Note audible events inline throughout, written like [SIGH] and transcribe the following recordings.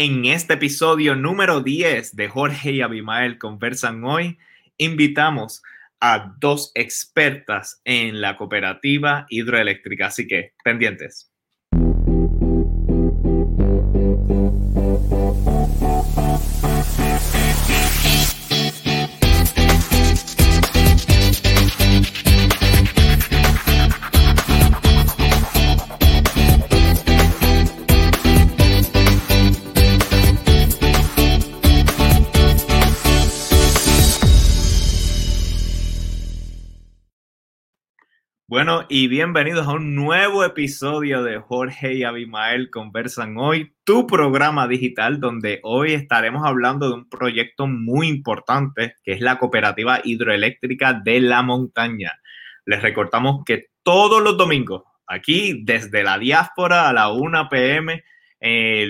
En este episodio número 10 de Jorge y Abimael Conversan Hoy, invitamos a dos expertas en la cooperativa hidroeléctrica, así que pendientes. Bueno, y bienvenidos a un nuevo episodio de Jorge y Abimael Conversan Hoy, tu programa digital donde hoy estaremos hablando de un proyecto muy importante que es la Cooperativa Hidroeléctrica de la Montaña. Les recordamos que todos los domingos, aquí desde la diáspora a la 1 pm,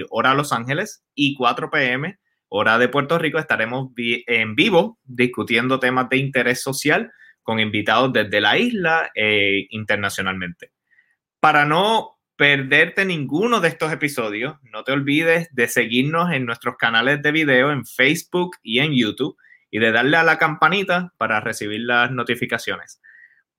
hora Los Ángeles, y 4 pm, hora de Puerto Rico, estaremos en vivo discutiendo temas de interés social con invitados desde la isla e internacionalmente. Para no perderte ninguno de estos episodios, no te olvides de seguirnos en nuestros canales de video en Facebook y en YouTube y de darle a la campanita para recibir las notificaciones.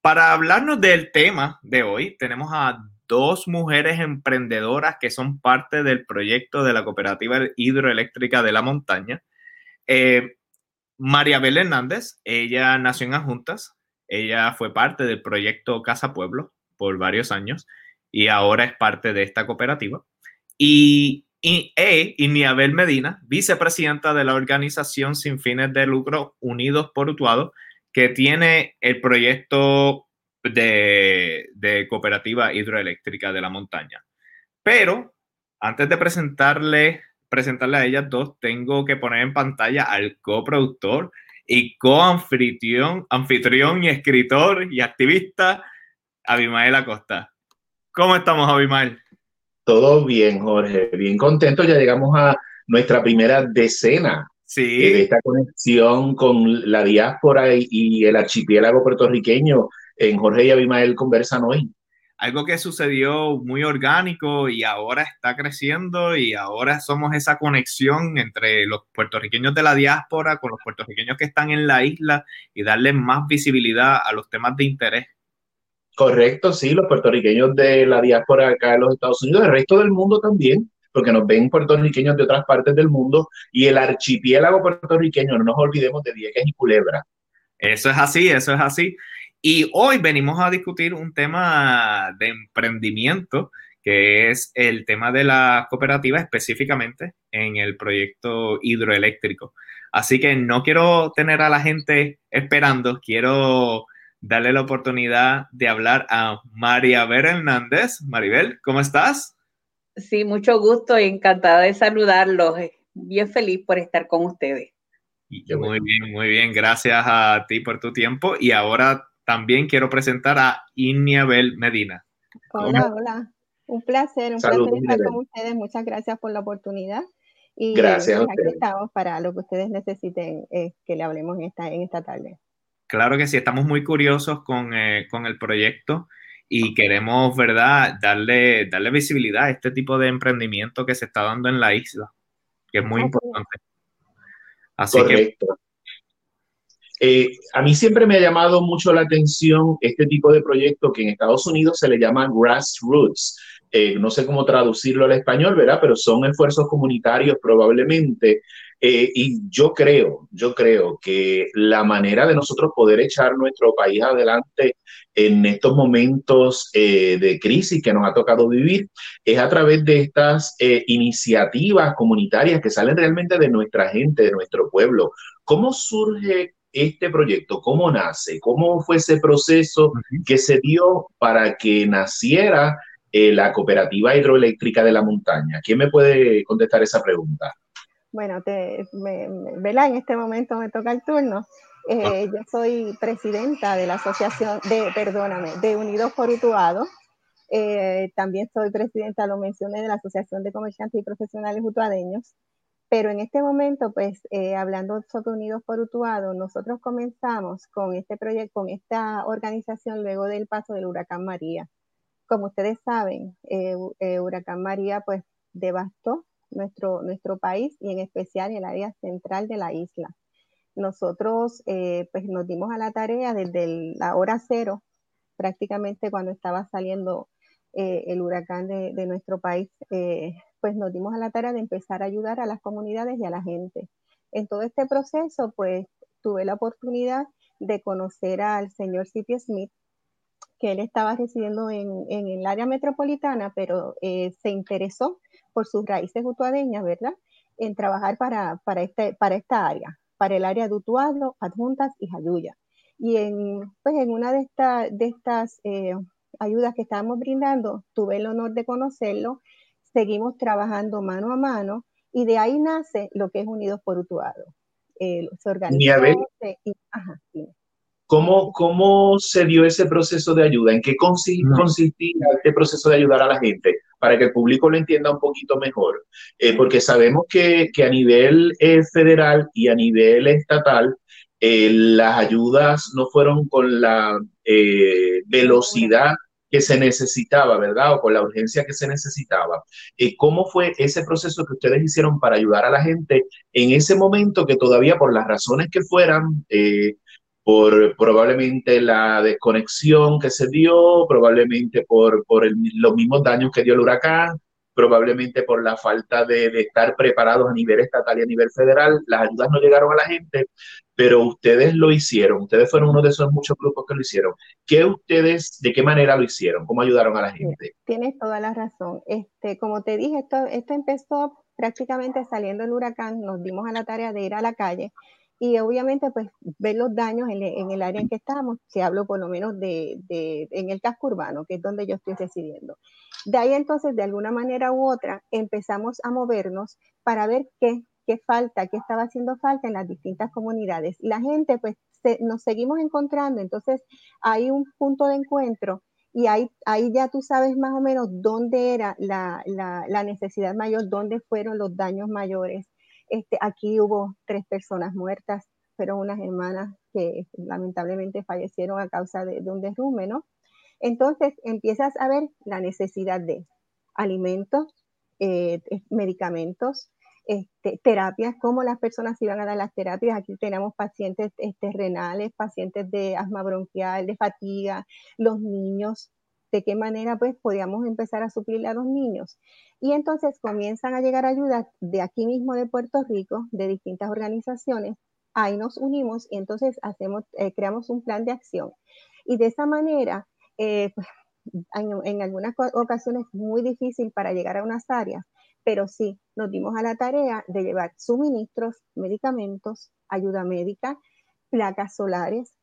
Para hablarnos del tema de hoy, tenemos a dos mujeres emprendedoras que son parte del proyecto de la Cooperativa Hidroeléctrica de la Montaña. Eh, María Bel Hernández, ella nació en Ajuntas, ella fue parte del proyecto Casa Pueblo por varios años y ahora es parte de esta cooperativa. Y, y, e, Medina, vicepresidenta de la organización sin fines de lucro Unidos por Utuado, que tiene el proyecto de, de cooperativa hidroeléctrica de la montaña. Pero antes de presentarle, presentarle a ellas dos, tengo que poner en pantalla al coproductor y co-anfitrión anfitrión y escritor y activista, Abimael Acosta. ¿Cómo estamos, Abimael? Todo bien, Jorge. Bien contento. Ya llegamos a nuestra primera decena sí. de esta conexión con la diáspora y, y el archipiélago puertorriqueño en Jorge y Abimael Conversan hoy algo que sucedió muy orgánico y ahora está creciendo y ahora somos esa conexión entre los puertorriqueños de la diáspora con los puertorriqueños que están en la isla y darle más visibilidad a los temas de interés. Correcto, sí, los puertorriqueños de la diáspora acá en los Estados Unidos, el resto del mundo también, porque nos ven puertorriqueños de otras partes del mundo y el archipiélago puertorriqueño, no nos olvidemos de Vieques y Culebra. Eso es así, eso es así. Y hoy venimos a discutir un tema de emprendimiento, que es el tema de la cooperativa específicamente en el proyecto hidroeléctrico. Así que no quiero tener a la gente esperando, quiero darle la oportunidad de hablar a María Ver Hernández. Maribel, ¿cómo estás? Sí, mucho gusto y encantada de saludarlos. Bien feliz por estar con ustedes. Muy bien, muy bien. Gracias a ti por tu tiempo. Y ahora también quiero presentar a Iniabel Medina. Hola, hola. Un placer, un placer estar con ustedes. Muchas gracias por la oportunidad. Y gracias. Aquí estamos para lo que ustedes necesiten eh, que le hablemos en esta, en esta tarde. Claro que sí, estamos muy curiosos con, eh, con el proyecto y queremos, ¿verdad?, darle, darle visibilidad a este tipo de emprendimiento que se está dando en la isla, que es muy importante. Así Correcto. que eh, a mí siempre me ha llamado mucho la atención este tipo de proyecto que en Estados Unidos se le llama grassroots. Eh, no sé cómo traducirlo al español, ¿verdad? Pero son esfuerzos comunitarios probablemente. Eh, y yo creo, yo creo que la manera de nosotros poder echar nuestro país adelante en estos momentos de crisis que nos ha tocado vivir es a través de estas iniciativas comunitarias que salen realmente de nuestra gente, de nuestro pueblo. ¿Cómo surge este proyecto? ¿Cómo nace? ¿Cómo fue ese proceso que se dio para que naciera eh, la cooperativa hidroeléctrica de la montaña? ¿Quién me puede contestar esa pregunta? Bueno, te, me, En este momento me toca el turno. Eh, ah. Yo soy presidenta de la asociación, de, perdóname, de Unidos por Utuado. Eh, también soy presidenta, lo mencioné, de la Asociación de Comerciantes y Profesionales Utuadeños. Pero en este momento, pues, eh, hablando sobre Unidos por Utuado, nosotros comenzamos con este proyecto, con esta organización luego del paso del huracán María. Como ustedes saben, eh, eh, huracán María, pues, devastó nuestro, nuestro país y en especial el área central de la isla. Nosotros eh, pues nos dimos a la tarea desde la hora cero, prácticamente cuando estaba saliendo eh, el huracán de, nuestro país, pues nos dimos a la tarea de empezar a ayudar a las comunidades y a la gente. En todo este proceso, pues tuve la oportunidad de conocer al señor C.P. Smith, que él estaba residiendo en, en el área metropolitana, pero eh, se interesó por sus raíces utuadeñas, ¿verdad? En trabajar para, para, este, para esta área, para el área de Utuado, Adjuntas y Jayuya. Y en, pues en una de, de estas eh, ayudas que estábamos brindando, tuve el honor de conocerlo, seguimos trabajando mano a mano y de ahí nace lo que es Unidos por Utuado. Eh, se organizó. Y, ajá, sí. ¿Cómo, ¿Cómo se dio ese proceso de ayuda? ¿En qué consistía este proceso de ayudar a la gente? Para que el público lo entienda un poquito mejor. Eh, porque sabemos que, que a nivel eh, federal y a nivel estatal, eh, las ayudas no fueron con la eh, velocidad que se necesitaba, ¿verdad? O con la urgencia que se necesitaba. Eh, ¿Cómo fue ese proceso que ustedes hicieron para ayudar a la gente en ese momento que todavía por las razones que fueran, eh, por probablemente la desconexión que se dio, probablemente por, por los mismos daños que dio el huracán, probablemente por la falta de, de, estar preparados a nivel estatal y a nivel federal, las ayudas no llegaron a la gente, pero ustedes lo hicieron, ustedes fueron uno de esos muchos grupos que lo hicieron. ¿Qué ustedes, de qué manera lo hicieron? ¿Cómo ayudaron a la gente? Tienes toda la razón. Este, como te dije, esto, esto empezó prácticamente saliendo el huracán, nos dimos a la tarea de ir a la calle y obviamente pues ver los daños en, en, el área en que estamos, si hablo por lo menos de, de, en el casco urbano, que es donde yo estoy residiendo. De ahí entonces, de alguna manera u otra, empezamos a movernos para ver qué, qué falta, qué estaba haciendo falta en las distintas comunidades. La gente pues se, nos seguimos encontrando, entonces hay un punto de encuentro y ahí, ahí ya tú sabes más o menos dónde era la, la, la necesidad mayor, dónde fueron los daños mayores este, aquí hubo tres personas muertas, fueron unas hermanas que lamentablemente fallecieron a causa de, de un derrumbe, ¿no? Entonces empiezas a ver la necesidad de alimentos, eh, medicamentos, este, terapias, cómo las personas iban a dar las terapias. Aquí tenemos pacientes este, renales, pacientes de asma bronquial, de fatiga, los niños, de qué manera pues podíamos empezar a suplirle a los niños. Y entonces comienzan a llegar ayudas de aquí mismo de Puerto Rico, de distintas organizaciones. Ahí nos unimos y entonces hacemos, eh, creamos un plan de acción. Y de esa manera, eh, en, algunas ocasiones muy difícil para llegar a unas áreas, pero sí nos dimos a la tarea de llevar suministros, medicamentos, ayuda médica, placas solares,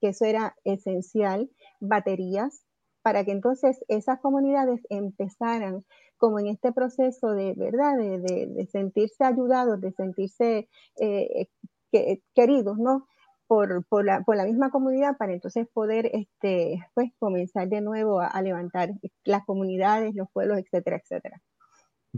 que eso era esencial, baterías, para que entonces esas comunidades empezaran como en este proceso de, ¿verdad? De, sentirse ayudados, de sentirse eh, que, queridos, ¿no? Por, por, la, por, la, misma comunidad para entonces poder este, pues, comenzar de nuevo a, a, levantar las comunidades, los pueblos, etcétera, etcétera.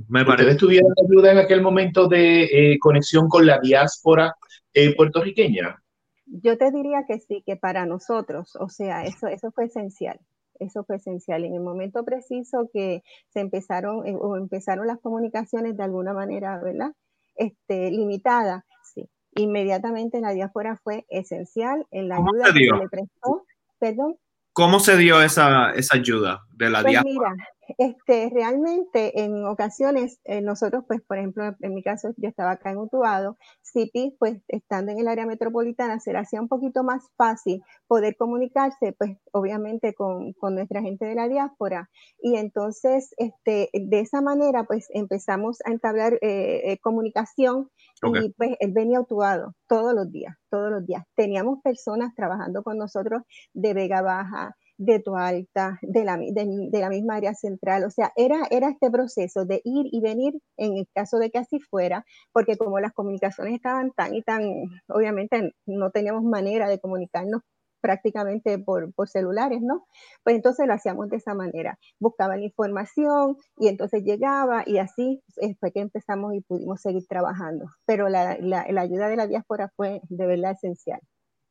Me parece. ¿Ustedes tuvieron ayuda en aquel momento de eh, conexión con la diáspora eh, puertorriqueña? Yo te diría que sí, que para nosotros, o sea, eso, eso fue esencial eso fue esencial. En el momento preciso que se empezaron eh, o empezaron las comunicaciones de alguna manera, ¿verdad? Este, limitada, sí. Inmediatamente la diáspora fue esencial en la ayuda que se le prestó. Perdón. ¿Cómo se dio esa, esa ayuda de la pues diáspora? Mira, este, realmente en ocasiones eh, nosotros, pues por ejemplo, en mi caso yo estaba acá en Utuado, CIPI, pues estando en el área metropolitana, se le hacía un poquito más fácil poder comunicarse, pues obviamente con, con nuestra gente de la diáspora. Y entonces, este, de esa manera, pues empezamos a entablar eh, eh, comunicación okay. y pues él venía a Utuado todos los días, todos los días. Teníamos personas trabajando con nosotros de Vega Baja, de tu alta, de la, de, la misma área central. O sea, era, era este proceso de ir y venir en el caso de que así fuera, porque como las comunicaciones estaban tan y tan, obviamente no teníamos manera de comunicarnos prácticamente por, por celulares, ¿no? Pues entonces lo hacíamos de esa manera. Buscaban información y entonces llegaba y así fue que empezamos y pudimos seguir trabajando. Pero la, la, la ayuda de la diáspora fue de verdad esencial.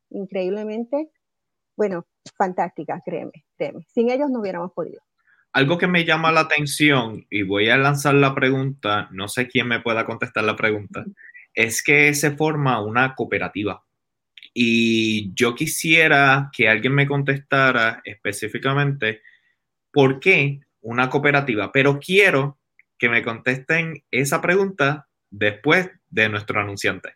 Increíblemente bueno, fantástica, créeme, créeme. Sin ellos no hubiéramos podido. algo que me llama la atención y voy a lanzar la pregunta, no sé quién me pueda contestar la pregunta, es que se forma una cooperativa. Y yo quisiera que alguien me contestara específicamente por qué una cooperativa, pero quiero que me contesten esa pregunta después de nuestro anunciante.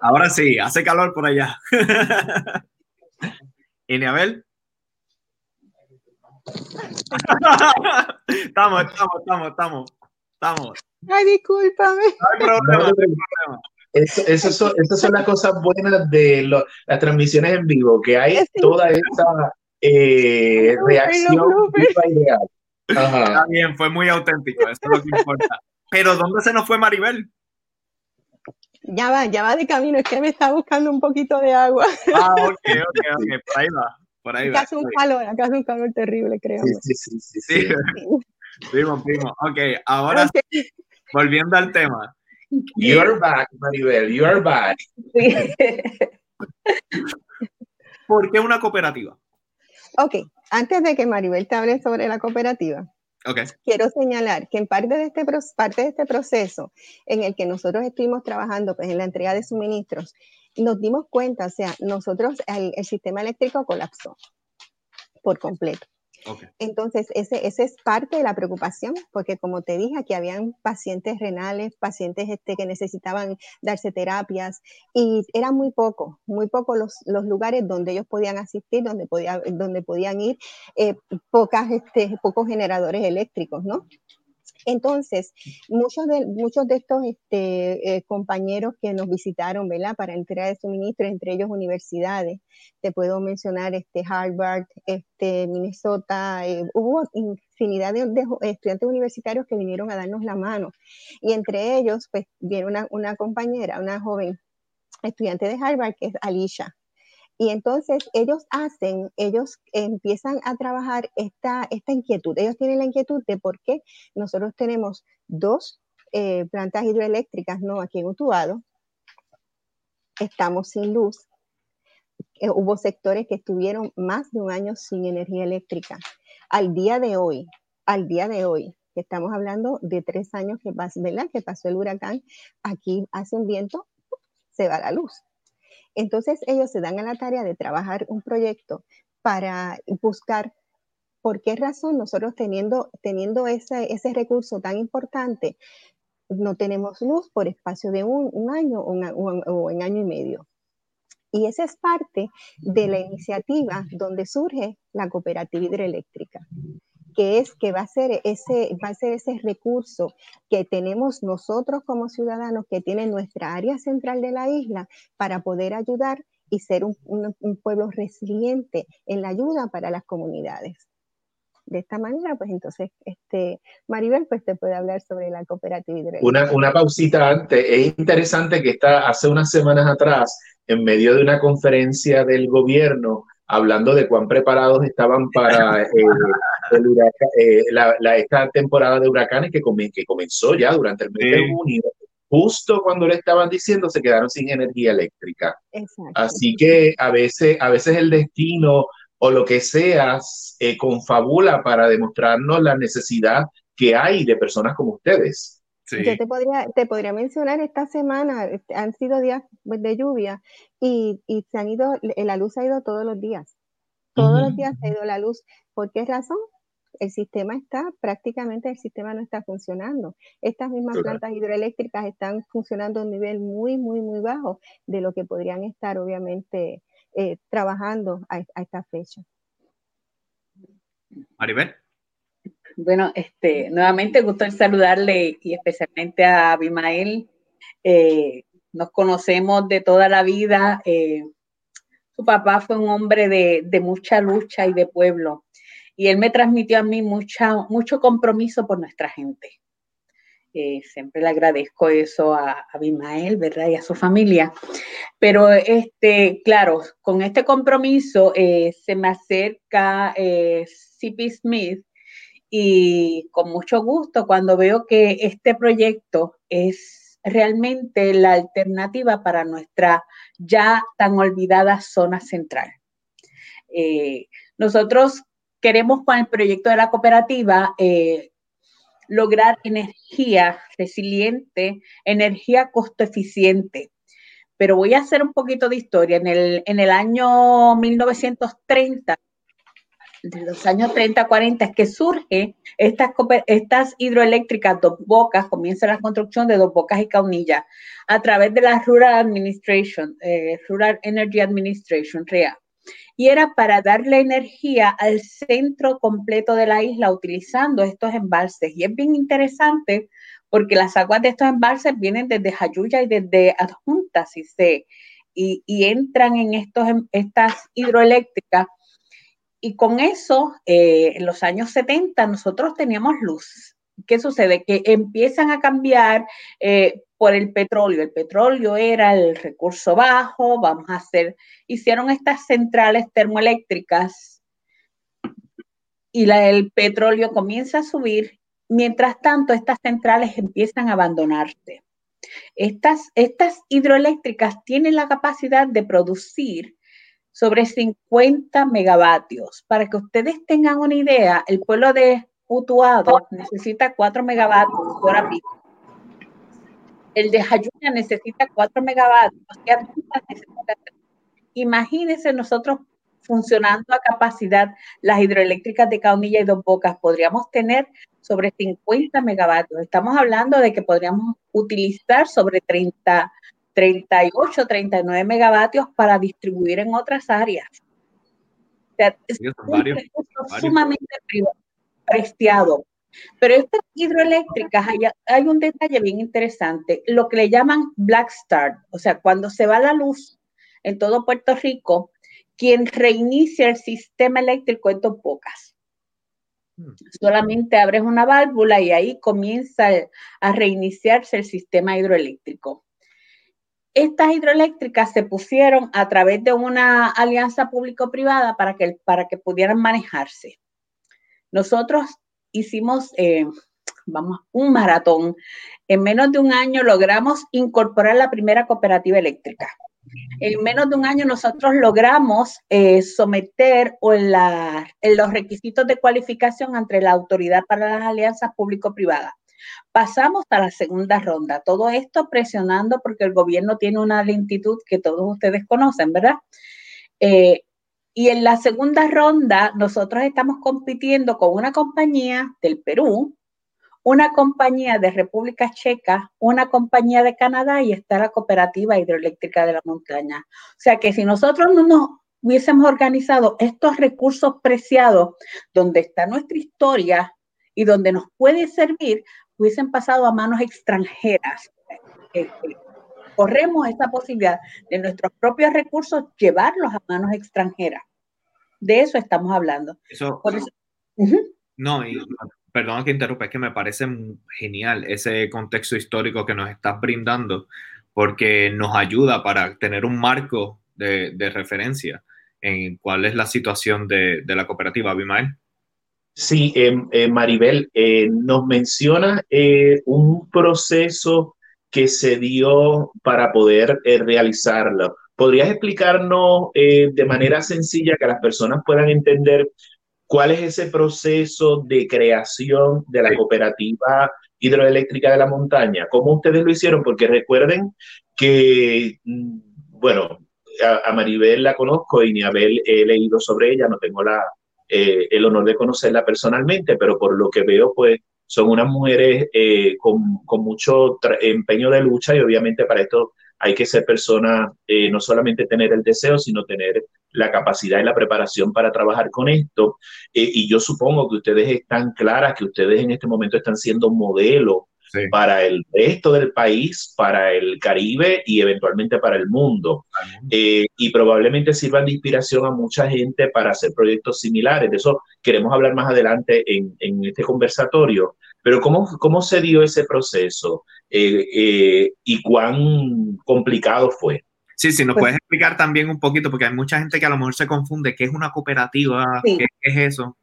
Ahora sí, hace calor por allá. [LAUGHS] ¿Y Niabel? [LAUGHS] estamos, estamos, estamos, estamos, estamos. Ay, discúlpame. No hay problema, no hay problema. Eso, son, esas son las cosas buenas de las transmisiones en vivo, que hay toda esa eh, reacción real. Está bien, fue muy auténtico, eso es lo que importa. Pero ¿dónde se nos fue Maribel? Ya va, ya va de camino, es que me está buscando un poquito de agua. Ah, ok, ok, ok, por ahí va, por ahí va. Acá hace un calor, acá hace un calor terrible, creo. Sí, sí, sí, sí. Primo, primo. Ok, ahora volviendo al tema. You're back, Maribel, you're back. ¿Por qué una cooperativa? Ok, antes de que Maribel te hable sobre la cooperativa, Quiero señalar que en parte de, este, parte de este proceso en el que nosotros estuvimos trabajando pues, en la entrega de suministros, nos dimos cuenta, o sea, nosotros, el sistema eléctrico colapsó por completo. Entonces, ese, ese, es parte de la preocupación, porque como te dije, aquí habían pacientes renales, pacientes este, que necesitaban darse terapias, y eran muy pocos, muy pocos los, los, lugares donde ellos podían asistir, donde, podía, donde podían ir, eh, pocas, este, pocos generadores eléctricos, ¿no? Entonces, muchos de, muchos de estos este, eh, compañeros que nos visitaron, ¿verdad? Para entrega de suministro, entre ellos universidades, te puedo mencionar este, Harvard, este, Minnesota, eh, hubo infinidad de, estudiantes universitarios que vinieron a darnos la mano. Y entre ellos, pues, viene una, una compañera, una joven estudiante de Harvard, que es Alicia. Y entonces ellos hacen, ellos empiezan a trabajar esta, esta inquietud. Ellos tienen la inquietud de por qué nosotros tenemos dos eh, plantas hidroeléctricas, ¿no? Aquí en Utuado. Estamos sin luz. Eh, hubo sectores que estuvieron más de un año sin energía eléctrica. Al día de hoy, al día de hoy, que estamos hablando de tres años que, ¿verdad? que pasó el huracán, aquí hace un viento, se va la luz. Entonces ellos se dan a la tarea de trabajar un proyecto para buscar por qué razón nosotros teniendo, teniendo ese, ese recurso tan importante, no tenemos luz por espacio de un, año o un año y medio. Y esa es parte de la iniciativa donde surge la cooperativa hidroeléctrica que es que va a ser ese, va a ser ese recurso que tenemos nosotros como ciudadanos que tiene nuestra área central de la isla para poder ayudar y ser un, pueblo resiliente en la ayuda para las comunidades. De esta manera, pues entonces, este, Maribel, pues te puede hablar sobre la cooperativa Una, una pausita antes. Es interesante que está hace unas semanas atrás, en medio de una conferencia del gobierno, hablando de cuán preparados estaban para eh, eh, la, esta temporada de huracanes que, que comenzó ya durante el mes de junio. Justo cuando le estaban diciendo, se quedaron sin energía eléctrica. Así que a veces, a veces el destino o lo que sea eh, confabula para demostrarnos la necesidad que hay de personas como ustedes. Yo te podría, te podría mencionar esta semana, este, han sido días de lluvia y, y, se han ido, la luz ha ido todos los días. Todos los días ha ido la luz. ¿Por qué razón? El sistema está, prácticamente el sistema no está funcionando. Estas mismas plantas hidroeléctricas están funcionando a un nivel muy, muy, muy bajo de lo que podrían estar, obviamente, eh, trabajando a, a esta fecha. Maribel. Bueno, este, nuevamente gusto saludarle y especialmente a Abimael. Eh, nos conocemos de toda la vida. Eh, su papá fue un hombre de, mucha lucha y de pueblo. y él me transmitió a mí mucha, mucho compromiso por nuestra gente. Eh, siempre le agradezco eso a, Abimael, ¿verdad? Y a su familia. Pero, este, claro, con este compromiso eh, se me acerca eh, CP Smith y con mucho gusto cuando veo que este proyecto es realmente la alternativa para nuestra ya tan olvidada zona central. nosotros queremos con el proyecto de la cooperativa lograr energía resiliente, energía costo eficiente. Pero voy a hacer un poquito de historia. En el, en el año 1930, de los años 30, 40, es que surge estas, estas hidroeléctricas dos bocas, comienza la construcción de dos bocas y caunilla a través de la Rural Administration, eh, Rural Energy Administration, REA y era para darle energía al centro completo de la isla utilizando estos embalses. Y es bien interesante porque las aguas de estos embalses vienen desde Jayuya y desde Adjuntas y, se, y, entran en estos, estas hidroeléctricas. Y con eso, eh, en los años 70, nosotros teníamos luz. ¿Qué sucede? Que empiezan a cambiar eh, por el petróleo. El petróleo era el recurso bajo, vamos a hacer, hicieron estas centrales termoeléctricas y el petróleo comienza a subir. Mientras tanto, estas centrales empiezan a abandonarse. Estas, estas hidroeléctricas tienen la capacidad de producir sobre 50 megavatios. Para que ustedes tengan una idea, el pueblo de Utuado necesita 4 megavatios hora pico el de Jayuya necesita 4 megavatios, Imagínense nosotros funcionando a capacidad las hidroeléctricas de Caunilla y Dos Bocas, podríamos tener sobre 50 megavatios. Estamos hablando de que podríamos utilizar sobre 30, 38, 39 megavatios para distribuir en otras áreas. es un sumamente preciado. Pero estas hidroeléctricas, hay, un detalle bien interesante, lo que le llaman black start, o sea, cuando se va la luz en todo Puerto Rico, quien reinicia el sistema eléctrico es pocas. Hmm. Solamente abres una válvula y ahí comienza a reiniciarse el sistema hidroeléctrico. Estas hidroeléctricas se pusieron a través de una alianza público-privada para que, para que pudieran manejarse. Nosotros hicimos, eh, vamos, un maratón. En menos de un año logramos incorporar la primera cooperativa eléctrica. En menos de un año nosotros logramos eh, someter o los requisitos de cualificación ante la Autoridad para las Alianzas Público-Privadas. Pasamos a la segunda ronda. Todo esto presionando porque el gobierno tiene una lentitud que todos ustedes conocen, ¿verdad? Eh, y en la segunda ronda, nosotros estamos compitiendo con una compañía del Perú, una compañía de República Checa, una compañía de Canadá y está la Cooperativa Hidroeléctrica de la Montaña. O sea que si nosotros no nos hubiésemos organizado estos recursos preciados, donde está nuestra historia y donde nos puede servir, hubiesen pasado a manos extranjeras. Este, corremos esa posibilidad de nuestros propios recursos llevarlos a manos extranjeras. De eso estamos hablando. Eso, No, y, perdona que interrumpa, es que me parece genial ese contexto histórico que nos estás brindando, porque nos ayuda para tener un marco de, referencia en cuál es la situación de, la cooperativa, Abimael. Sí, eh, eh, Maribel, eh, nos menciona un proceso que se dio para poder eh, realizarlo. ¿Podrías explicarnos eh, de manera sencilla que las personas puedan entender cuál es ese proceso de creación de la cooperativa hidroeléctrica de la montaña? ¿Cómo ustedes lo hicieron? Porque recuerden que, mm, bueno, a, Maribel la conozco y ni a Abel he leído sobre ella, no tengo la, eh, el honor de conocerla personalmente, pero por lo que veo, pues son unas mujeres eh, con, mucho empeño de lucha y obviamente para esto hay que ser persona, eh, no solamente tener el deseo, sino tener la capacidad y la preparación para trabajar con esto. Eh, y yo supongo que ustedes están claras, que ustedes en este momento están siendo modelo para el resto del país, para el Caribe y eventualmente para el mundo. Eh, y probablemente sirvan de inspiración a mucha gente para hacer proyectos similares. De eso queremos hablar más adelante en, en este conversatorio. Pero ¿cómo, cómo se dio ese proceso eh, eh, y cuán complicado fue? Sí, sí, nos pues puedes explicar también un poquito, porque hay mucha gente que a lo mejor se confunde, ¿qué es una cooperativa? ¿Qué, es eso?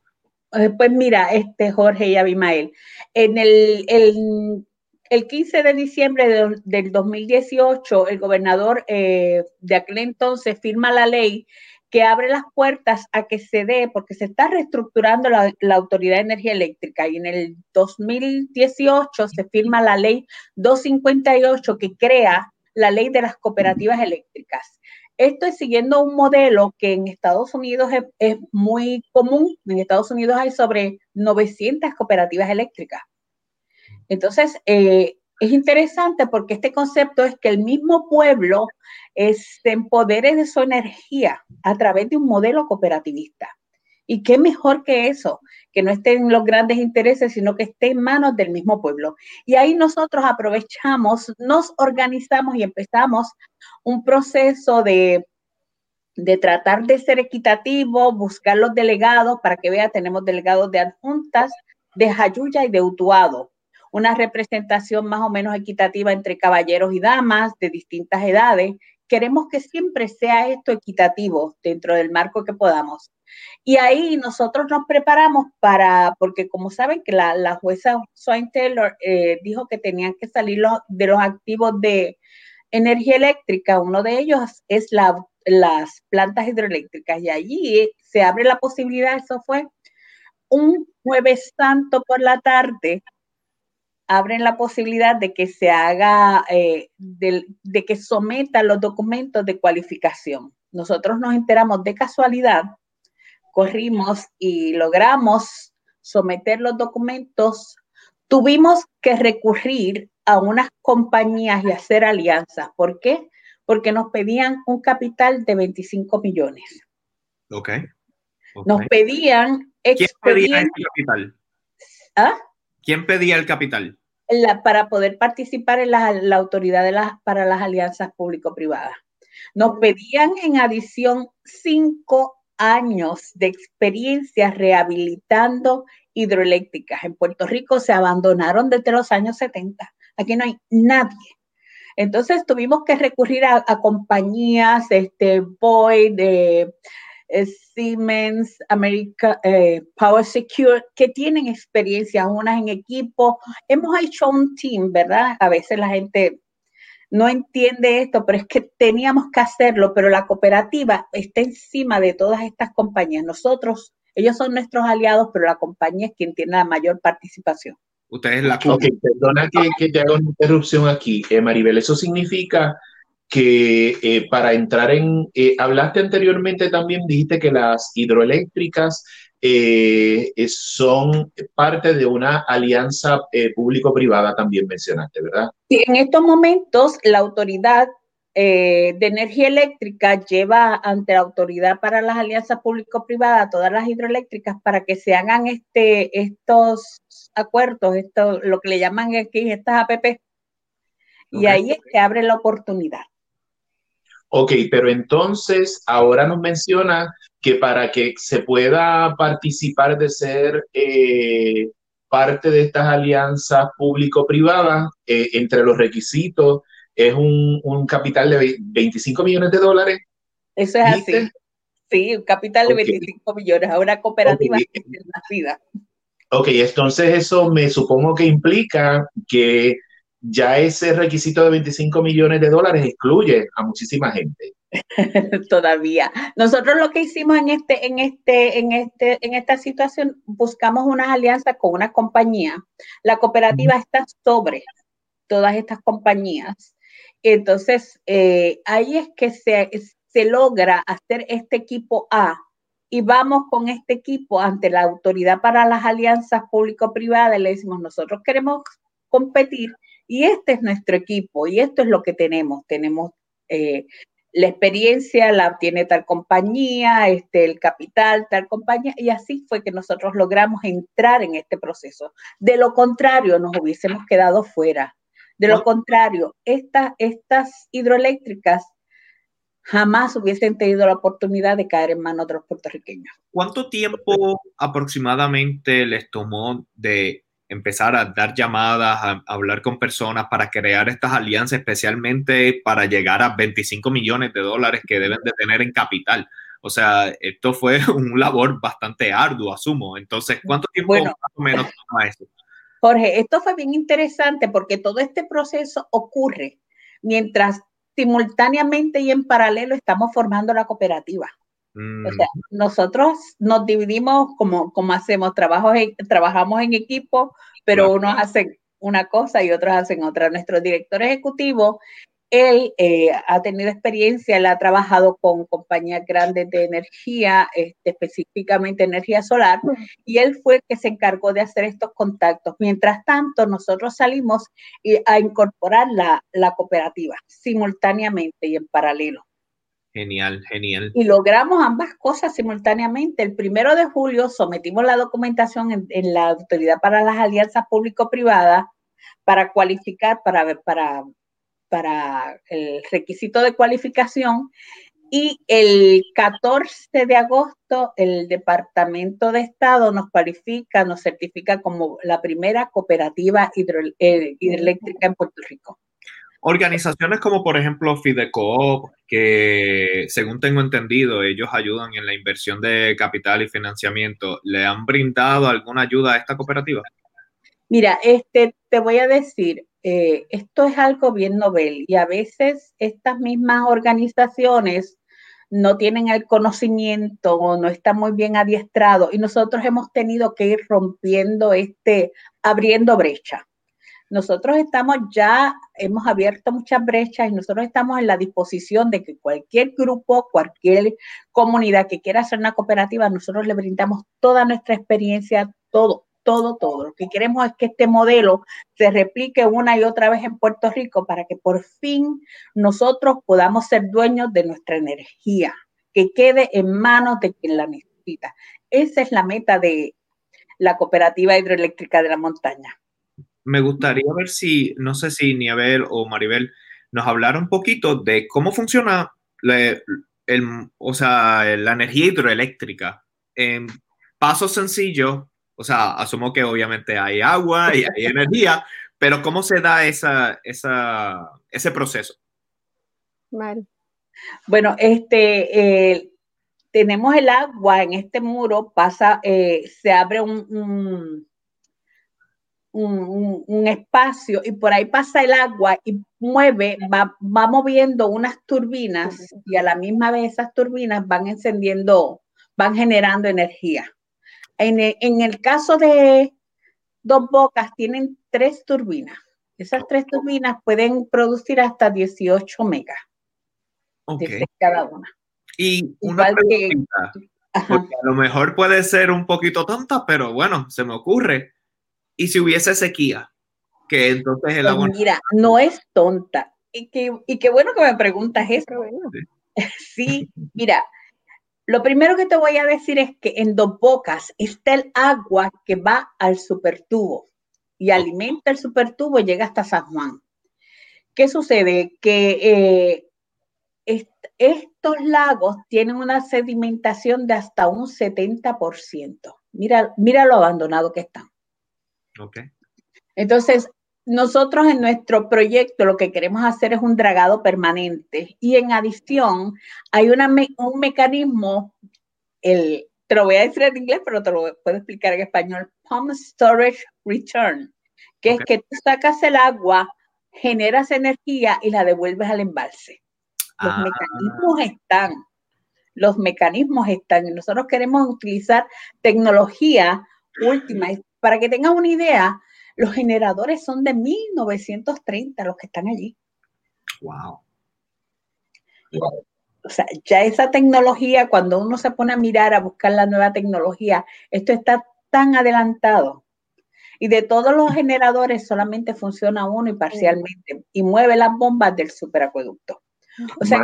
Eh, pues mira, este Jorge y Abimael, en el, el, 15 de diciembre del 2018, el gobernador eh, de aquel entonces firma la ley que abre las puertas a que se dé, porque se está reestructurando la, la, Autoridad de Energía Eléctrica y en el 2018 se firma la ley 258 que crea la ley de las cooperativas eléctricas. Esto es siguiendo un modelo que en Estados Unidos es, muy común. En Estados Unidos hay sobre 900 cooperativas eléctricas. Entonces, eh, es interesante porque este concepto es que el mismo pueblo se empodere de su energía a través de un modelo cooperativista. Y qué mejor que eso, que no esté en los grandes intereses, sino que esté en manos del mismo pueblo. Y ahí nosotros aprovechamos, nos organizamos y empezamos un proceso de, de tratar de ser equitativo, buscar los delegados, para que vea, tenemos delegados de adjuntas, de Jayuya y de Utuado. Una representación más o menos equitativa entre caballeros y damas de distintas edades. Queremos que siempre sea esto equitativo dentro del marco que podamos. Y ahí nosotros nos preparamos para, porque como saben que la, la jueza Swain Taylor eh, dijo que tenían que salir los, de los activos de energía eléctrica, uno de ellos es la, las plantas hidroeléctricas y allí se abre la posibilidad, eso fue un jueves santo por la tarde, abren la posibilidad de que se haga, eh, de, de que someta los documentos de cualificación. Nosotros nos enteramos de casualidad corrimos y logramos someter los documentos, tuvimos que recurrir a unas compañías y hacer alianzas. ¿Por qué? Porque nos pedían un capital de 25 millones. Ok. Nos pedían ¿Quién pedía el capital? ¿Ah? ¿Quién pedía el capital? para poder participar en la, autoridad de las, para las alianzas público-privadas. Nos pedían en adición cinco años de experiencia rehabilitando hidroeléctricas. En Puerto Rico se abandonaron desde los años 70. Aquí no hay nadie. Entonces tuvimos que recurrir a, compañías, este, Boyd, de eh, Siemens, America, eh, Power Secure, que tienen experiencia, unas en equipo. Hemos hecho un team, ¿verdad? A veces la gente no entiende esto, pero es que teníamos que hacerlo, pero la cooperativa está encima de todas estas compañías. Nosotros, ellos son nuestros aliados, pero la compañía es quien tiene la mayor participación. Ustedes la Ok, perdona que, te haga una interrupción aquí, eh, Maribel. Eso significa que eh, para entrar en, eh, hablaste anteriormente también, dijiste que las hidroeléctricas eh, son parte de una alianza público-privada, también mencionaste, ¿verdad? Sí, en estos momentos la autoridad eh, de energía eléctrica lleva ante la autoridad para las alianzas público-privadas todas las hidroeléctricas para que se hagan este, estos acuerdos, esto, lo que le llaman aquí estas APP. Y ahí es que abre la oportunidad. Ok, pero entonces ahora nos menciona que para que se pueda participar de ser eh, parte de estas alianzas público-privadas, eh, entre los requisitos es un, capital de 25 millones de dólares. Eso es así. Sí, un capital de 25 millones a una cooperativa nacida. Ok, entonces eso me supongo que implica que ya ese requisito de 25 millones de dólares excluye a muchísima gente. [LAUGHS] Todavía. Nosotros lo que hicimos en este, en este, en este, en esta situación, buscamos unas alianzas con una compañía. La cooperativa está sobre todas estas compañías. Entonces, eh, ahí es que se, se logra hacer este equipo A y vamos con este equipo ante la autoridad para las alianzas público-privadas. Le decimos, nosotros queremos competir y este es nuestro equipo y esto es lo que tenemos. Tenemos eh, la experiencia la tiene tal compañía, este, el capital, tal compañía, y así fue que nosotros logramos entrar en este proceso. De lo contrario, nos hubiésemos quedado fuera. De lo contrario, estas hidroeléctricas jamás hubiesen tenido la oportunidad de caer en manos de los puertorriqueños. ¿Cuánto tiempo aproximadamente les tomó de empezar a dar llamadas, a, hablar con personas para crear estas alianzas, especialmente para llegar a 25 millones de dólares que deben de tener en capital? O sea, esto fue [LAUGHS] un labor bastante arduo, asumo. Entonces, ¿cuánto tiempo más o menos toma eso? Jorge, esto fue bien interesante porque todo este proceso ocurre mientras simultáneamente y en paralelo estamos formando la cooperativa. O sea, mm. nosotros nos dividimos como, como hacemos, trabajos trabajamos en equipo, pero unos hacen una cosa y otros hacen otra. Nuestro director ejecutivo él eh, ha tenido experiencia, él ha trabajado con compañías grandes de energía, este, específicamente energía solar, y él fue el que se encargó de hacer estos contactos. Mientras tanto, nosotros salimos a incorporar la, la cooperativa simultáneamente y en paralelo. Genial, genial. Y logramos ambas cosas simultáneamente. El primero de julio sometimos la documentación en, la Autoridad para las Alianzas Público-Privadas para cualificar, para, para para el requisito de cualificación y el 14 de agosto el Departamento de Estado nos cualifica, nos certifica como la primera cooperativa eh, hidroeléctrica en Puerto Rico. Organizaciones como por ejemplo Fidecoop, que según tengo entendido, ellos ayudan en la inversión de capital y financiamiento, ¿le han brindado alguna ayuda a esta cooperativa? Mira, este, te voy a decir, eh, esto es algo bien novel y a veces estas mismas organizaciones no tienen el conocimiento o no están muy bien adiestrados y nosotros hemos tenido que ir rompiendo este, abriendo brecha. Nosotros estamos ya, hemos abierto muchas brechas y nosotros estamos en la disposición de que cualquier grupo, cualquier comunidad que quiera hacer una cooperativa, nosotros le brindamos toda nuestra experiencia, todo, todo, todo. Lo que queremos es que este modelo se replique una y otra vez en Puerto Rico para que por fin nosotros podamos ser dueños de nuestra energía, que quede en manos de quien la necesita. Esa es la meta de la cooperativa hidroeléctrica de la montaña. Me gustaría ver si, no sé si Niabel o Maribel nos hablara un poquito de cómo funciona o sea, la energía hidroeléctrica en pasos sencillos. O sea, asumo que obviamente hay agua y hay [LAUGHS] energía, pero ¿cómo se da esa, esa, ese proceso? Bueno, este, eh, tenemos el agua en este muro, pasa, eh, se abre un, un, un, espacio y por ahí pasa el agua y mueve, va, va moviendo unas turbinas y a la misma vez esas turbinas van encendiendo, van generando energía. En el, caso de Dos Bocas, tienen tres turbinas. Esas tres turbinas pueden producir hasta 18 megas cada una. Y una pregunta, a lo mejor puede ser un poquito tonta, pero bueno, se me ocurre. ¿Y si hubiese sequía? Que entonces el pues agua... Mira, no es tonta. Y, y qué bueno que me preguntas eso. [LAUGHS] sí, mira, lo primero que te voy a decir es que en Dos Bocas está el agua que va al supertubo y alimenta el supertubo y llega hasta San Juan. ¿Qué sucede? Que eh, estos lagos tienen una sedimentación de hasta un 70%. Mira, mira lo abandonado que están. Okay. Entonces, nosotros en nuestro proyecto lo que queremos hacer es un dragado permanente y en adición hay una un mecanismo, el, te lo voy a decir en inglés, pero te lo puedo explicar en español, Pump Storage Return, que es que tú sacas el agua, generas energía y la devuelves al embalse. Los ah. mecanismos están, los mecanismos están y nosotros queremos utilizar tecnología última. Para que tengas una idea, los generadores son de 1930 los que están allí. Wow. O sea, ya esa tecnología, cuando uno se pone a mirar, a buscar la nueva tecnología, esto está tan adelantado. Y de todos los generadores solamente funciona uno y parcialmente. Y mueve las bombas del superacueducto. O sea,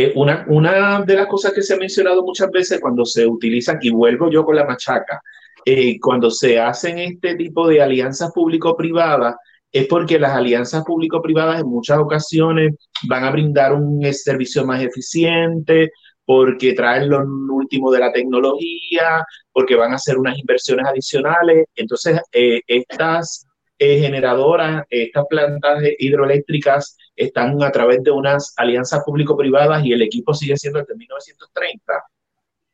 Eh, una, una de las cosas que se ha mencionado muchas veces cuando se utilizan, y vuelvo yo con la machaca, eh, cuando se hacen este tipo de alianzas público-privadas, es porque las alianzas público-privadas en muchas ocasiones van a brindar un servicio más eficiente, porque traen lo último de la tecnología, porque van a hacer unas inversiones adicionales. Entonces, eh, estas generadoras, estas plantas hidroeléctricas están a través de unas alianzas público-privadas y el equipo sigue siendo desde 1930.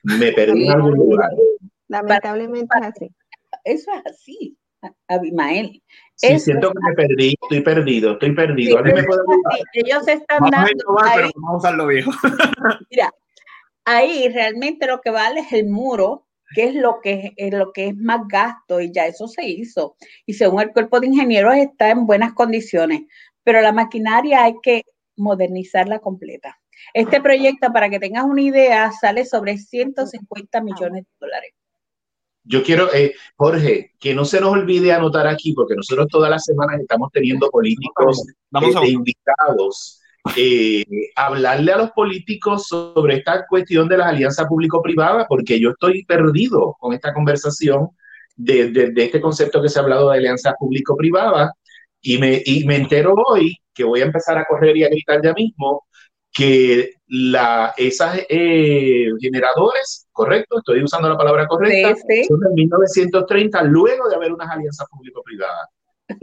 Me perdí en algún lugar. Lamentablemente es así. Eso es así, Abimael. Sí, siento que me perdí, estoy perdido, estoy perdido. ellos están dando. pero vamos a usarlo viejo. [LAUGHS] Mira, ahí realmente lo que vale es el muro, que es lo que es lo que es más gasto, y ya eso se hizo. Y según el cuerpo de ingenieros está en buenas condiciones, pero la maquinaria hay que modernizarla completa. Este proyecto, para que tengas una idea, sale sobre 150 millones de dólares. Yo quiero, eh, Jorge, que no se nos olvide anotar aquí, porque nosotros todas las semanas estamos teniendo políticos eh, invitados eh, hablarle a los políticos sobre esta cuestión de las alianzas público-privadas, porque yo estoy perdido con esta conversación de, de, este concepto que se ha hablado de alianzas público-privadas, y me, y me entero hoy que voy a empezar a correr y a gritar ya mismo que la, esas eh, generadores, correcto, estoy usando la palabra correcta, son de 1930, luego de haber unas alianzas público-privadas.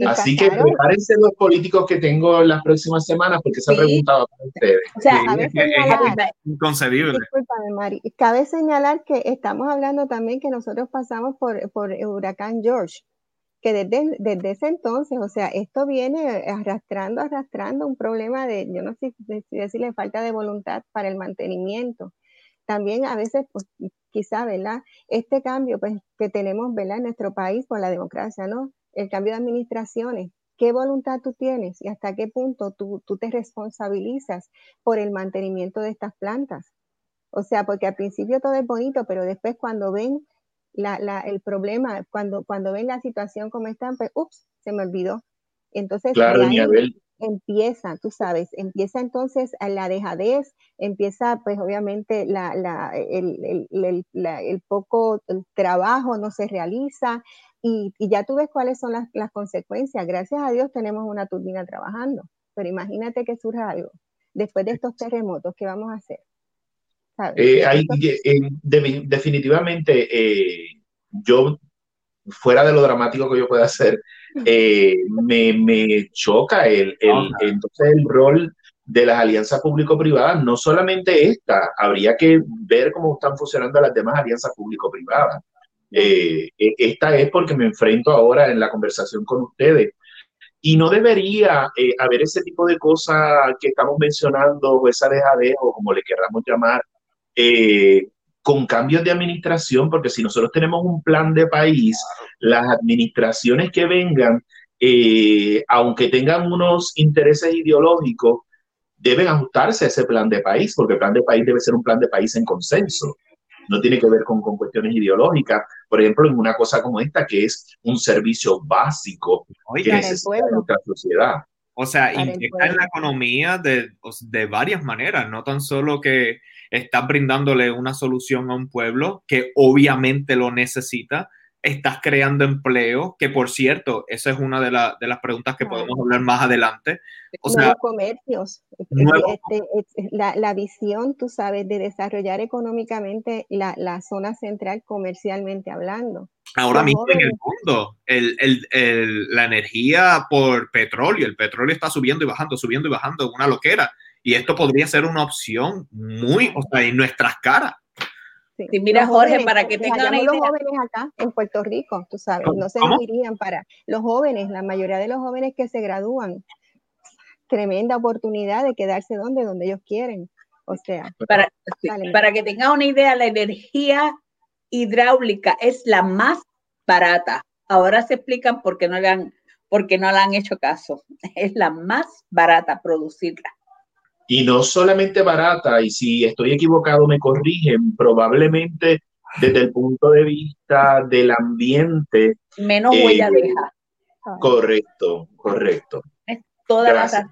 Así que prepárense los políticos que tengo en las próximas semanas porque se ha preguntado para ustedes. O sea, es inconcebible. Mari. Cabe señalar que estamos hablando también que nosotros pasamos por, por el huracán George, que desde, desde ese entonces, o sea, esto viene arrastrando, arrastrando un problema de, yo no sé si decirle falta de voluntad para el mantenimiento. También a veces, pues quizá, ¿verdad? Este cambio pues, que tenemos, ¿verdad? En nuestro país por la democracia, ¿no? el cambio de administraciones, qué voluntad tú tienes y hasta qué punto tú, te responsabilizas por el mantenimiento de estas plantas. O sea, porque al principio todo es bonito, pero después cuando ven el problema, cuando, cuando ven la situación como están, pues, ups, se me olvidó. Entonces, claro, empieza, tú sabes, empieza entonces la dejadez, empieza pues obviamente la, la, el, el, el, poco trabajo no se realiza, y, ya tú ves cuáles son las, las, consecuencias. Gracias a Dios tenemos una turbina trabajando, pero imagínate que surja algo después de estos terremotos, ¿qué vamos a hacer? Eh, definitivamente, eh, yo, fuera de lo dramático que yo pueda hacer, eh, me, me, choca el, el, entonces el rol de las alianzas público-privadas, no solamente esta, habría que ver cómo están funcionando las demás alianzas público-privadas. Eh, e, esta es porque me enfrento ahora en la conversación con ustedes. Y no debería eh, haber ese tipo de cosas que estamos mencionando, o esa dejadez, o como le queramos llamar, eh, con cambios de administración, porque si nosotros tenemos un plan de país, las administraciones que vengan, aunque tengan unos intereses ideológicos, deben ajustarse a ese plan de país, porque el plan de país debe ser un plan de país en consenso. No tiene que ver con, con, cuestiones ideológicas, por ejemplo, en una cosa como esta, que es un servicio básico que necesita nuestra sociedad. O sea, inyecta en la economía de, de, varias maneras, no tan solo que está brindándole una solución a un pueblo que obviamente lo necesita, estás creando empleo, que por cierto, esa es una de, de las preguntas que podemos hablar más adelante. O sea, comercios, este, este, la, la, visión, tú sabes, de desarrollar económicamente la, la zona central comercialmente hablando. Ahora mismo en el mundo, el, el, el, la energía por petróleo, el petróleo está subiendo y bajando, subiendo y bajando, una loquera. Y esto podría ser una opción muy, o sea, en nuestras caras Sí. mira, Jorge, para que tengan los jóvenes acá en Puerto Rico, tú sabes, no se irían para los jóvenes, la mayoría de los jóvenes que se gradúan, tremenda oportunidad de quedarse donde, donde ellos quieren. O sea, para, para que tengan una idea, la energía hidráulica es la más barata. Ahora se explican por qué no le han, por qué no le han hecho caso. Es la más barata producirla. Y no solamente barata, y si estoy equivocado me corrigen, probablemente desde el punto de vista del ambiente. Menos huella eh, deja. Correcto, correcto. Es toda la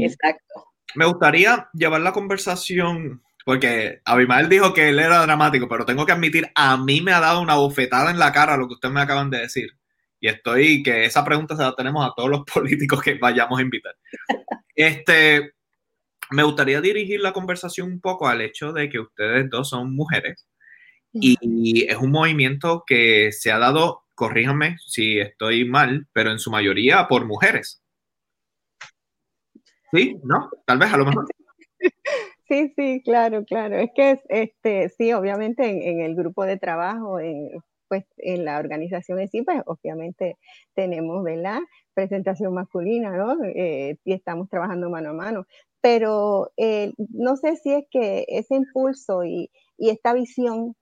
Exacto. Me gustaría llevar la conversación, porque Abimael dijo que él era dramático, pero tengo que admitir, a mí me ha dado una bofetada en la cara lo que ustedes me acaban de decir. Y estoy, que esa pregunta se la tenemos a todos los [LAUGHS] políticos que vayamos a invitar. Este, me gustaría dirigir la conversación un poco al hecho de que ustedes dos son mujeres y es un movimiento que se ha dado, corríjame si estoy mal, pero en su mayoría por mujeres. ¿Sí? ¿No? Tal vez a lo mejor. [LAUGHS] Sí, sí, claro, claro. Es que este, sí, obviamente en, el grupo de trabajo, en, pues en la organización en sí, pues obviamente tenemos, ¿verdad? Presentación masculina, ¿no? Eh, y estamos trabajando mano a mano. Pero eh, no sé si es que ese impulso y, y esta visión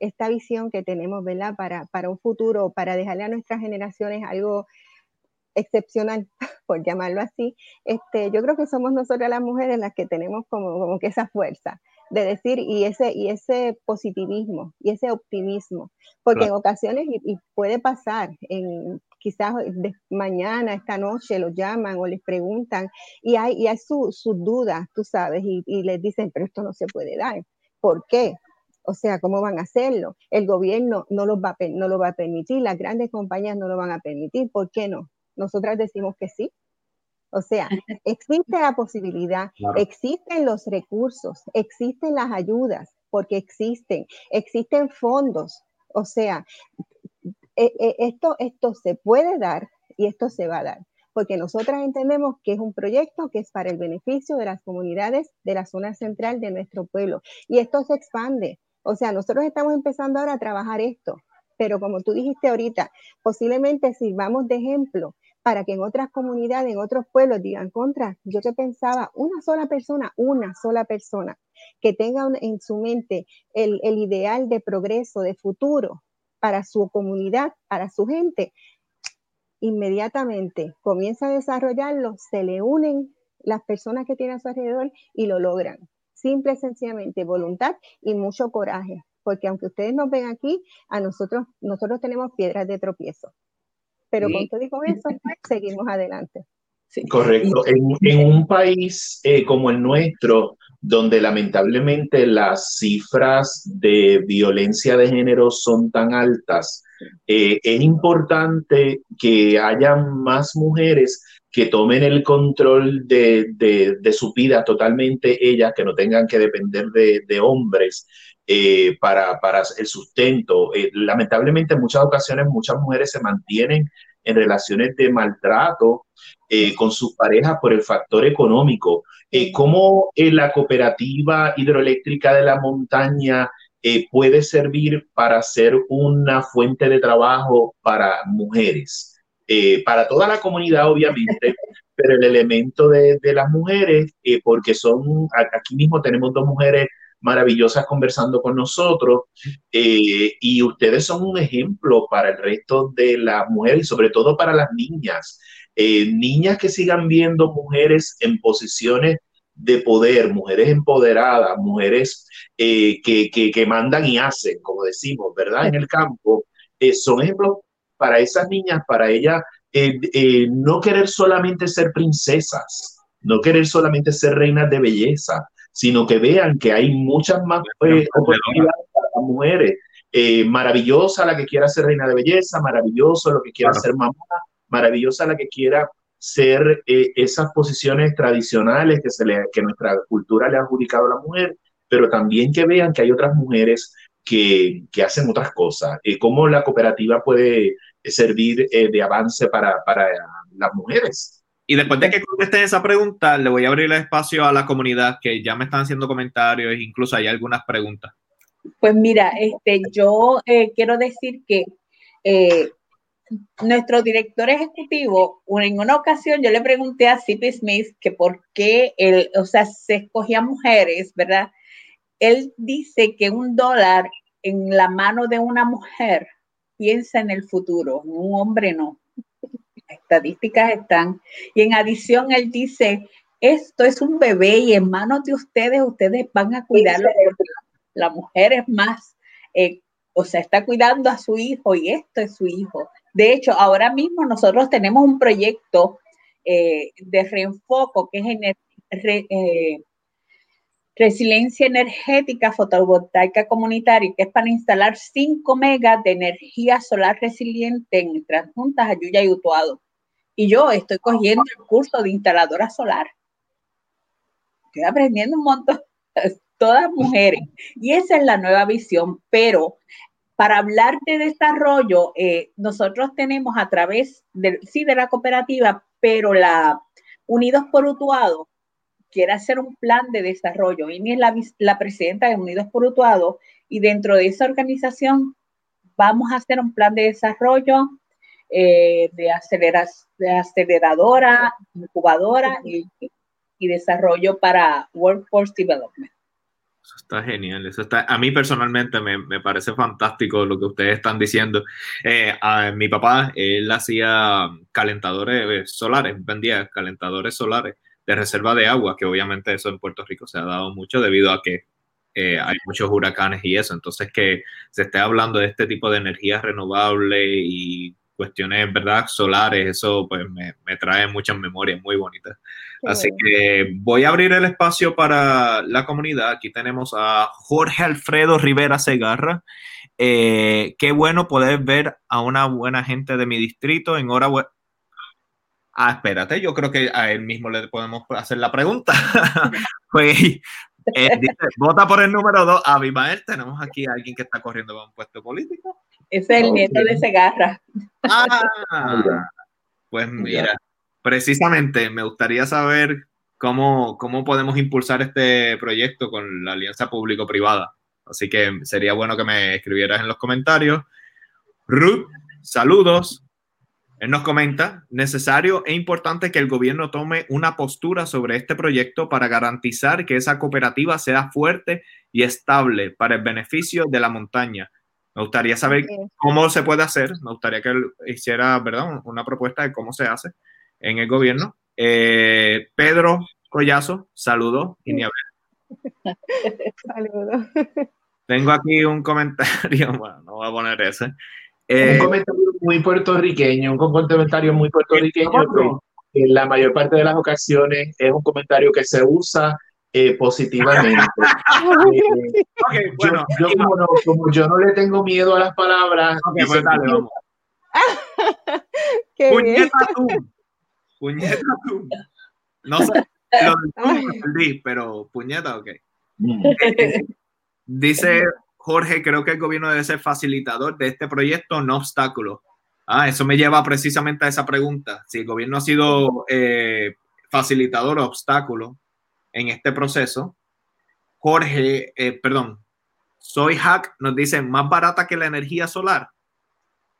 esta visión que tenemos, ¿verdad? Para, para un futuro, para dejarle a nuestras generaciones algo excepcional, [LAUGHS] por llamarlo así, este, yo creo que somos nosotras las mujeres las que tenemos como, como que esa fuerza de decir y ese, y ese positivismo y ese optimismo, porque en ocasiones, y, puede pasar, en, quizás mañana, esta noche, los llaman o les preguntan y hay, y hay sus dudas, tú sabes, y, y les dicen, pero esto no se puede dar. ¿Por qué? O sea, ¿cómo van a hacerlo? El gobierno no, los va, no lo va a permitir, las grandes compañías no lo van a permitir. ¿Por qué no? Nosotras decimos que sí. O sea, existe la posibilidad, existen los recursos, existen las ayudas, porque existen, existen fondos. O sea, e, e, esto, esto se puede dar y esto se va a dar porque nosotras entendemos que es un proyecto que es para el beneficio de las comunidades de la zona central de nuestro pueblo. Y esto se expande. O sea, nosotros estamos empezando ahora a trabajar esto, pero como tú dijiste ahorita, posiblemente sirvamos de ejemplo para que en otras comunidades, en otros pueblos digan contra, yo que pensaba una sola persona, una sola persona que tenga en su mente el, el ideal de progreso, de futuro para su comunidad, para su gente, inmediatamente comienza a desarrollarlo, se le unen las personas que tienen a su alrededor y lo logran simple, sencillamente voluntad y mucho coraje, porque aunque ustedes nos ven aquí, a nosotros, nosotros tenemos piedras de tropiezo. Pero con todo digo eso, seguimos adelante. Correcto. En, un país eh, como el nuestro, donde lamentablemente las cifras de violencia de género son tan altas, eh, es importante que haya más mujeres que tomen el control de, su vida totalmente ellas, que no tengan que depender de, hombres eh, para, el sustento. Eh, lamentablemente en muchas ocasiones muchas mujeres se mantienen en relaciones de maltrato con sus parejas por el factor económico. ¿Cómo la cooperativa hidroeléctrica de la montaña puede servir para ser una fuente de trabajo para mujeres? Eh, para toda la comunidad, obviamente, [LAUGHS] pero el elemento de, las mujeres, eh, porque son, aquí mismo tenemos dos mujeres maravillosas conversando con nosotros eh, y ustedes son un ejemplo para el resto de las mujeres y sobre todo para las niñas. Niñas que sigan viendo mujeres en posiciones de poder, mujeres empoderadas, mujeres que, que, que, mandan y hacen, como decimos, ¿verdad? En el campo, son ejemplos para esas niñas, para ellas, eh, eh, no querer solamente ser princesas, no querer solamente ser reinas de belleza, sino que vean que hay muchas más eh, oportunidades para las mujeres. maravillosa la que quiera ser reina de belleza, maravilloso lo que quiera ser mamá, maravillosa la que quiera ser esas posiciones tradicionales que, se le, que nuestra cultura le ha adjudicado a la mujer, pero también que vean que hay otras mujeres que, que hacen otras cosas. ¿Cómo la cooperativa puede servir eh, de avance para, para las mujeres. Y después de que contesten esa pregunta, le voy a abrir el espacio a la comunidad que ya me están haciendo comentarios, incluso hay algunas preguntas. Pues mira, este, yo eh, quiero decir que eh, nuestro director ejecutivo, en una ocasión yo le pregunté a C.P. Smith que por qué él, o sea, se escogían mujeres, ¿verdad? Él dice que un dólar en la mano de una mujer piensa en el futuro, un hombre no. estadísticas están. Y en adición, él dice, esto es un bebé y en manos de ustedes, ustedes van a cuidarlo porque la, mujer es más, eh, o sea, está cuidando a su hijo y esto es su hijo. De hecho, ahora mismo nosotros tenemos un proyecto eh, de reenfoco, que es eh, resiliencia energética fotovoltaica comunitaria, que es para instalar 5 megas de energía solar resiliente en nuestras juntas Ayuya y Utuado. Y yo estoy cogiendo el curso de instaladora solar. Estoy aprendiendo un montón, [LAUGHS] todas mujeres. Y esa es la nueva visión, pero para hablar de desarrollo, eh, nosotros tenemos a través de, sí, de la cooperativa, pero la Unidos por Utuado quiere hacer un plan de desarrollo. Amy es la, presidenta de Unidos por Utuado y dentro de esa organización vamos a hacer un plan de desarrollo eh, de, aceleradora, incubadora y desarrollo para Workforce Development. Eso está genial. Eso está, a mí personalmente me, me parece fantástico lo que ustedes están diciendo. Eh, mi papá, él hacía calentadores eh, solares, vendía calentadores solares de reserva de agua, que obviamente eso en Puerto Rico se ha dado mucho debido a que eh, hay muchos huracanes y eso. Entonces, que se esté hablando de este tipo de energía renovable y cuestiones, ¿verdad? Solares, eso pues me, me trae muchas memorias muy bonitas. Así que voy a abrir el espacio para la comunidad. Aquí tenemos a Jorge Alfredo Rivera Segarra. Eh, qué bueno poder ver a una buena gente de mi distrito. Enhorabuena. Ah, espérate, yo creo que a él mismo le podemos hacer la pregunta. [LAUGHS] pues, eh, dice, vota por el número 2. Abimael, tenemos aquí a alguien que está corriendo con un puesto político. Es el nieto de Segarra. Ah, pues mira, precisamente me gustaría saber cómo, cómo podemos impulsar este proyecto con la alianza público-privada. Así que sería bueno que me escribieras en los comentarios. Ruth, saludos. Él nos comenta, necesario e importante que el gobierno tome una postura sobre este proyecto para garantizar que esa cooperativa sea fuerte y estable para el beneficio de la montaña me gustaría saber cómo se puede hacer. Me gustaría que él hiciera, ¿verdad? Una propuesta de cómo se hace en el gobierno. Eh, Pedro Collazo, saludos. Y ni [LAUGHS] Saludos. Tengo aquí un comentario, [LAUGHS] bueno, no voy a poner ese. un eh, comentario muy puertorriqueño, un comentario muy puertorriqueño que en la mayor parte de las ocasiones es un comentario que se usa eh, positivamente. [LAUGHS] Eh, bueno, yo, como, yo no le tengo miedo a las palabras. pues dale, vamos. [LAUGHS] Puñeta tú. Puñeta tú. No sé, lo entendí, pero puñeta, ok. Mm. dice Jorge, creo que el gobierno debe ser facilitador de este proyecto, no obstáculo. Ah, eso me lleva precisamente a esa pregunta. Si el gobierno ha sido eh, facilitador o obstáculo, en este proceso. Jorge, eh, perdón, Soy Hack nos dice más barata que la energía solar.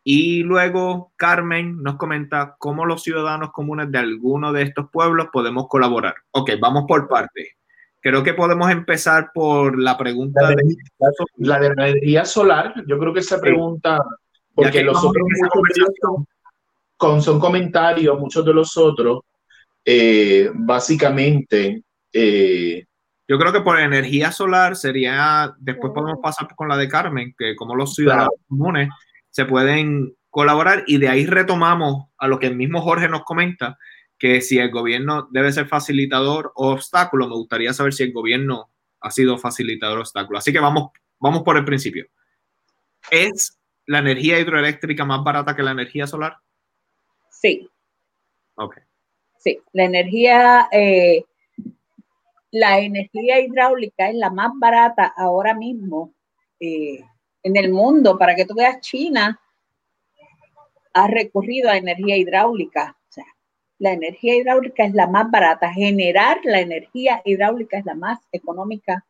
Y luego Carmen nos comenta cómo los ciudadanos comunes de alguno de estos pueblos podemos colaborar. Ok, vamos por parte. Creo que podemos empezar por la pregunta la de, la de energía solar. Yo creo que esa pregunta, porque los otros son, son, comentarios, muchos de los otros, eh, básicamente eh, yo creo que por energía solar sería, después podemos pasar con la de Carmen, que como los ciudadanos comunes se pueden colaborar y de ahí retomamos a lo que el mismo Jorge nos comenta, que si el gobierno debe ser facilitador o obstáculo, me gustaría saber si el gobierno ha sido facilitador o obstáculo. Así que vamos, vamos por el principio. ¿Es la energía hidroeléctrica más barata que la energía solar? Sí. Ok. Sí, la energía eh, la energía hidráulica es la más barata ahora mismo eh, en el mundo. Para que tú veas, China ha recurrido a energía hidráulica. O sea, la energía hidráulica es la más barata. Generar la energía hidráulica es la más económica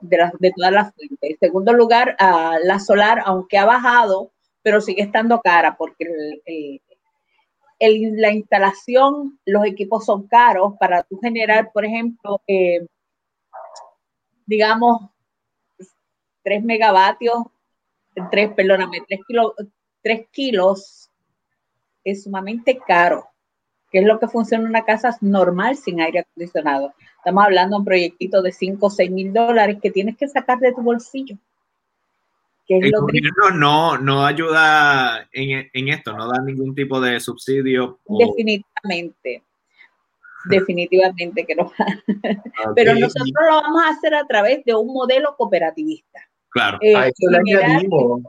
de, todas las fuentes. En segundo lugar, la solar, aunque ha bajado, pero sigue estando cara porque el, la instalación, los equipos son caros para tú generar, por ejemplo, eh, digamos, 3 megavatios, 3, perdóname, 3 kilos, 3 kilos es sumamente caro, que es lo que funciona en una casa normal sin aire acondicionado. Estamos hablando de un proyectito de 5 o 6 mil dólares que tienes que sacar de tu bolsillo el gobierno no, no ayuda en, en, esto, no da ningún tipo de subsidio. Definitivamente. Definitivamente que no. Pero nosotros lo vamos a hacer a través de un modelo cooperativista. Claro. Eh, a eso le añadimos,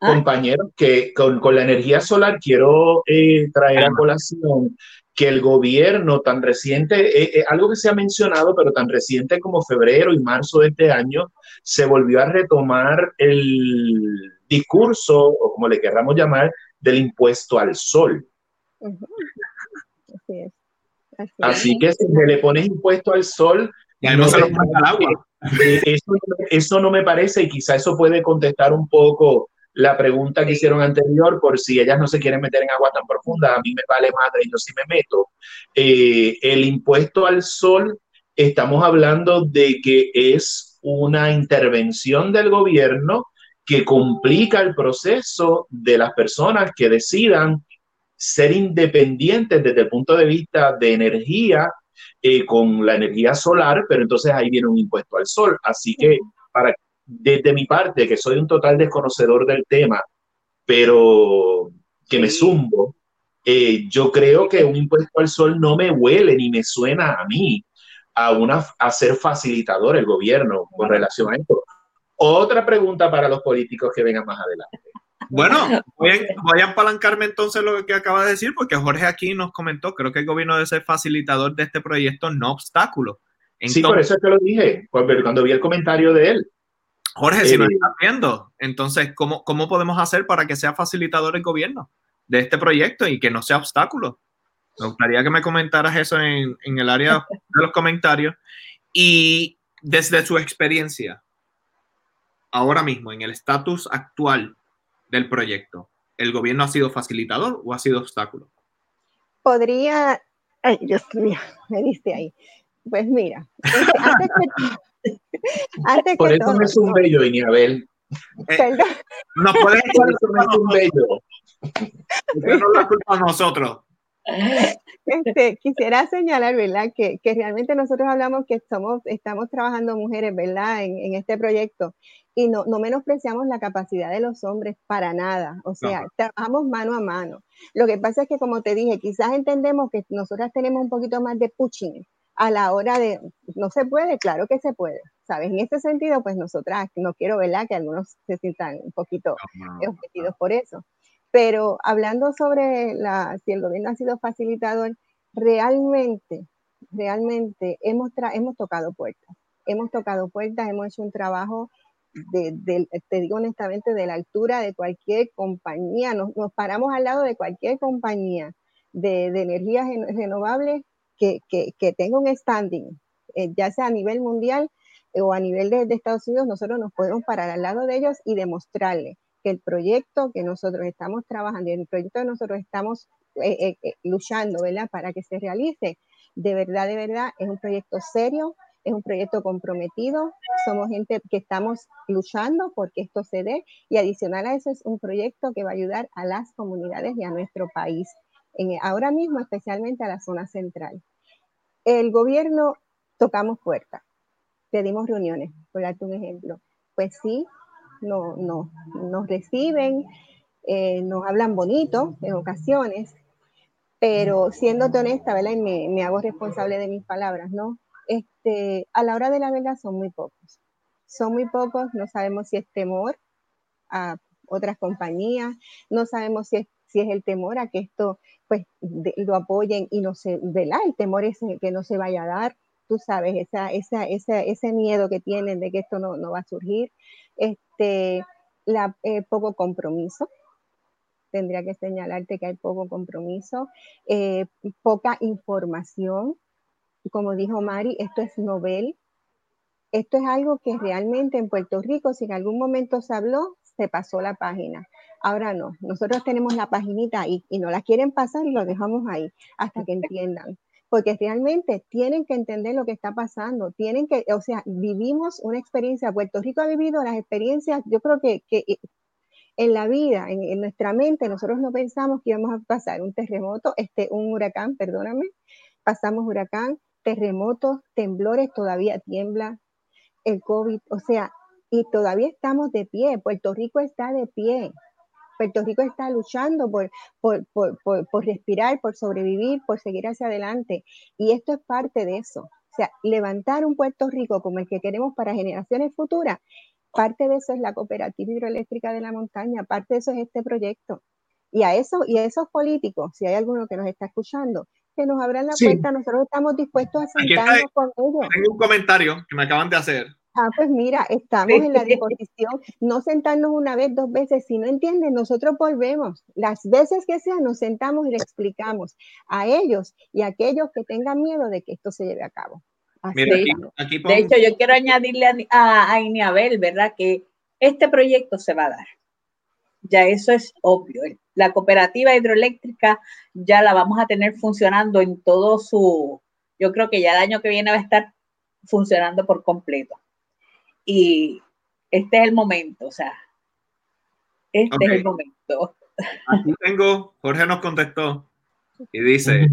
¿Ah? compañeros, que con, con, la energía solar quiero eh, traer a colación que el gobierno tan reciente, eh, eh, algo que se ha mencionado, pero tan reciente como febrero y marzo de este año, se volvió a retomar el discurso, o como le querramos llamar, del impuesto al sol. Así, es. Así, que si le pones impuesto al sol, ya no se lo al agua. [LAUGHS] Eh, eso, eso no me parece y quizá eso puede contestar un poco la pregunta que hicieron anterior, por si ellas no se quieren meter en agua tan profunda, a mí me vale madre yo sí me meto. Eh, el impuesto al sol, estamos hablando de que es una intervención del gobierno que complica el proceso de las personas que decidan ser independientes desde el punto de vista de energía eh, con la energía solar, pero entonces ahí viene un impuesto al sol. Así que para desde mi parte, que soy un total desconocedor del tema, pero que me zumbo, eh, yo creo que un impuesto al sol no me huele ni me suena a mí a, una, a ser facilitador el gobierno con relación a esto. Otra pregunta para los políticos que vengan más adelante. Bueno, voy a, voy a apalancarme entonces lo que acaba de decir, porque Jorge aquí nos comentó, creo que el gobierno debe ser facilitador de este proyecto, no obstáculo. sí, por eso es que lo dije, cuando vi el comentario de él. Jorge, si nos eh, estás viendo, entonces, ¿cómo, ¿cómo podemos hacer para que sea facilitador el gobierno de este proyecto y que no sea obstáculo? Me gustaría que me comentaras eso en, en el área de los comentarios. Y desde su experiencia, ahora mismo, en el estatus actual del proyecto, ¿el gobierno ha sido facilitador o ha sido obstáculo? Podría, ay Dios mío, me diste ahí. Pues mira, este, antes que, Por eso no es un bello, Iniabel. Eh, no puede ser un bello. no la culpa a nosotros. Este, quisiera señalar, ¿verdad? Que, que, realmente nosotros hablamos que somos, estamos trabajando mujeres, ¿verdad? En, en este proyecto y no, no, menospreciamos la capacidad de los hombres para nada. O sea, trabajamos mano a mano. Lo que pasa es que, como te dije, quizás entendemos que nosotras tenemos un poquito más de pushing a la hora de, no se puede, claro que se puede, ¿sabes? En este sentido, pues nosotras, no quiero, ¿verdad? Que algunos se sientan un poquito ofendidos por eso. Pero hablando sobre la, si el gobierno ha sido facilitador, realmente, realmente hemos, hemos tocado puertas. Hemos tocado puertas, hemos hecho un trabajo de, te digo honestamente, de la altura de cualquier compañía. Nos, paramos al lado de cualquier compañía de, de energías renovables que, que, tenga un standing, eh, ya sea a nivel mundial eh, o a nivel de, Estados Unidos, nosotros nos podemos parar al lado de ellos y demostrarle que el proyecto que nosotros estamos trabajando y el proyecto que nosotros estamos eh, luchando, ¿verdad? Para que se realice, de verdad, de verdad, es un proyecto serio, es un proyecto comprometido, somos gente que estamos luchando porque esto se dé y adicional a eso es un proyecto que va a ayudar a las comunidades y a nuestro país ahora mismo especialmente a la zona central. El gobierno tocamos puertas, pedimos reuniones, por darte un ejemplo. Pues sí, no, no, nos reciben, eh, nos hablan bonito en ocasiones, pero siendo honesta, ¿verdad? Y me, me, hago responsable de mis palabras, ¿no? Este, a la hora de la verdad son muy pocos. Son muy pocos, no sabemos si es temor a otras compañías, no sabemos si es si es el temor a que esto pues lo apoyen y no se, ¿verdad? El temor es que no se vaya a dar, tú sabes, esa, esa, esa, ese miedo que tienen de que esto no, no va a surgir, este, la, eh, poco compromiso, tendría que señalarte que hay poco compromiso, eh, poca información, como dijo Mari, esto es novel, esto es algo que realmente en Puerto Rico, si en algún momento se habló, se pasó la página. Ahora no, nosotros tenemos la paginita ahí y no la quieren pasar y lo dejamos ahí hasta que entiendan. Porque realmente tienen que entender lo que está pasando, tienen que, o sea, vivimos una experiencia, Puerto Rico ha vivido las experiencias, yo creo que, que en la vida, en, nuestra mente, nosotros no pensamos que íbamos a pasar un terremoto, este, un huracán, perdóname, pasamos huracán, terremotos, temblores, todavía tiembla, el COVID, o sea, y todavía estamos de pie, Puerto Rico está de pie, Puerto Rico está luchando por, por, respirar, por sobrevivir, por seguir hacia adelante. Y esto es parte de eso. O sea, levantar un Puerto Rico como el que queremos para generaciones futuras, parte de eso es la cooperativa hidroeléctrica de la montaña, parte de eso es este proyecto. Y a eso, y a esos políticos, si hay alguno que nos está escuchando, que nos abran la puerta, nosotros estamos dispuestos a sentarnos con ellos. Tengo un comentario que me acaban de hacer. Ah, pues mira, estamos en la [LAUGHS] disposición, no sentarnos una vez, dos veces, si no entienden, nosotros volvemos. Las veces que sean, nos sentamos y le explicamos a ellos y a aquellos que tengan miedo de que esto se lleve a cabo. de, hecho, yo quiero añadirle a, a Iniabel, ¿verdad? Que este proyecto se va a dar. Ya eso es obvio. La cooperativa hidroeléctrica ya la vamos a tener funcionando en todo su, yo creo que ya el año que viene va a estar funcionando por completo y este es el momento, o sea, este es el momento. Aquí tengo, Jorge nos contestó y dice,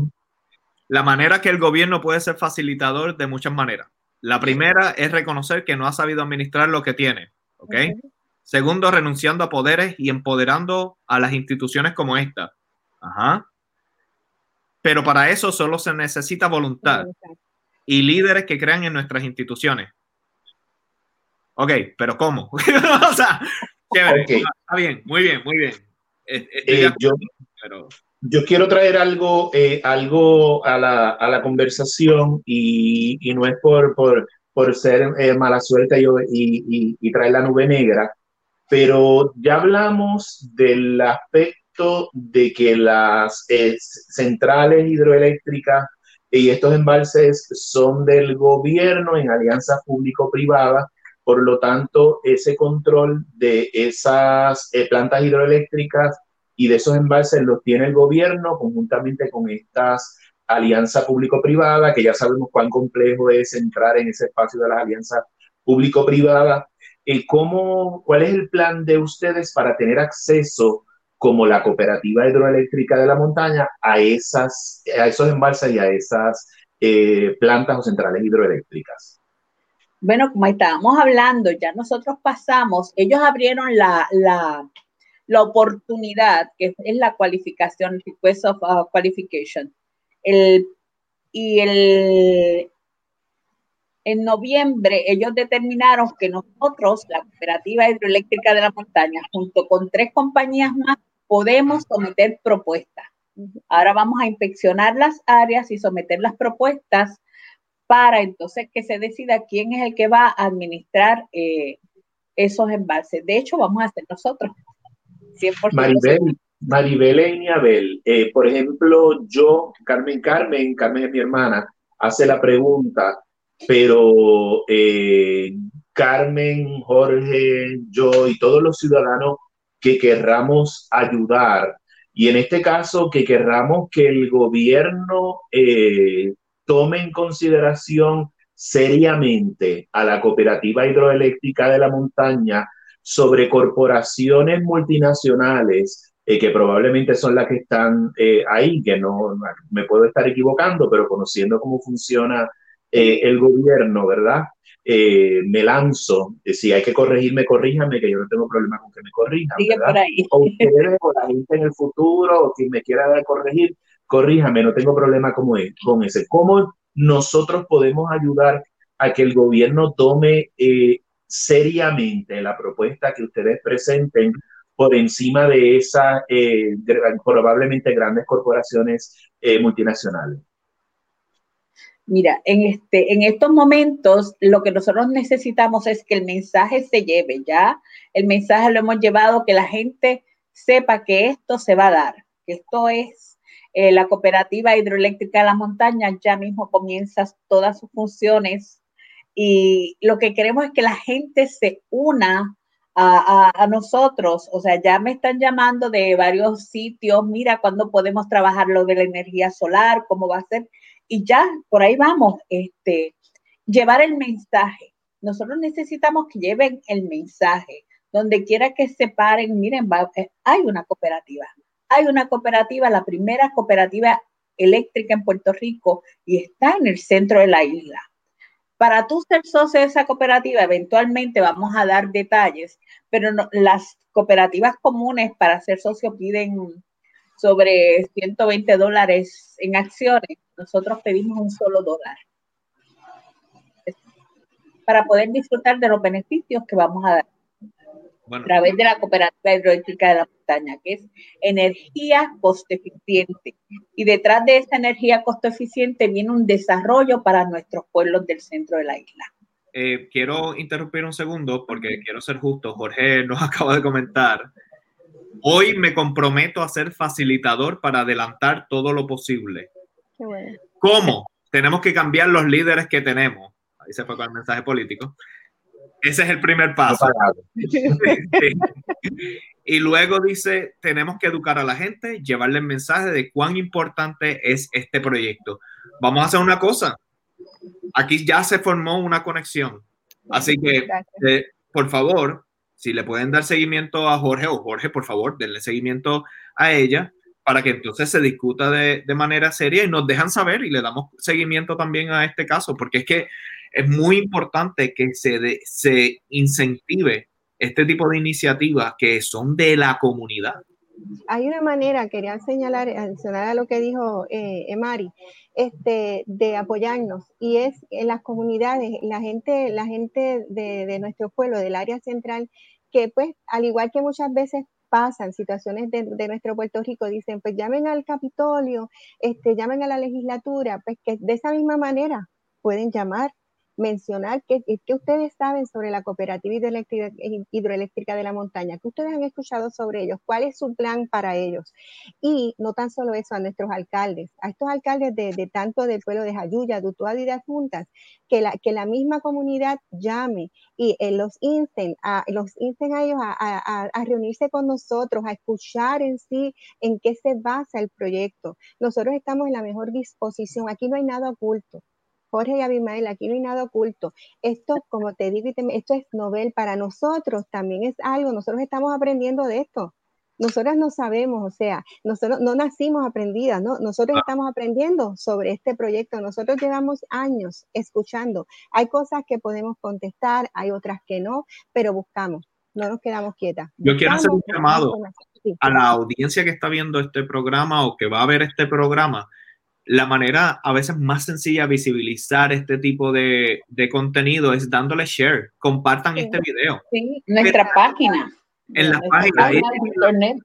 la manera que el gobierno puede ser facilitador de muchas maneras. La primera es reconocer que no ha sabido administrar lo que tiene, ¿ok? Segundo, renunciando a poderes y empoderando a las instituciones como esta. Ajá. Pero para eso solo se necesita voluntad y líderes que crean en nuestras instituciones. Ok, pero ¿cómo? [LAUGHS] o sea, chévere. Está bien, muy bien, muy bien. Eh, yo, quiero traer algo, eh, algo a, la, a, la, conversación y, y, no es por, por, por ser eh, mala suerte y, y, y, traer la nube negra, pero ya hablamos del aspecto de que las centrales hidroeléctricas y estos embalses son del gobierno en alianza público-privada por lo tanto, ese control de esas eh, plantas hidroeléctricas y de esos embalses los tiene el gobierno conjuntamente con estas alianza público-privada, que ya sabemos cuán complejo es entrar en ese espacio de las alianzas público-privada. Eh, ¿cómo, ¿Cuál es el plan de ustedes para tener acceso, como la cooperativa hidroeléctrica de la montaña, a, esas, a esos embalses y a esas eh, plantas o centrales hidroeléctricas? Bueno, como estábamos hablando, ya nosotros pasamos, ellos abrieron la, la, la oportunidad, que es la cualificación, request of uh, qualification. El, y el, en noviembre ellos determinaron que nosotros, la Cooperativa Hidroeléctrica de la Montaña, junto con tres compañías más, podemos someter propuestas. Ahora vamos a inspeccionar las áreas y someter las propuestas para entonces que se decida quién es el que va a administrar eh, esos embalses. De hecho, vamos a hacer nosotros. 100% Maribel, Maribel Abel, eh, por ejemplo, yo, Carmen Carmen, Carmen es mi hermana, hace la pregunta, pero eh, Carmen, Jorge, yo y todos los ciudadanos que querramos ayudar, y en este caso que querramos que el gobierno tome en consideración seriamente a la cooperativa hidroeléctrica de la montaña sobre corporaciones multinacionales eh, que probablemente son las que están eh, ahí, que no me puedo estar equivocando, pero conociendo cómo funciona eh, el gobierno, ¿verdad? me lanzo, si hay que corregirme, corríjame, que yo no tengo problema con que me corrijan. O ustedes o la gente en el futuro, o quien me quiera corregir, corríjame, no tengo problema es, con ese. ¿Cómo nosotros podemos ayudar a que el gobierno tome eh, seriamente la propuesta que ustedes presenten por encima de esas eh, probablemente grandes corporaciones eh, multinacionales? Mira, en, este, en estos momentos lo que nosotros necesitamos es que el mensaje se lleve, ¿ya? El mensaje lo hemos llevado, que la gente sepa que esto se va a dar, que esto es eh, la cooperativa hidroeléctrica de la montaña ya mismo comienza todas sus funciones y lo que queremos es que la gente se una a, nosotros. O sea, ya me están llamando de varios sitios, mira cuándo podemos trabajar lo de la energía solar, cómo va a ser. Y ya, por ahí vamos, este, llevar el mensaje. Nosotros necesitamos que lleven el mensaje. Donde quiera que se paren, miren, eh, hay una cooperativa hay una cooperativa, la primera cooperativa eléctrica en Puerto Rico, y está en el centro de la isla. Para tú ser socio de esa cooperativa, eventualmente vamos a dar detalles, pero las cooperativas comunes para ser socio piden sobre 120 dólares en acciones. Nosotros pedimos un solo dólar para poder disfrutar de los beneficios que vamos a dar a través de la cooperativa hidroeléctrica de la montaña, que es energía costo eficiente. Y detrás de esa energía costo eficiente viene un desarrollo para nuestros pueblos del centro de la isla. Eh, quiero interrumpir un segundo porque quiero ser justo. Jorge nos [LAUGHS] acaba de comentar. Hoy me comprometo a ser facilitador para adelantar todo lo posible. Qué bueno. ¿Cómo? Tenemos que cambiar los líderes que tenemos. Ahí se fue con el mensaje político. Ese es el primer paso. [LAUGHS] Y luego dice, tenemos que educar a la gente, llevarle el mensaje de cuán importante es este proyecto. Vamos a hacer una cosa. Aquí ya se formó una conexión. Así que, eh, por favor, si le pueden dar seguimiento a Jorge o Jorge, por favor, denle seguimiento a ella para que entonces se discuta de, de manera seria y nos dejan saber y le damos seguimiento también a este caso, porque es que es muy importante que se, se incentive este tipo de iniciativas que son de la comunidad. Hay una manera, quería señalar, adicional a lo que dijo eh, Emari, este, de apoyarnos y es en las comunidades, la gente, la gente de, nuestro pueblo, del área central, que pues al igual que muchas veces pasan situaciones de, de, nuestro Puerto Rico, dicen, pues llamen al Capitolio, este, llamen a la legislatura, pues que de esa misma manera pueden llamar mencionar que, que ustedes saben sobre la cooperativa hidroeléctrica, de la montaña, que ustedes han escuchado sobre ellos, cuál es su plan para ellos. Y no tan solo eso, a nuestros alcaldes, a estos alcaldes de, tanto del pueblo de Jayuya, de y de Juntas, que la, que la misma comunidad llame y eh, los insten a, los insten a ellos a reunirse con nosotros, a escuchar en sí en qué se basa el proyecto. Nosotros estamos en la mejor disposición, aquí no hay nada oculto. Jorge y Abimael, aquí no hay nada oculto. Esto, como te digo, esto es novel para nosotros, también es algo, nosotros estamos aprendiendo de esto. Nosotras no sabemos, o sea, nosotros no nacimos aprendidas, ¿no? Nosotros estamos aprendiendo sobre este proyecto. Nosotros llevamos años escuchando. Hay cosas que podemos contestar, hay otras que no, pero buscamos, no nos quedamos quietas. Yo quiero hacer un llamado a la audiencia que está viendo este programa o que va a ver este programa la manera a veces más sencilla de visibilizar este tipo de, contenido es dándole share. Compartan este video. Sí, nuestra página. En la página. de internet,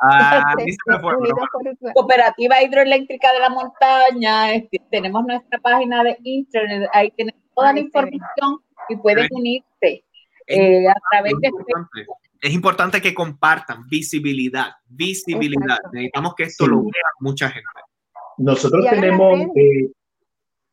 ah, [LAUGHS] Cooperativa Hidroeléctrica de la Montaña. Este, tenemos nuestra página de internet. Ahí tenemos toda la información y pueden unirse eh, a través de es importante que compartan visibilidad, visibilidad. Necesitamos que esto lo vea mucha gente. Nosotros tenemos, eh,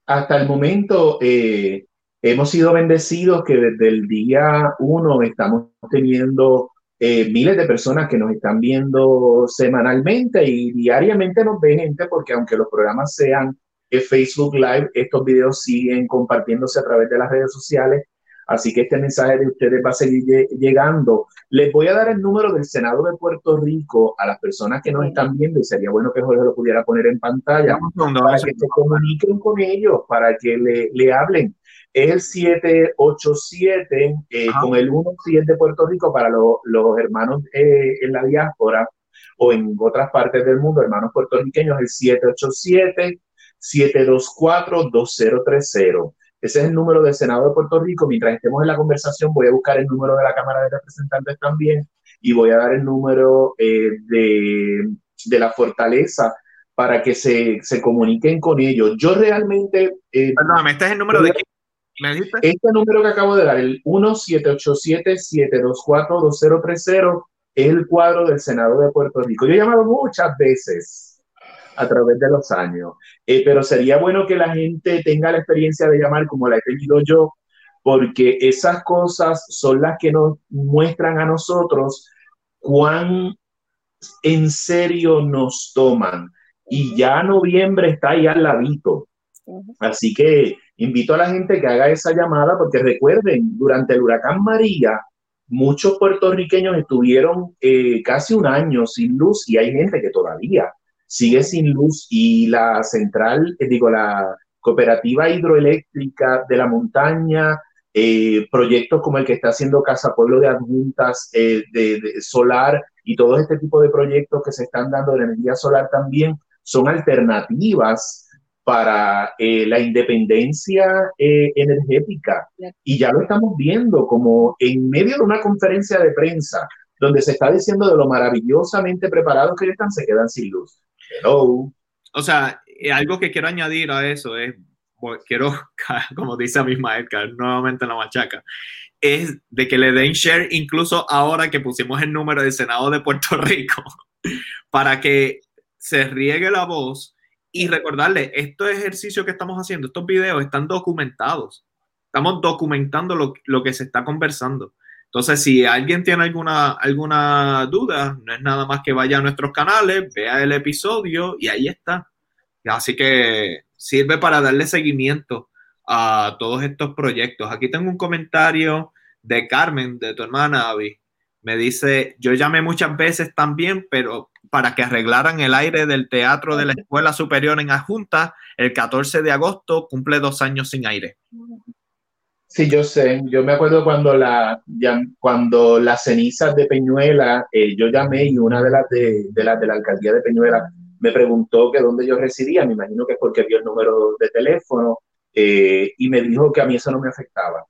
hasta el momento, eh, hemos sido bendecidos que desde el día uno estamos teniendo eh, miles de personas que nos están viendo semanalmente y diariamente nos ven gente porque aunque los programas sean Facebook Live, estos videos siguen compartiéndose a través de las redes sociales Así que este mensaje de ustedes va a seguir llegando. Les voy a dar el número del Senado de Puerto Rico a las personas que nos están viendo y sería bueno que Jorge lo pudiera poner en pantalla para que se comuniquen con ellos, para que le, le hablen. Es el 787 eh, con el 17 de Puerto Rico para los hermanos eh, en la diáspora o en otras partes del mundo, hermanos puertorriqueños, el 787 724 2030. Ese es el número del Senado de Puerto Rico. Mientras estemos en la conversación, voy a buscar el número de la Cámara de Representantes también y voy a dar el número eh, de, de, la Fortaleza para que se, se, comuniquen con ellos. Yo realmente... Eh, Perdóname, este es el número de quién? Este número que acabo de dar, el 1787-724-2030, es el cuadro del Senado de Puerto Rico. Yo he llamado muchas veces a través de los años. Eh, pero sería bueno que la gente tenga la experiencia de llamar como la he tenido yo, porque esas cosas son las que nos muestran a nosotros cuán en serio nos toman. Y ya noviembre está ahí al ladito. Así que invito a la gente que haga esa llamada, porque recuerden, durante el huracán María, muchos puertorriqueños estuvieron eh, casi un año sin luz y hay gente que todavía sigue sin luz y la central, eh, digo, la cooperativa hidroeléctrica de la montaña, eh, proyectos como el que está haciendo Casa Pueblo de Adjuntas de, de, solar y todo este tipo de proyectos que se están dando de energía solar también son alternativas para eh, la independencia eh, energética. Y ya lo estamos viendo como en medio de una conferencia de prensa donde se está diciendo de lo maravillosamente preparados que están, se quedan sin luz. Hello. O sea, eh, algo que quiero añadir a eso es, quiero, [LAUGHS] como dice a misma Edgar, nuevamente la machaca, es de que le den share incluso ahora que pusimos el número del Senado de Puerto [LAUGHS] Rico, para que se riegue la voz y recordarle, estos ejercicios que estamos haciendo, estos videos están documentados. Estamos documentando lo, lo, que se está conversando. Entonces, si alguien tiene alguna, alguna duda, no es nada más que vaya a nuestros canales, vea el episodio y ahí está. Así que sirve para darle seguimiento a todos estos proyectos. Aquí tengo un comentario de Carmen, de tu hermana Avi. Me dice, yo llamé muchas veces también, pero para que arreglaran el aire del teatro de la Escuela Superior en Adjunta. El 14 de agosto cumple dos años sin aire. Sí, yo sé. Yo me acuerdo cuando, la, ya, cuando las cenizas de Peñuela, eh, yo llamé y una de las de, de, las de la alcaldía de Peñuela me preguntó que dónde yo residía. Me imagino que es porque vio el número de teléfono eh, y me dijo que a mí eso no me afectaba.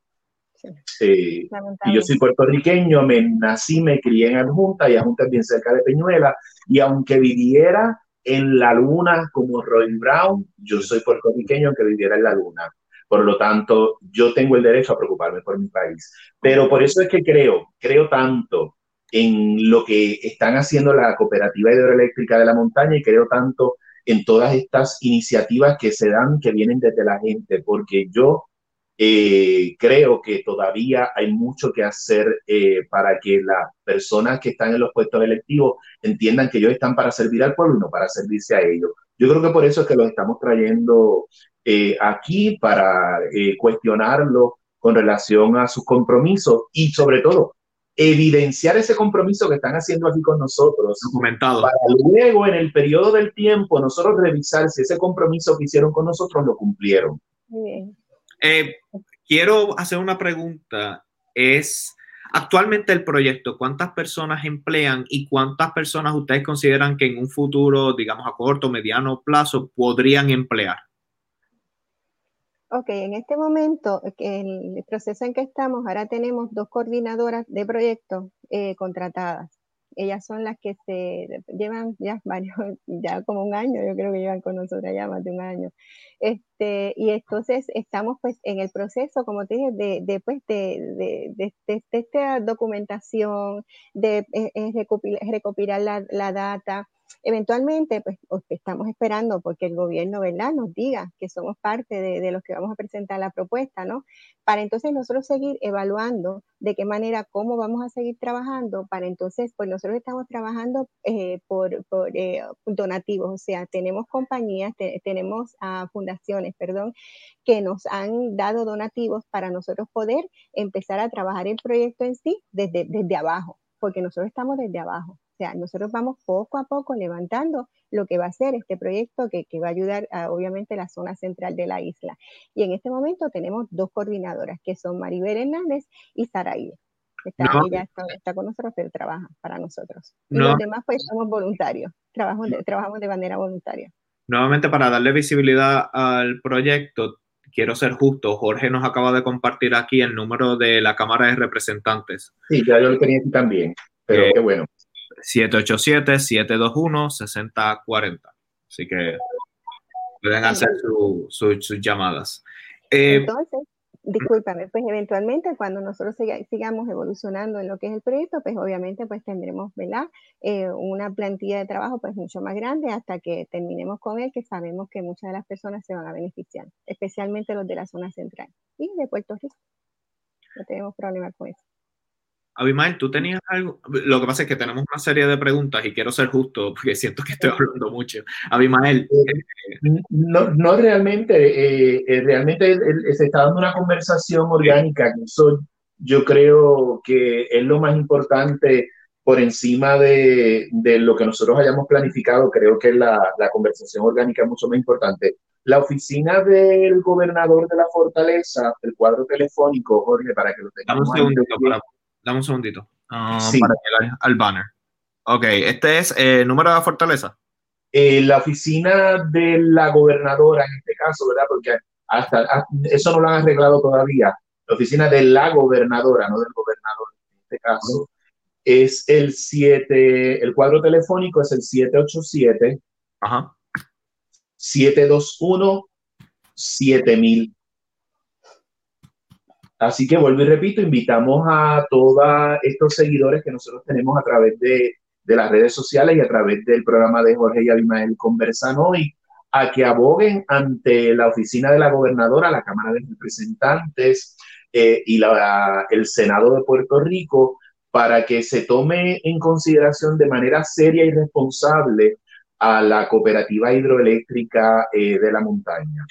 Sí. y yo soy puertorriqueño, me nací, me crié en Adjunta y Adjunta es bien cerca de Peñuela. Y aunque viviera en la luna como Roy Brown, yo soy puertorriqueño aunque viviera en la luna. Por lo tanto, yo tengo el derecho a preocuparme por mi país. Pero por eso es que creo, creo tanto en lo que están haciendo la Cooperativa Hidroeléctrica de la Montaña y creo tanto en todas estas iniciativas que se dan, que vienen desde la gente, porque yo eh, creo que todavía hay mucho que hacer eh, para que las personas que están en los puestos electivos entiendan que ellos están para servir al pueblo y no para servirse a ellos. Yo creo que por eso es que los estamos trayendo eh, aquí para cuestionarlo con relación a sus compromisos y sobre todo evidenciar ese compromiso que están haciendo aquí con nosotros. Documentado. Para luego, en el periodo del tiempo, nosotros revisar si ese compromiso que hicieron con nosotros lo cumplieron. Muy bien. Eh, quiero hacer una pregunta. Es actualmente el proyecto, ¿cuántas personas emplean y cuántas personas ustedes consideran que en un futuro, digamos a corto, mediano plazo, podrían emplear? Ok, en este momento, en el proceso en que estamos, ahora tenemos dos coordinadoras de proyecto eh, contratadas ellas son las que se llevan ya [LAUGHS] varios, ya como un año, yo creo que llevan con nosotros ya más de un año. Este, y entonces estamos pues en el proceso, como te dije, de, de, pues, de, de, de esta documentación, de eh, eh, recopilar, la, la data, Eventualmente, pues estamos esperando porque el gobierno, ¿verdad?, nos diga que somos parte de, los que vamos a presentar la propuesta, ¿no? Para entonces nosotros seguir evaluando de qué manera, cómo vamos a seguir trabajando, para entonces, pues nosotros estamos trabajando eh, por, por eh, donativos, o sea, tenemos compañías, tenemos uh, fundaciones, perdón, que nos han dado donativos para nosotros poder empezar a trabajar el proyecto en sí desde, desde abajo, porque nosotros estamos desde abajo. O sea, nosotros vamos poco a poco levantando lo que va a ser este proyecto que, que va a ayudar a, obviamente la zona central de la isla. Y en este momento tenemos dos coordinadoras que son Maribel Hernández y Saraí. Está, Ella está, con nosotros, pero trabaja para nosotros. Y los demás pues somos voluntarios, trabajamos de, trabajamos de manera voluntaria. Nuevamente para darle visibilidad al proyecto, quiero ser justo, Jorge nos acaba de compartir aquí el número de la Cámara de Representantes. Sí, ya yo lo tenía aquí también, pero eh, qué bueno. 787-721-6040. Así que pueden hacer sus llamadas. Eh, Entonces, discúlpame, pues eventualmente cuando nosotros sigamos evolucionando en lo que es el proyecto, pues obviamente pues tendremos, ¿verdad? Eh, una plantilla de trabajo pues mucho más grande hasta que terminemos con él, que sabemos que muchas de las personas se van a beneficiar, especialmente los de la zona central y de Puerto Rico. No tenemos problema con eso. Abimael, ¿tú tenías algo? Lo que pasa es que tenemos una serie de preguntas y quiero ser justo porque siento que estoy hablando mucho. Abimael. Eh, no, no realmente, eh, eh, realmente se está dando una conversación orgánica. Eso yo creo que es lo más importante por encima de, de lo que nosotros hayamos planificado. Creo que la, la conversación orgánica es mucho más importante. La oficina del gobernador de la fortaleza, el cuadro telefónico, Jorge, para que lo tengamos. Dame un segundito, para, dame un segundito. Ah, para que al banner. Ok, este es el eh, número de la fortaleza. Eh, la oficina de la gobernadora, en este caso, ¿verdad? Porque hasta, ah, eso no lo han arreglado todavía. La oficina de la gobernadora, no del gobernador, en este caso, es el 7, el cuadro telefónico es el 787 Ajá. 721 7000. Así que vuelvo y repito, invitamos a todos estos seguidores que nosotros tenemos a través de, de las redes sociales y a través del programa de Jorge y Abimael Conversan hoy a que aboguen ante la oficina de la gobernadora, la Cámara de Representantes eh, y la, el Senado de Puerto Rico para que se tome en consideración de manera seria y responsable a la cooperativa hidroeléctrica eh, de la montaña.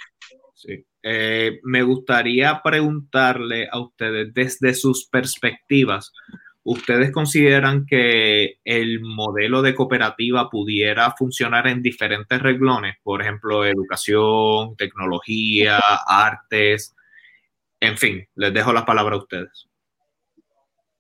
Eh, me gustaría preguntarle a ustedes desde sus perspectivas, ¿ustedes consideran que el modelo de cooperativa pudiera funcionar en diferentes reglones? Por ejemplo, educación, tecnología, artes, en fin, les dejo la palabra a ustedes.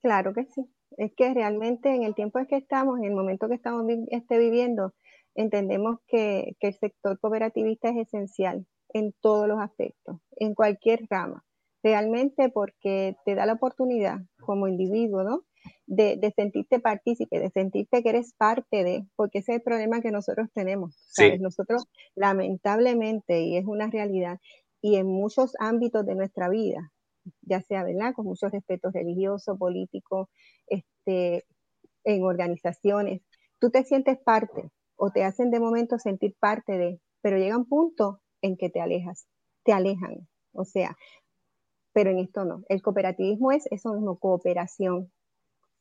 Claro que sí. Es que realmente en el tiempo en que estamos, en el momento que estamos este, viviendo, entendemos que, el sector cooperativista es esencial en todos los aspectos, en cualquier rama, realmente porque te da la oportunidad como individuo, ¿no? De, sentirte partícipe, de sentirte que eres parte de, porque ese es el problema que nosotros tenemos. Nosotros, lamentablemente, y es una realidad, y en muchos ámbitos de nuestra vida, ya sea, ¿verdad? Con mucho respeto religioso, político, este, en organizaciones, tú te sientes parte, o te hacen de momento sentir parte de, pero llega un punto en que te alejas, te alejan. O sea, pero en esto no. El cooperativismo es eso mismo, cooperación.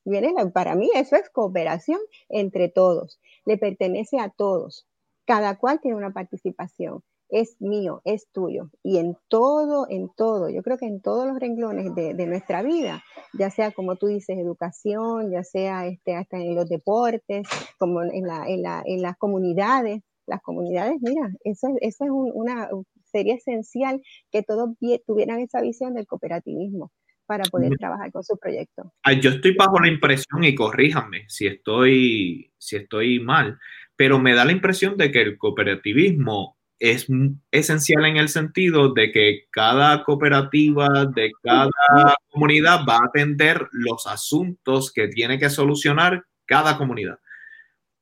¿Viene? Para mí eso es cooperación entre todos. Le pertenece a todos. Cada cual tiene una participación es mío, es tuyo. Y en todo, en todo, yo creo que en todos los renglones de, nuestra vida, ya sea como tú dices, educación, ya sea este, hasta en los deportes, como en, la, en, la, en las comunidades, las comunidades, mira, eso, eso es una, sería esencial que todos tuvieran esa visión del cooperativismo para poder trabajar con su proyecto. Yo estoy bajo la impresión, y corríjanme si estoy, si estoy mal, pero me da la impresión de que el cooperativismo es esencial en el sentido de que cada cooperativa de cada comunidad va a atender los asuntos que tiene que solucionar cada comunidad.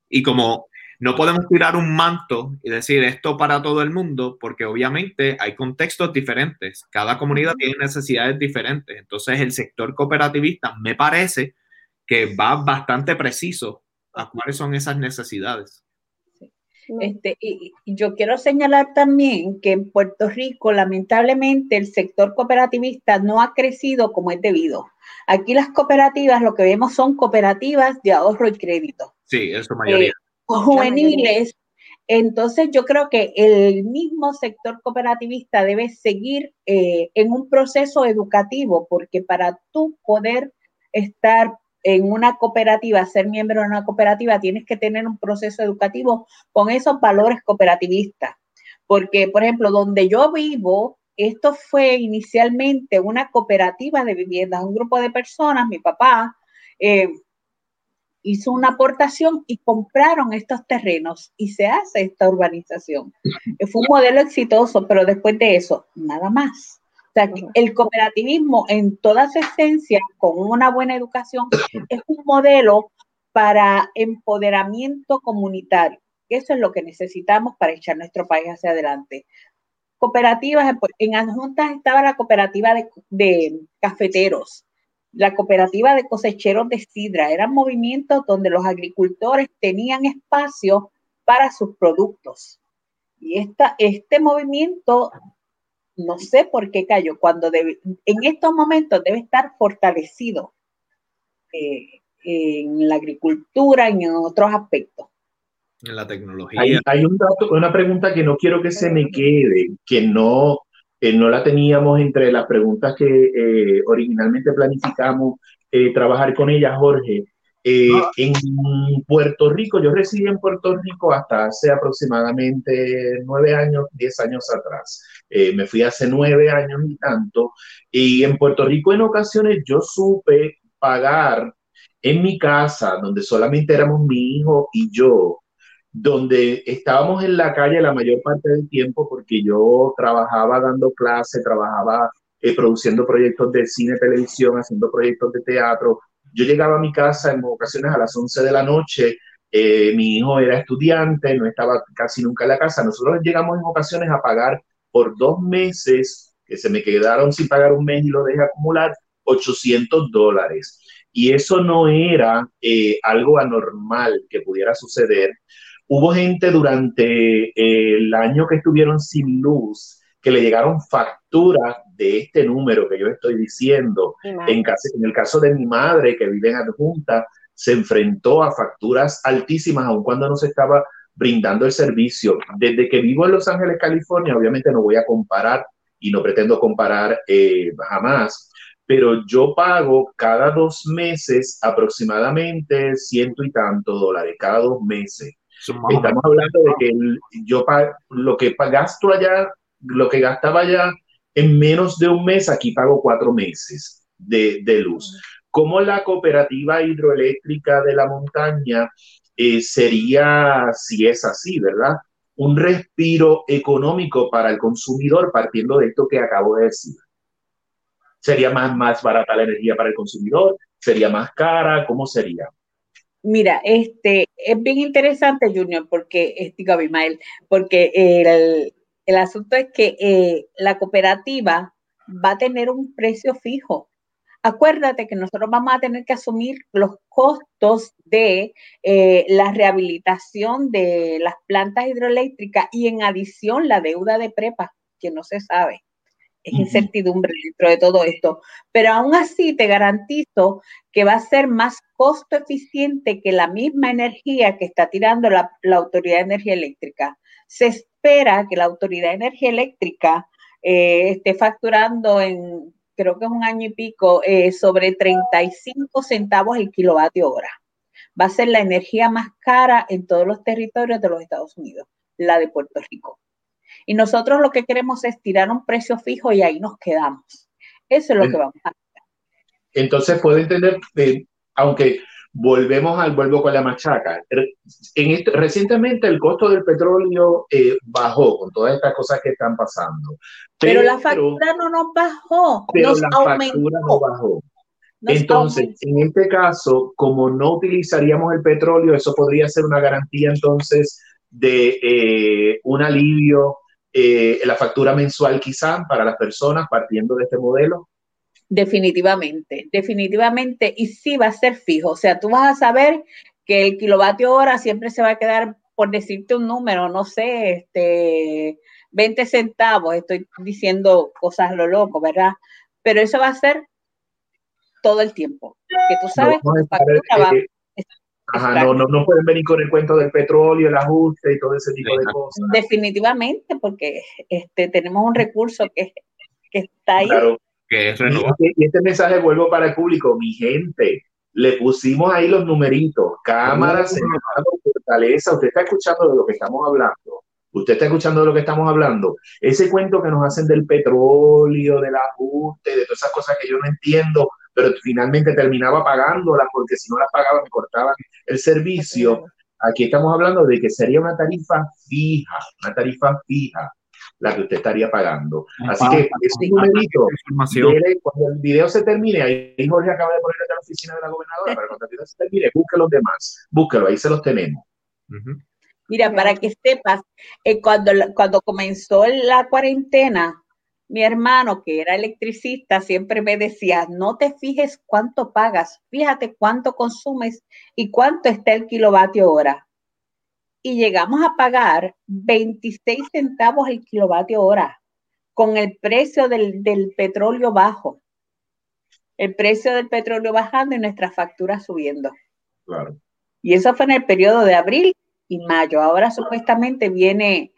Y como no podemos tirar un manto y decir esto para todo el mundo, porque obviamente hay contextos diferentes, cada comunidad tiene necesidades diferentes. Entonces el sector cooperativista me parece que va bastante preciso a cuáles son esas necesidades. Este, y, yo quiero señalar también que en Puerto Rico, lamentablemente, el sector cooperativista no ha crecido como es debido. Aquí las cooperativas, lo que vemos son cooperativas de ahorro y crédito. Sí, eso mayoría. Eh, juveniles. Entonces yo creo que el mismo sector cooperativista debe seguir eh, en un proceso educativo, porque para tú poder estar en una cooperativa, ser miembro de una cooperativa, tienes que tener un proceso educativo con esos valores cooperativistas. Porque, por ejemplo, donde yo vivo, esto fue inicialmente una cooperativa de viviendas, un grupo de personas, mi papá eh, hizo una aportación y compraron estos terrenos y se hace esta urbanización. Fue un modelo exitoso, pero después de eso, nada más. O sea, el cooperativismo en toda su esencia, con una buena educación, es un modelo para empoderamiento comunitario. Eso es lo que necesitamos para echar nuestro país hacia adelante. Cooperativas, en adjuntas estaba la cooperativa de, de cafeteros, la cooperativa de cosecheros de sidra. Eran movimientos donde los agricultores tenían espacio para sus productos. Y esta, este movimiento no sé por qué cayó, cuando en estos momentos debe estar fortalecido eh, en la agricultura y en otros aspectos. En la tecnología. Hay, un una pregunta que no quiero que se me quede, que no, no la teníamos entre las preguntas que eh, originalmente planificamos eh, trabajar con ella, Jorge. Eh, en Puerto Rico, yo residí en Puerto Rico hasta hace aproximadamente nueve años, diez años atrás. Me fui hace nueve años y tanto. Y en Puerto Rico en ocasiones yo supe pagar en mi casa, donde solamente éramos mi hijo y yo, donde estábamos en la calle la mayor parte del tiempo porque yo trabajaba dando clase, trabajaba eh, produciendo proyectos de cine, televisión, haciendo proyectos de teatro. Yo llegaba a mi casa en ocasiones a las 11 de la noche, eh, mi hijo era estudiante, no estaba casi nunca en la casa. Nosotros llegamos en ocasiones a pagar por dos meses, que se me quedaron sin pagar un mes y lo dejé acumular, 800 dólares. Y eso no era eh, algo anormal que pudiera suceder Hubo gente durante eh, el año que estuvieron sin luz que le llegaron facturas de este número que yo estoy diciendo. En, en, el caso de mi madre, que vive en adjunta, se enfrentó a facturas altísimas, aun cuando no se estaba brindando el servicio. Desde que vivo en Los Ángeles, California, obviamente no voy a comparar y no pretendo comparar eh, jamás, pero yo pago cada dos meses aproximadamente ciento y tanto dólares, cada dos meses. Estamos hablando de que yo lo que gasto allá, lo que gastaba allá en menos de un mes, aquí pago cuatro meses de, luz. Como la cooperativa hidroeléctrica de la montaña eh, sería, si es así, ¿verdad? Un respiro económico para el consumidor partiendo de esto que acabo de decir. ¿Sería más, más barata la energía para el consumidor? ¿Sería más cara? ¿Cómo sería? Mira, este es bien interesante, Junior, porque, eh, digo, Abimael, porque el, el asunto es que eh, la cooperativa va a tener un precio fijo. Acuérdate que nosotros vamos a tener que asumir los costos de eh, la rehabilitación de las plantas hidroeléctricas y en adición la deuda de prepa, que no se sabe es incertidumbre dentro de todo esto, pero aún así te garantizo que va a ser más costo eficiente que la misma energía que está tirando la, Autoridad de Energía Eléctrica. Se espera que la Autoridad de Energía Eléctrica eh, esté facturando en, creo que es un año y pico, eh, sobre 35 centavos el kilovatio hora. Va a ser la energía más cara en todos los territorios de los Estados Unidos, la de Puerto Rico. Y nosotros lo que queremos es tirar un precio fijo y ahí nos quedamos. Eso es lo que vamos a hacer. Entonces puedo entender, que, aunque volvemos al vuelvo con la machaca. En recientemente el costo del petróleo eh, bajó con todas estas cosas que están pasando. Pero, la factura no nos bajó, pero la factura no bajó. entonces, en este caso, como no utilizaríamos el petróleo, eso podría ser una garantía entonces de eh, un alivio eh, la factura mensual quizá para las personas partiendo de este modelo? Definitivamente, definitivamente, y sí va a ser fijo, o sea, tú vas a saber que el kilovatio hora siempre se va a quedar, por decirte un número, no sé, este, 20 centavos, estoy diciendo cosas lo loco, ¿verdad? Pero eso va a ser todo el tiempo, que tú sabes tu factura va, Ajá, no, no, no, pueden venir con el cuento del petróleo, el ajuste y todo ese tipo de cosas. Definitivamente, porque este, tenemos un recurso que, que está ahí. Claro, que es renovable. Y, este, y este mensaje vuelvo para el público, mi gente, le pusimos ahí los numeritos, cámaras, fortaleza, usted está escuchando de lo que estamos hablando. Usted está escuchando de lo que estamos hablando. Ese cuento que nos hacen del petróleo, del ajuste, de todas esas cosas que yo no entiendo, pero finalmente terminaba pagándolas porque si no las pagaba me cortaban el servicio. Aquí estamos hablando de que sería una tarifa fija, una tarifa fija la que usted estaría pagando. Así que es un numerito. Cuando el video se termine, ahí Jorge acaba de ponerle a la oficina de la gobernadora, para cuando el video se termine, busque los demás, búsquelo, ahí se los tenemos. Mira, para que sepas, eh, cuando, cuando comenzó la cuarentena, mi hermano, que era electricista, siempre me decía, no te fijes cuánto pagas, fíjate cuánto consumes y cuánto está el kilovatio hora. Y llegamos a pagar 26 centavos el kilovatio hora con el precio del, del petróleo bajo. El precio del petróleo bajando y nuestras facturas subiendo. Claro. Y eso fue en el periodo de abril y mayo. Ahora supuestamente viene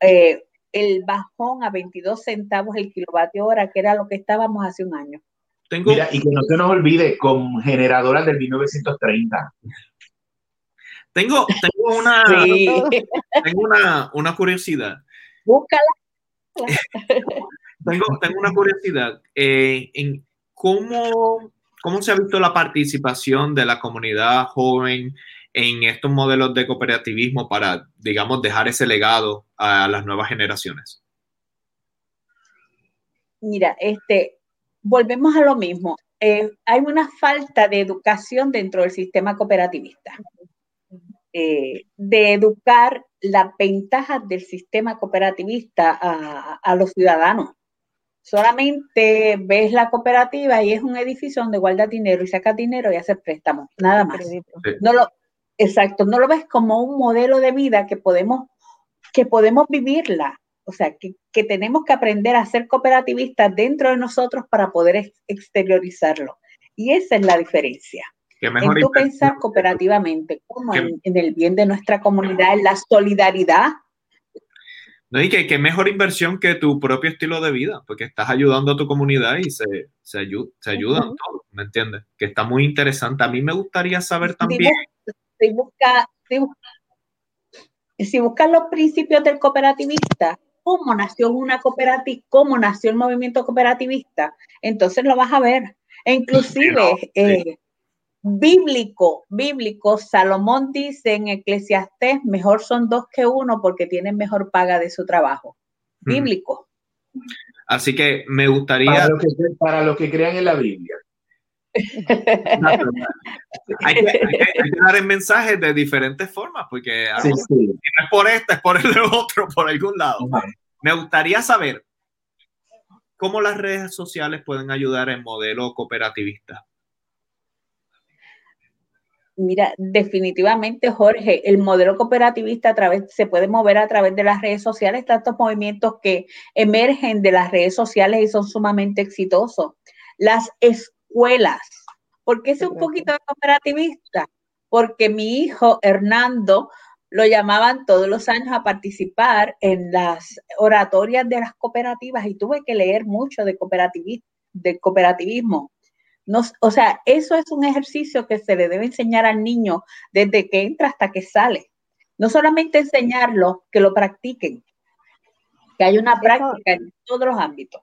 eh, el bajón a 22 centavos el kilovatio hora, que era lo que estábamos hace un año. Tengo... Mira, y que no se nos olvide, con generadoras del 1930. Tengo, tengo, una, [LAUGHS] tengo una, una curiosidad. Búscala. tengo, tengo una curiosidad. Eh, en cómo, cómo se ha visto la participación de la comunidad joven en estos modelos de cooperativismo para, digamos, dejar ese legado a las nuevas generaciones? Mira, este, volvemos a lo mismo. Eh, hay una falta de educación dentro del sistema cooperativista, eh, de educar las ventajas del sistema cooperativista a, a, los ciudadanos. Solamente ves la cooperativa y es un edificio donde guardas dinero y sacas dinero y haces préstamos, nada más. No lo, Exacto, no lo ves como un modelo de vida que podemos, que podemos vivirla. O sea, que, tenemos que aprender a ser cooperativistas dentro de nosotros para poder exteriorizarlo. Y esa es la diferencia. En tú pensar cooperativamente, como en, el bien de nuestra comunidad, en la solidaridad. No, y que, mejor inversión que tu propio estilo de vida, porque estás ayudando a tu comunidad y se, se, se ayudan todos, ¿me entiendes? Que está muy interesante. A mí me gustaría saber también si busca, si, buscas los principios del cooperativista, cómo nació una cooperativa, cómo nació el movimiento cooperativista, entonces lo vas a ver. E inclusive, eh, bíblico, bíblico, Salomón dice en Eclesiastés, mejor son dos que uno porque tienen mejor paga de su trabajo. Bíblico. Así que me gustaría... Para los que, para los que crean en la Biblia hay, que, dar el mensaje de diferentes formas, porque no es por esta, es por el otro, por algún lado. Me gustaría saber cómo las redes sociales pueden ayudar en modelo cooperativista. Mira, definitivamente, Jorge, el modelo cooperativista a través, se puede mover a través de las redes sociales, tantos movimientos que emergen de las redes sociales y son sumamente exitosos. Las escuelas. ¿Por qué es un poquito cooperativista? Porque mi hijo Hernando lo llamaban todos los años a participar en las oratorias de las cooperativas y tuve que leer mucho de, cooperativismo. De cooperativismo. o sea, eso es un ejercicio que se le debe enseñar al niño desde que entra hasta que sale. No solamente enseñarlo, que lo practiquen, que hay una práctica en todos los ámbitos.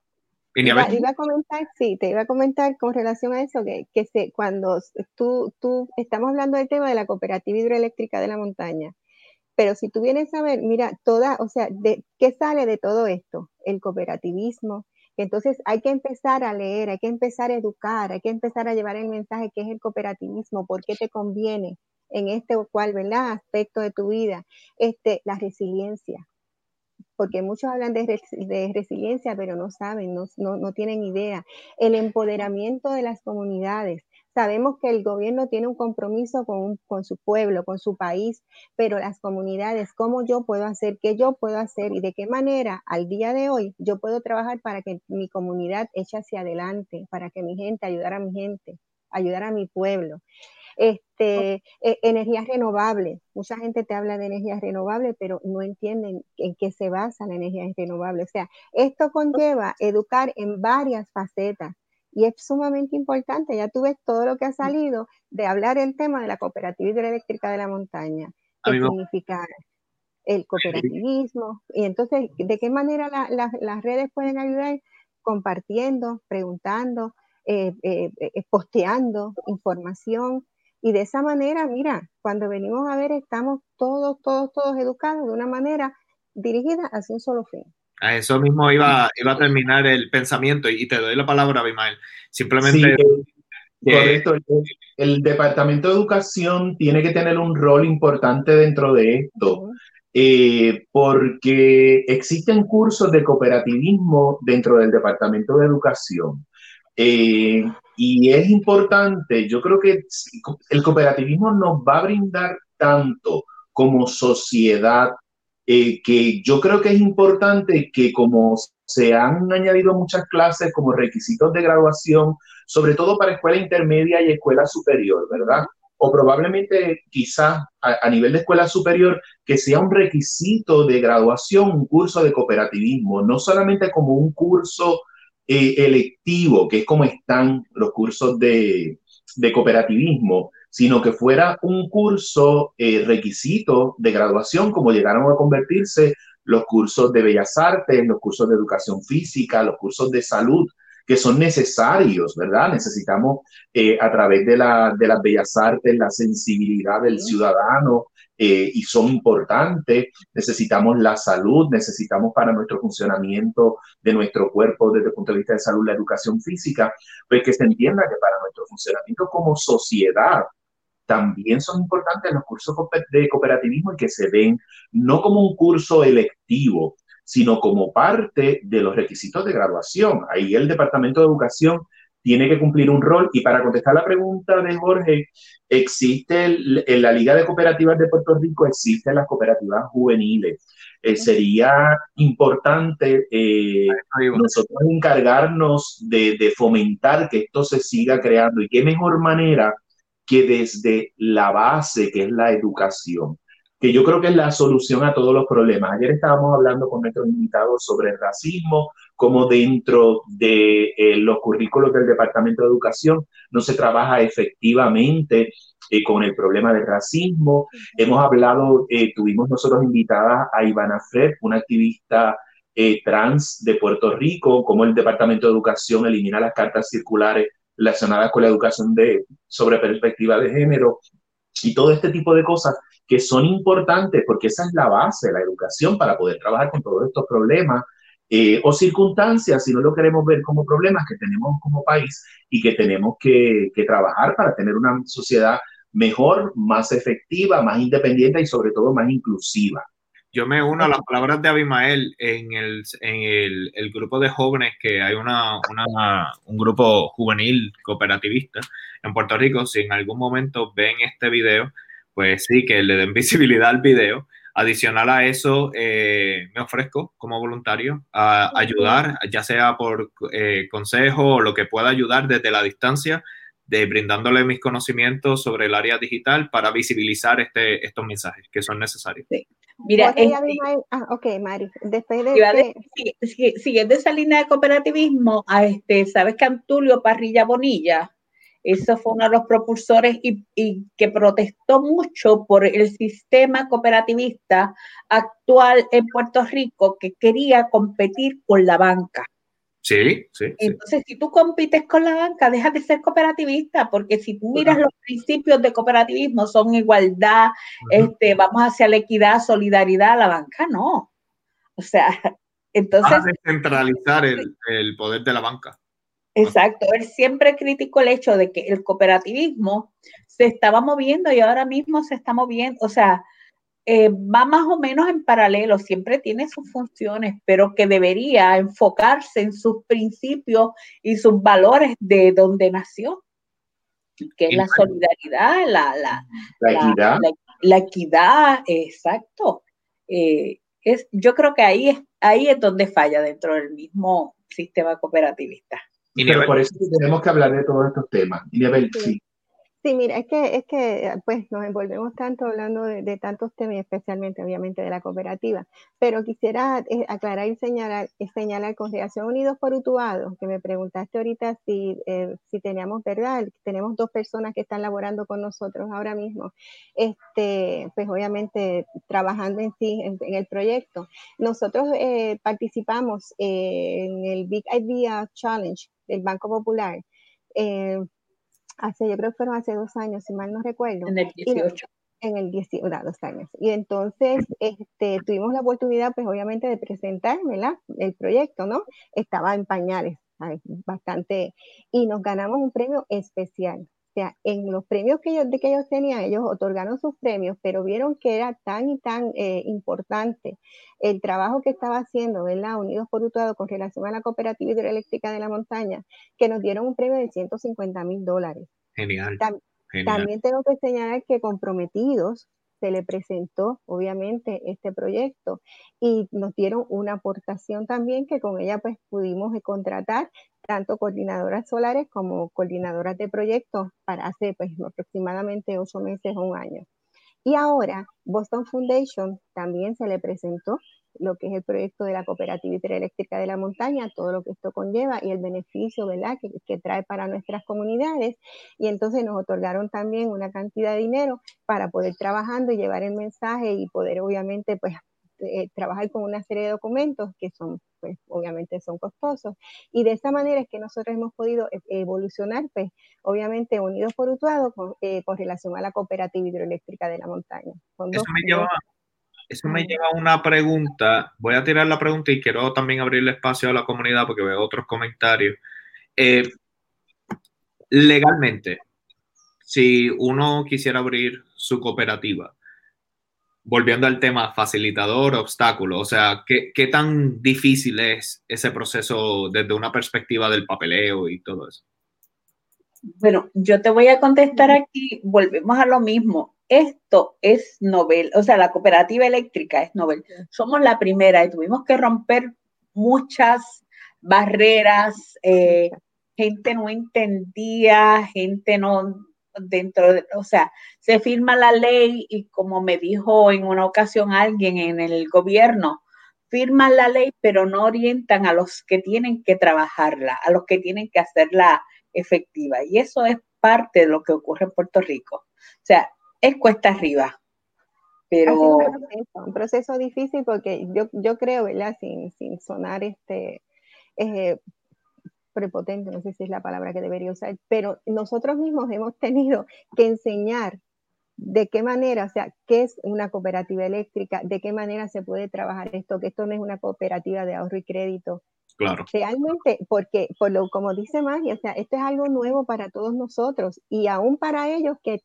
Iba, iba, a comentar, sí, te iba a comentar con relación a eso, que, que se, cuando tú, tú, estamos hablando del tema de la cooperativa hidroeléctrica de la montaña, pero si tú vienes a ver, mira, toda, o sea, de, ¿qué sale de todo esto? El cooperativismo. Entonces hay que empezar a leer, hay que empezar a educar, hay que empezar a llevar el mensaje que es el cooperativismo, por qué te conviene en este o cual, ¿verdad? Aspecto de tu vida. Este, la resiliencia, porque muchos hablan de, resiliencia, pero no saben, no, tienen idea. El empoderamiento de las comunidades. Sabemos que el gobierno tiene un compromiso con, su pueblo, con su país, pero las comunidades, ¿cómo yo puedo hacer? ¿Qué yo puedo hacer? ¿Y de qué manera al día de hoy yo puedo trabajar para que mi comunidad eche hacia adelante, para que mi gente, ayudar a mi gente, ayudar a mi pueblo? Este, e, energías renovables. Mucha gente te habla de energías renovables, pero no entienden en qué se basa la energía renovable. O sea, esto conlleva educar en varias facetas y es sumamente importante. Ya tú ves todo lo que ha salido de hablar el tema de la cooperativa hidroeléctrica de la montaña, qué significa el cooperativismo. Y entonces, ¿de qué manera las redes pueden ayudar? Compartiendo, preguntando, eh, eh, eh, posteando información, y de esa manera, mira, cuando venimos a ver, estamos todos, todos, todos educados de una manera dirigida hacia un solo fin. A eso mismo iba, iba a terminar el pensamiento y te doy la palabra, Abimael. Simplemente... correcto. El, Departamento de Educación tiene que tener un rol importante dentro de esto. Eh, porque existen cursos de cooperativismo dentro del Departamento de Educación. Eh, y es importante, yo creo que el cooperativismo nos va a brindar tanto como sociedad, eh, que yo creo que es importante que como se han añadido muchas clases como requisitos de graduación, sobre todo para escuela intermedia y escuela superior, ¿verdad? O probablemente quizás a, a nivel de escuela superior, que sea un requisito de graduación, un curso de cooperativismo, no solamente como un curso eh, electivo, que es como están los cursos de, de cooperativismo, sino que fuera un curso eh, requisito de graduación, como llegaron a convertirse los cursos de bellas artes, los cursos de educación física, los cursos de salud, que son necesarios, ¿verdad? Necesitamos eh, a través de, la, de las bellas artes la sensibilidad del ciudadano eh, y son importantes. Necesitamos la salud, necesitamos para nuestro funcionamiento de nuestro cuerpo desde el punto de vista de salud la educación física, pues que se entienda que para nuestro funcionamiento como sociedad también son importantes los cursos de cooperativismo y que se ven no como un curso electivo, sino como parte de los requisitos de graduación. Ahí el Departamento de Educación tiene que cumplir un rol. Y para contestar la pregunta de Jorge, existe en la Liga de Cooperativas de Puerto Rico, existen las cooperativas juveniles. Eh, sería importante eh, nosotros encargarnos de, de, fomentar que esto se siga creando y qué mejor manera que desde la base, que es la educación que yo creo que es la solución a todos los problemas. Ayer estábamos hablando con nuestros invitados sobre el racismo, cómo dentro de eh, los currículos del Departamento de Educación no se trabaja efectivamente eh, con el problema del racismo. Hemos hablado, eh, tuvimos nosotros invitada a Ivana Fred, una activista trans de Puerto Rico, cómo el Departamento de Educación elimina las cartas circulares relacionadas con la educación de, sobre perspectiva de género y todo este tipo de cosas que son importantes porque esa es la base la educación para poder trabajar con todos estos problemas eh, o circunstancias, si no lo queremos ver como problemas que tenemos como país y que tenemos que trabajar para tener una sociedad mejor, más efectiva, más independiente y sobre todo más inclusiva. Yo me uno a las palabras de Abimael en el, en el, el grupo de jóvenes que hay una, una, un grupo juvenil cooperativista en Puerto Rico. Si en algún momento ven este video, pues sí, que le den [LAUGHS] visibilidad al video. Adicional a eso, eh, me ofrezco como voluntario a ayudar, ya sea por eh, consejo o lo que pueda ayudar desde la distancia, de brindándole mis conocimientos sobre el área digital para visibilizar este, estos mensajes que son necesarios. Sí. Mira, este, ah, ok, Mari, después de, siguiendo esa línea de cooperativismo, a este, ¿sabes que Antulio Parrilla Bonilla eso fue uno de los propulsores y, que protestó mucho por el sistema cooperativista actual en Puerto Rico que quería competir con la banca. Sí, sí. Entonces, si tú compites con la banca, deja de ser cooperativista, porque si tú miras los principios de cooperativismo, son igualdad, este, vamos hacia la equidad, solidaridad, la banca no. O sea, [LAUGHS] entonces... a descentralizar el, el poder de la banca. Exacto, él siempre criticó el hecho de que el cooperativismo se estaba moviendo y ahora mismo se está moviendo, o sea, eh, va más o menos en paralelo, siempre tiene sus funciones, pero que debería enfocarse en sus principios y sus valores de donde nació, que es la solidaridad, la, la, equidad. La, equidad, exacto. Eh, es, yo creo que ahí es, ahí es donde falla dentro del mismo sistema cooperativista. Pero por eso tenemos que hablar de todos estos temas. sí. Sí, mira, es que, es que pues nos envolvemos tanto hablando de, tantos temas, especialmente obviamente de la cooperativa, pero quisiera eh, aclarar y señalar, eh, señalar con Reacción Unidos por Utuado, que me preguntaste ahorita si, eh, si teníamos, ¿verdad? Tenemos dos personas que están laborando con nosotros ahora mismo, este, pues obviamente trabajando en sí, en, el proyecto. Nosotros participamos en el Big Idea Challenge del Banco Popular hace, yo creo que fueron hace dos años, si mal no recuerdo. En el 18. en el 18, dos años. Y entonces este, tuvimos la oportunidad, pues obviamente, de presentar el proyecto, ¿no? Estaba en pañales, bastante, y nos ganamos un premio especial. O sea, en los premios que ellos, de que ellos tenían, ellos otorgaron sus premios, pero vieron que era tan y tan eh, importante el trabajo que estaba haciendo, ¿verdad? Unidos por Utuado con relación a la cooperativa hidroeléctrica de la montaña, que nos dieron un premio de 150 mil dólares. Genial. También tengo que señalar que comprometidos se le presentó, obviamente, este proyecto y nos dieron una aportación también que con ella pues pudimos contratar tanto coordinadoras solares como coordinadoras de proyectos para hace pues aproximadamente ocho meses o un año. Y ahora Boston Foundation también se le presentó lo que es el proyecto de la cooperativa hidroeléctrica de la montaña, todo lo que esto conlleva y el beneficio ¿verdad? Que, que, trae para nuestras comunidades. Y entonces nos otorgaron también una cantidad de dinero para poder trabajando y llevar el mensaje y poder obviamente pues eh, trabajar con una serie de documentos que son, pues obviamente son costosos. Y de esa manera es que nosotros hemos podido e, evolucionar, pues obviamente unidos por Utuado con, eh, con relación a la cooperativa hidroeléctrica de la montaña. Eso me, lleva, eso me lleva a una pregunta. Voy a tirar la pregunta y quiero también abrirle espacio a la comunidad porque veo otros comentarios. Eh, legalmente, si uno quisiera abrir su cooperativa, volviendo al tema facilitador, obstáculo, o sea, ¿qué, ¿qué, tan difícil es ese proceso desde una perspectiva del papeleo y todo eso? Bueno, yo te voy a contestar aquí, volvemos a lo mismo. Esto es novel, o sea, la cooperativa eléctrica es novel. Somos la primera y tuvimos que romper muchas barreras, eh, gente no entendía, gente no, dentro de, o sea, se firma la ley y como me dijo en una ocasión alguien en el gobierno, firman la ley pero no orientan a los que tienen que trabajarla, a los que tienen que hacerla efectiva. Y eso es parte de lo que ocurre en Puerto Rico. O sea, es cuesta arriba. Pero... Un proceso, un proceso, difícil porque yo, yo creo, ¿verdad? Sin, sin sonar este... Eh, prepotente, no sé si es la palabra que debería usar, pero nosotros mismos hemos tenido que enseñar de qué manera, o sea, qué es una cooperativa eléctrica, de qué manera se puede trabajar esto, que esto no es una cooperativa de ahorro y crédito. Claro. Realmente, porque, por lo, como dice Magia, o sea, esto es algo nuevo para todos nosotros y aún para ellos que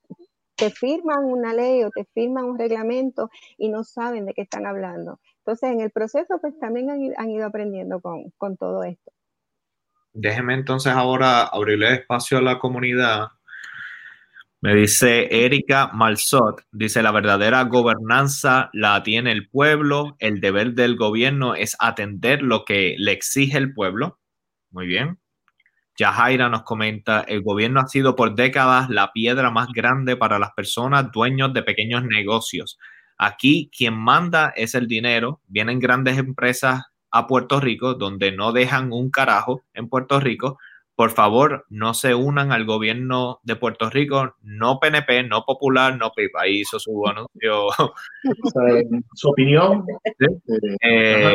te firman una ley o te firman un reglamento y no saben de qué están hablando. Entonces, en el proceso, pues también han, han ido aprendiendo con, con todo esto. Déjeme entonces ahora abrirle espacio a la comunidad. Me dice Erika Malsot, dice la verdadera gobernanza la tiene el pueblo, el deber del gobierno es atender lo que le exige el pueblo. Muy bien. Yajaira nos comenta, el gobierno ha sido por décadas la piedra más grande para las personas dueños de pequeños negocios. Aquí quien manda es el dinero, vienen grandes empresas a Puerto Rico, donde no dejan un carajo en Puerto Rico, por favor, no se unan al gobierno de Puerto Rico, no PNP, no Popular, no PIP. Ahí hizo su anuncio. [LAUGHS] Su opinión. [LAUGHS] Eh,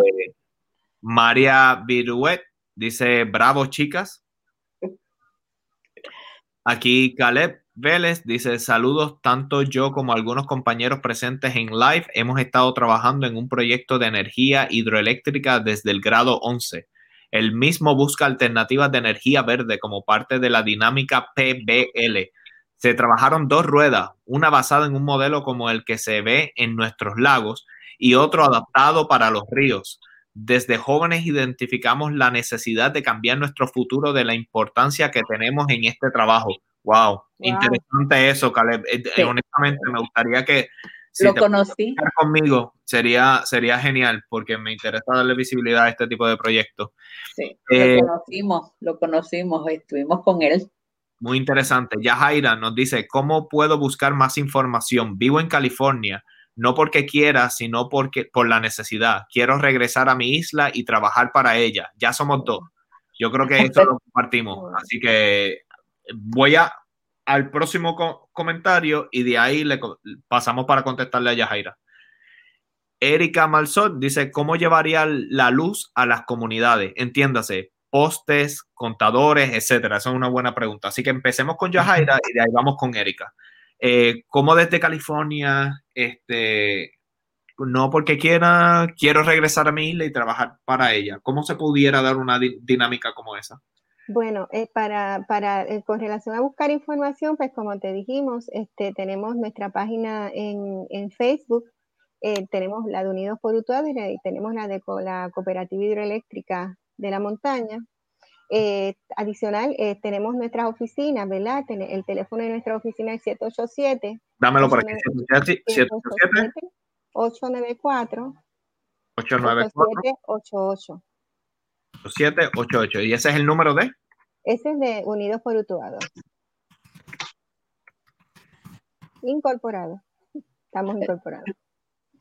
María Viruet dice, bravo chicas. Aquí Caleb Vélez dice, saludos, tanto yo como algunos compañeros presentes en live hemos estado trabajando en un proyecto de energía hidroeléctrica desde el grado 11. El mismo busca alternativas de energía verde como parte de la dinámica PBL. Se trabajaron dos ruedas, una basada en un modelo como el que se ve en nuestros lagos y otro adaptado para los ríos. Desde jóvenes identificamos la necesidad de cambiar nuestro futuro de la importancia que tenemos en este trabajo Wow, interesante eso, Caleb. Eh, honestamente, me gustaría que si lo conocí conmigo sería sería genial porque me interesa darle visibilidad a este tipo de proyectos. Sí, lo eh, conocimos, lo conocimos, estuvimos con él. Muy interesante. Ya Jaira nos dice, ¿cómo puedo buscar más información? Vivo en California, no porque quiera, sino porque por la necesidad. Quiero regresar a mi isla y trabajar para ella. Ya somos dos. Yo creo que esto lo [LAUGHS] compartimos. Así que voy a, al próximo comentario y de ahí le pasamos para contestarle a Yajaira. Erika Malsot dice, ¿cómo llevaría la luz a las comunidades? Entiéndase, postes, contadores, etcétera. Esa es una buena pregunta. Así que empecemos con Yajaira y de ahí vamos con Erika. Eh, ¿Cómo desde California, este, no porque quiera, quiero regresar a mi isla y trabajar para ella? ¿Cómo se pudiera dar una dinámica como esa? Bueno, eh, para, para eh, con relación a buscar información, pues como te dijimos, este, tenemos nuestra página en, en Facebook, eh, tenemos la de Unidos por Utuado y tenemos la de la Cooperativa Hidroeléctrica de la Montaña. adicional, tenemos nuestras oficinas, ¿verdad? el teléfono de nuestra oficina es 787. Dámelo por aquí. 787 894 894 788. ¿Y ese es el número de? Ese es de Unidos por Utuado. Incorporado. estamos incorporados.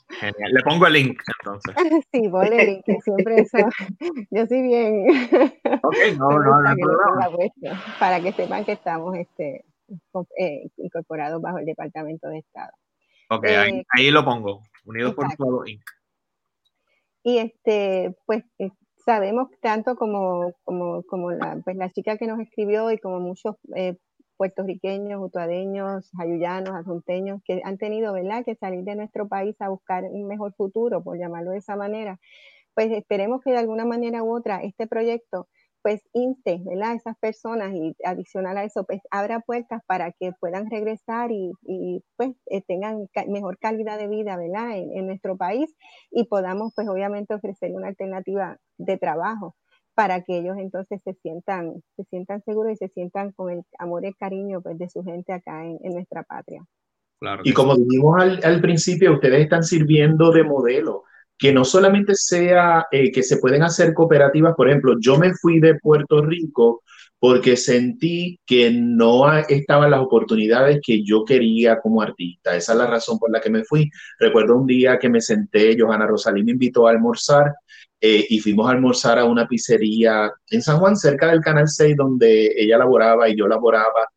Genial. Le pongo el link entonces. [LAUGHS] Sí, ponle el link, que siempre eso. [LAUGHS] Yo sí bien. Ok, no, no, no, no, Para que sepan que estamos este, eh, incorporados bajo el Departamento de Estado. Ok, ahí, eh, lo pongo. Unidos por Fuego Inc. Y este, pues eh, sabemos tanto como, como, como la, pues, la chica que nos escribió y como muchos puertorriqueños, utuadeños, ayuyanos, adjunteños, que han tenido, ¿verdad?, que salir de nuestro país a buscar un mejor futuro, por llamarlo de esa manera. Pues esperemos que de alguna manera u otra este proyecto pues inste, ¿verdad? Esas personas y adicional a eso, pues abra puertas para que puedan regresar y, pues eh, tengan mejor calidad de vida, ¿verdad? En, en, nuestro país y podamos pues obviamente ofrecer una alternativa de trabajo para que ellos entonces se sientan, se sientan seguros y se sientan con el amor y el cariño pues, de su gente acá en, nuestra patria. y como dijimos al, principio, ustedes están sirviendo de modelo, que no solamente sea eh, que se pueden hacer cooperativas, por ejemplo, yo me fui de Puerto Rico porque sentí que no estaban las oportunidades que yo quería como artista. Esa es la razón por la que me fui. Recuerdo un día que me senté, Johanna Rosalí me invitó a almorzar eh, y fuimos a almorzar a una pizzería en San Juan, cerca del Canal 6, donde ella laboraba y yo laboraba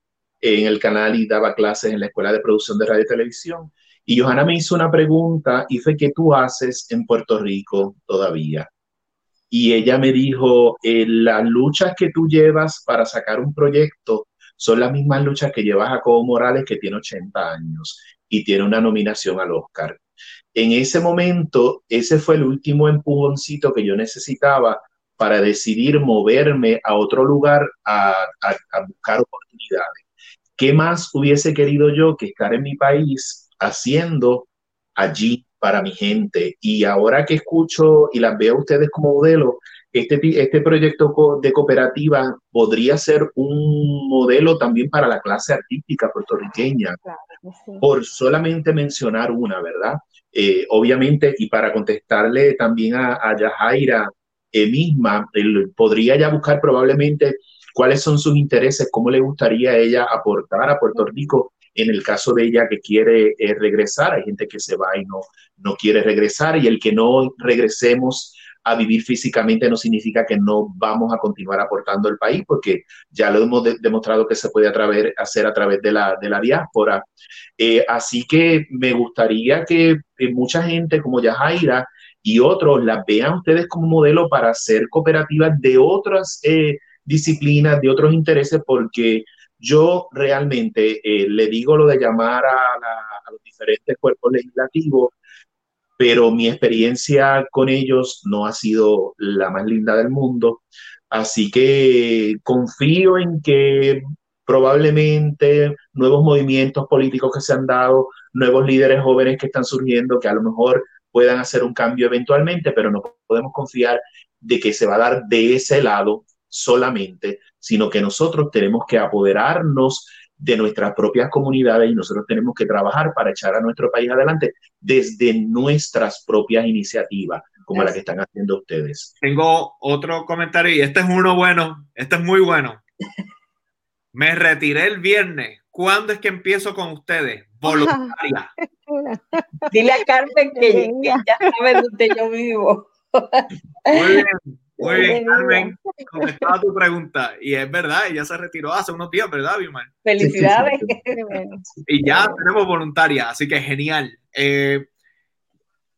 en el canal y daba clases en la Escuela de Producción de Radio y Televisión. Y Johanna me hizo una pregunta y fue, ¿qué tú haces en Puerto Rico todavía? Y ella me dijo, eh, las luchas que tú llevas para sacar un proyecto son las mismas luchas que llevas a Cobo Morales, que tiene 80 años y tiene una nominación al Oscar en ese momento, ese fue el último empujoncito que yo necesitaba para decidir moverme a otro lugar a, buscar oportunidades. ¿Qué más hubiese querido yo que estar en mi país haciendo allí para mi gente? Y ahora que escucho y las veo a ustedes como modelo, este, este proyecto de cooperativa podría ser un modelo también para la clase artística puertorriqueña, por solamente mencionar una, ¿verdad? Eh, obviamente, y para contestarle también a, a Yajaira eh, misma, él podría ya buscar probablemente cuáles son sus intereses, cómo le gustaría a ella aportar a Puerto Rico en el caso de ella que quiere eh, regresar. Hay gente que se va y no, no quiere regresar y el que no regresemos a vivir físicamente no significa que no vamos a continuar aportando el país, porque ya lo hemos demostrado que se puede hacer a través de la, de la diáspora. Eh, así que me gustaría que mucha gente como Yajaira y otros las vean ustedes como modelo para hacer cooperativas de otras eh, disciplinas, de otros intereses, porque yo realmente eh, le digo lo de llamar a los diferentes cuerpos legislativos pero mi experiencia con ellos no ha sido la más linda del mundo. Así que confío en que probablemente nuevos movimientos políticos que se han dado, nuevos líderes jóvenes que están surgiendo, que a lo mejor puedan hacer un cambio eventualmente, pero no podemos confiar de que se va a dar de ese lado solamente, sino que nosotros tenemos que apoderarnos de nuestras propias comunidades y nosotros tenemos que trabajar para echar a nuestro país adelante desde nuestras propias iniciativas, como la que están haciendo ustedes. Tengo otro comentario y este es uno bueno, este es muy bueno. Me retiré el viernes. ¿Cuándo es que empiezo con ustedes? [LAUGHS] Voluntaria. Dile a Carmen que, ya sabe dónde yo vivo. Muy bien. Muy bien, Carmen, contestaba tu pregunta. Y es verdad, ella se retiró hace unos días, ¿verdad, Vilmar? Felicidades. y ya tenemos voluntaria, así que genial. Eh,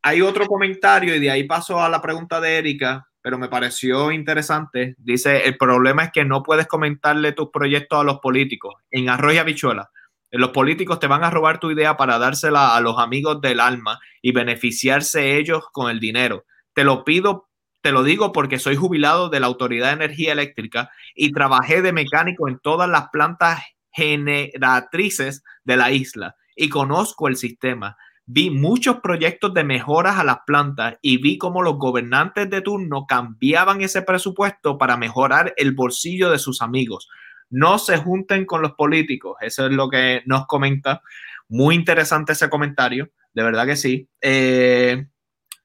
hay otro comentario y de ahí paso a la pregunta de Erika, pero me pareció interesante. Dice, el problema es que no puedes comentarle tus proyectos a los políticos. En arroz y habichuela. Los políticos te van a robar tu idea para dársela a los amigos del alma y beneficiarse ellos con el dinero. Te lo pido te lo digo porque soy jubilado de la Autoridad de Energía Eléctrica y trabajé de mecánico en todas las plantas generatrices de la isla y conozco el sistema. Vi muchos proyectos de mejoras a las plantas y vi cómo los gobernantes de turno cambiaban ese presupuesto para mejorar el bolsillo de sus amigos. No se junten con los políticos. Eso es lo que nos comenta. Muy interesante ese comentario. De verdad que sí. Eh,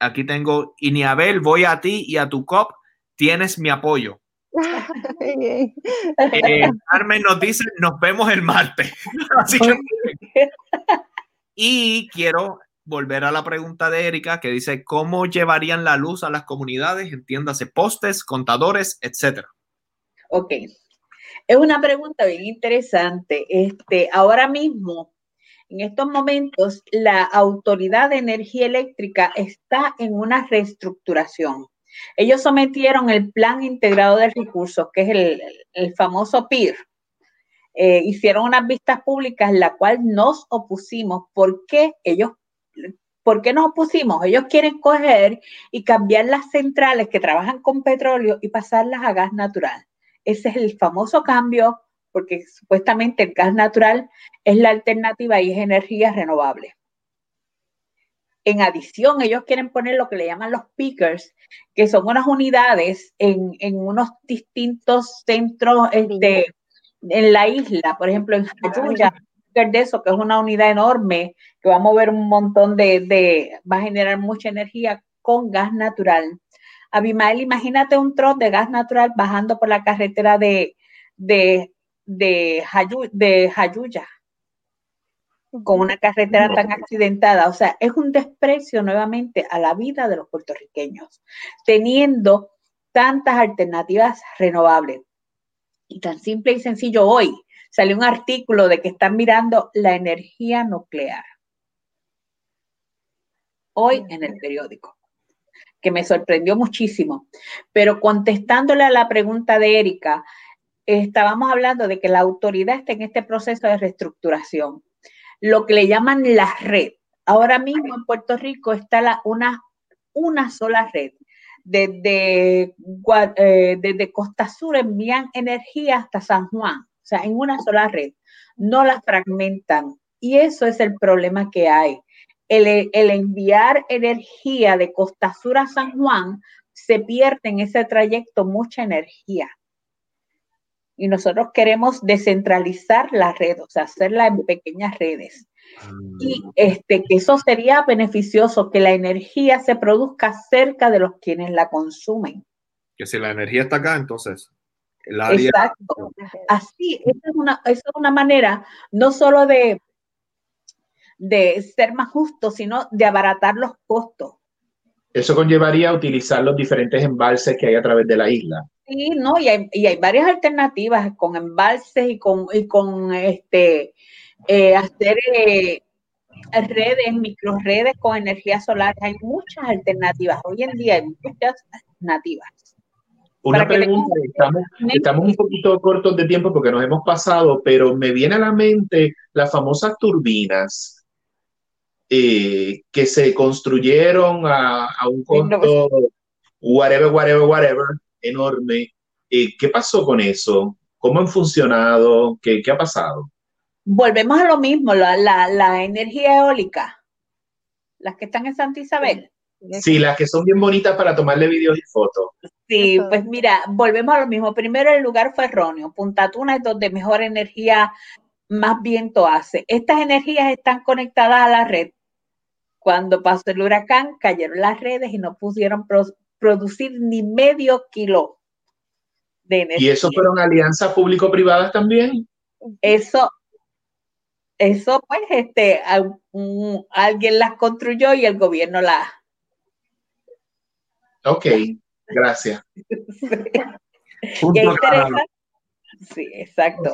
aquí tengo, y ni Abel, voy a ti y a tu cop, tienes mi apoyo. Eh, Carmen nos dice, nos vemos el martes. [LAUGHS] Así que, [LAUGHS] Y quiero volver a la pregunta de Erika que dice, ¿cómo llevarían la luz a las comunidades? Entiéndase, postes, contadores, etcétera. Ok, es una pregunta bien interesante. Este, ahora mismo, en estos momentos, la Autoridad de Energía Eléctrica está en una reestructuración. Ellos sometieron el Plan Integrado de Recursos, que es el, famoso PIR. Eh, hicieron unas vistas públicas en la cual nos opusimos. ¿Por qué ellos ¿Por qué nos opusimos? Ellos quieren coger y cambiar las centrales que trabajan con petróleo y pasarlas a gas natural. Ese es el famoso cambio, porque supuestamente el gas natural es la alternativa y es energía renovable. En adición, ellos quieren poner lo que le llaman los pickers, que son unas unidades en, unos distintos centros este, en la isla, por ejemplo, en Jayuya, de eso, que es una unidad enorme, que va a mover un montón de, de va a generar mucha energía con gas natural. Abimael, imagínate un tron de gas natural bajando por la carretera de, de, de, de Jayuya, con una carretera tan accidentada. O sea, es un desprecio nuevamente a la vida de los puertorriqueños, teniendo tantas alternativas renovables. Y tan simple y sencillo hoy salió un artículo de que están mirando la energía nuclear. Hoy en el periódico que me sorprendió muchísimo. Pero contestándole a la pregunta de Erika, estábamos hablando de que la autoridad está en este proceso de reestructuración, lo que le llaman la red. Ahora mismo en Puerto Rico está una, una sola red. Desde, eh, desde Costa Sur envían energía hasta San Juan, o sea, en una sola red. No la fragmentan. Y eso es el problema que hay el, enviar energía de Costa Sur a San Juan, se pierde en ese trayecto mucha energía. Y nosotros queremos descentralizar la red, o sea, hacerla en pequeñas redes. Y mm. este, que eso sería beneficioso, que la energía se produzca cerca de los quienes la consumen. Que si la energía está acá, entonces Exacto. Así, esa es, una, esa es una manera no solo de de ser más justo, sino de abaratar los costos. Eso conllevaría a utilizar los diferentes embalses que hay a través de la isla. Sí, no, y hay, y hay varias alternativas con embalses y con, y con este eh, hacer eh, redes, microredes con energía solar. Hay muchas alternativas. Hoy en día hay muchas alternativas. Una pregunta, estamos, estamos, un poquito cortos de tiempo porque nos hemos pasado, pero me viene a la mente las famosas turbinas eh, que se construyeron a, un costo, whatever, whatever, whatever, enorme. Eh, ¿Qué pasó con eso? ¿Cómo han funcionado? ¿Qué, qué ha pasado? Volvemos a lo mismo, la, la, energía eólica, las que están en Santa Isabel. Sí, las que son bien bonitas para tomarle videos y fotos. Sí, pues mira, volvemos a lo mismo. Primero, el lugar fue erróneo. Punta Tuna es donde mejor energía, más viento hace. Estas energías están conectadas a la red cuando pasó el huracán, cayeron las redes y no pudieron producir ni medio kilo de energía. ¿Y eso fueron alianzas público-privadas también? Eso, eso pues, este, alguien las construyó y el gobierno las. Ok, gracias. [LAUGHS] sí. exacto.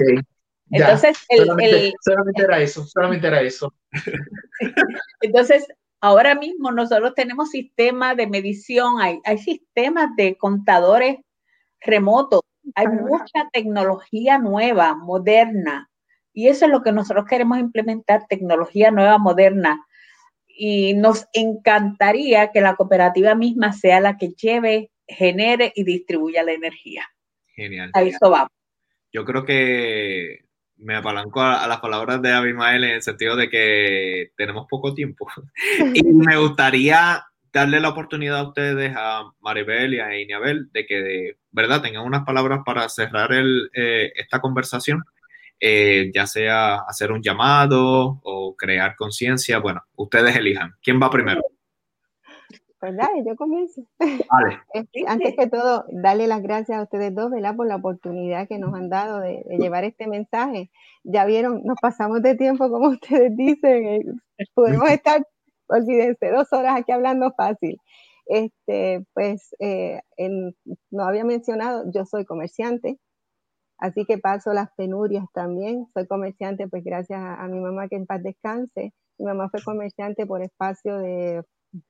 Entonces, el, solamente, era eso, solamente era eso. [LAUGHS] Entonces, ahora mismo nosotros tenemos sistemas de medición, hay, hay sistemas de contadores remotos, hay mucha tecnología nueva, moderna, y eso es lo que nosotros queremos implementar, tecnología nueva, moderna. Y nos encantaría que la cooperativa misma sea la que lleve, genere y distribuya la energía. Genial. A eso vamos. Yo creo que me apalanco a, las palabras de Abimael en el sentido de que tenemos poco tiempo. [LAUGHS] y me gustaría darle la oportunidad a ustedes, a Maribel y a Inabel, de que, ¿verdad?, tengan unas palabras para cerrar el, eh, esta conversación, eh, ya sea hacer un llamado o crear conciencia. Bueno, ustedes elijan. ¿Quién va primero? Pues dale, yo comienzo. [LAUGHS] Este, antes que todo, darle las gracias a ustedes dos, ¿verdad? Por la oportunidad que nos han dado de, llevar este mensaje. Ya vieron, nos pasamos de tiempo, como [LAUGHS] ustedes dicen, eh, podemos estar, olvídense, dos horas aquí hablando fácil. Este, pues, eh, no había mencionado, yo soy comerciante, así que paso las penurias también. Soy comerciante, pues gracias a mi mamá que en paz descanse. Mi mamá fue comerciante por espacio de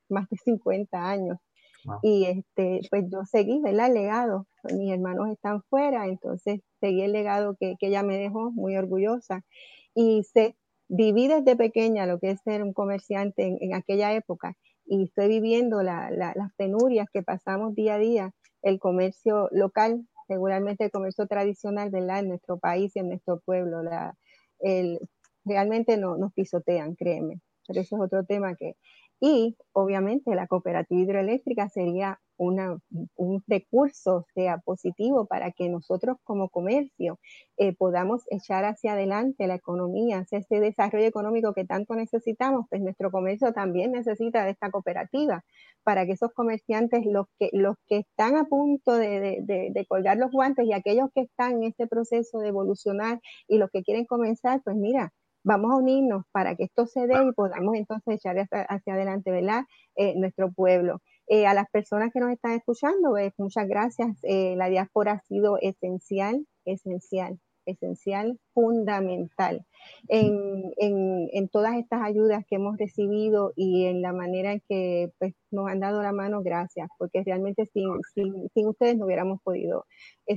más de 50 años. Y este, pues yo seguí, ¿verdad? El legado. Mis hermanos están fuera, entonces seguí el legado que, ella me dejó, muy orgullosa. Y se viví desde pequeña lo que es ser un comerciante en, aquella época y estoy viviendo las penurias que pasamos día a día, el comercio local, regularmente el comercio tradicional, ¿verdad? En nuestro país y en nuestro pueblo. La, el, realmente no, nos pisotean, créeme. Pero eso es otro tema que, y obviamente la cooperativa hidroeléctrica sería una, un recurso, sea positivo, para que nosotros como comercio eh, podamos echar hacia adelante la economía, hacia ese desarrollo económico que tanto necesitamos, pues nuestro comercio también necesita de esta cooperativa, para que esos comerciantes, los que, los que están a punto de, de, de colgar los guantes y aquellos que están en este proceso de evolucionar y los que quieren comenzar, pues mira, vamos a unirnos para que esto se dé y podamos entonces echar hacia, adelante, ¿verdad? Eh, nuestro pueblo. Eh, a las personas que nos están escuchando, pues, muchas gracias. Eh, la diáspora ha sido esencial, esencial esencial, fundamental en, en, todas estas ayudas que hemos recibido y en la manera en que pues, nos han dado la mano, gracias, porque realmente sin, sin, sin ustedes no hubiéramos podido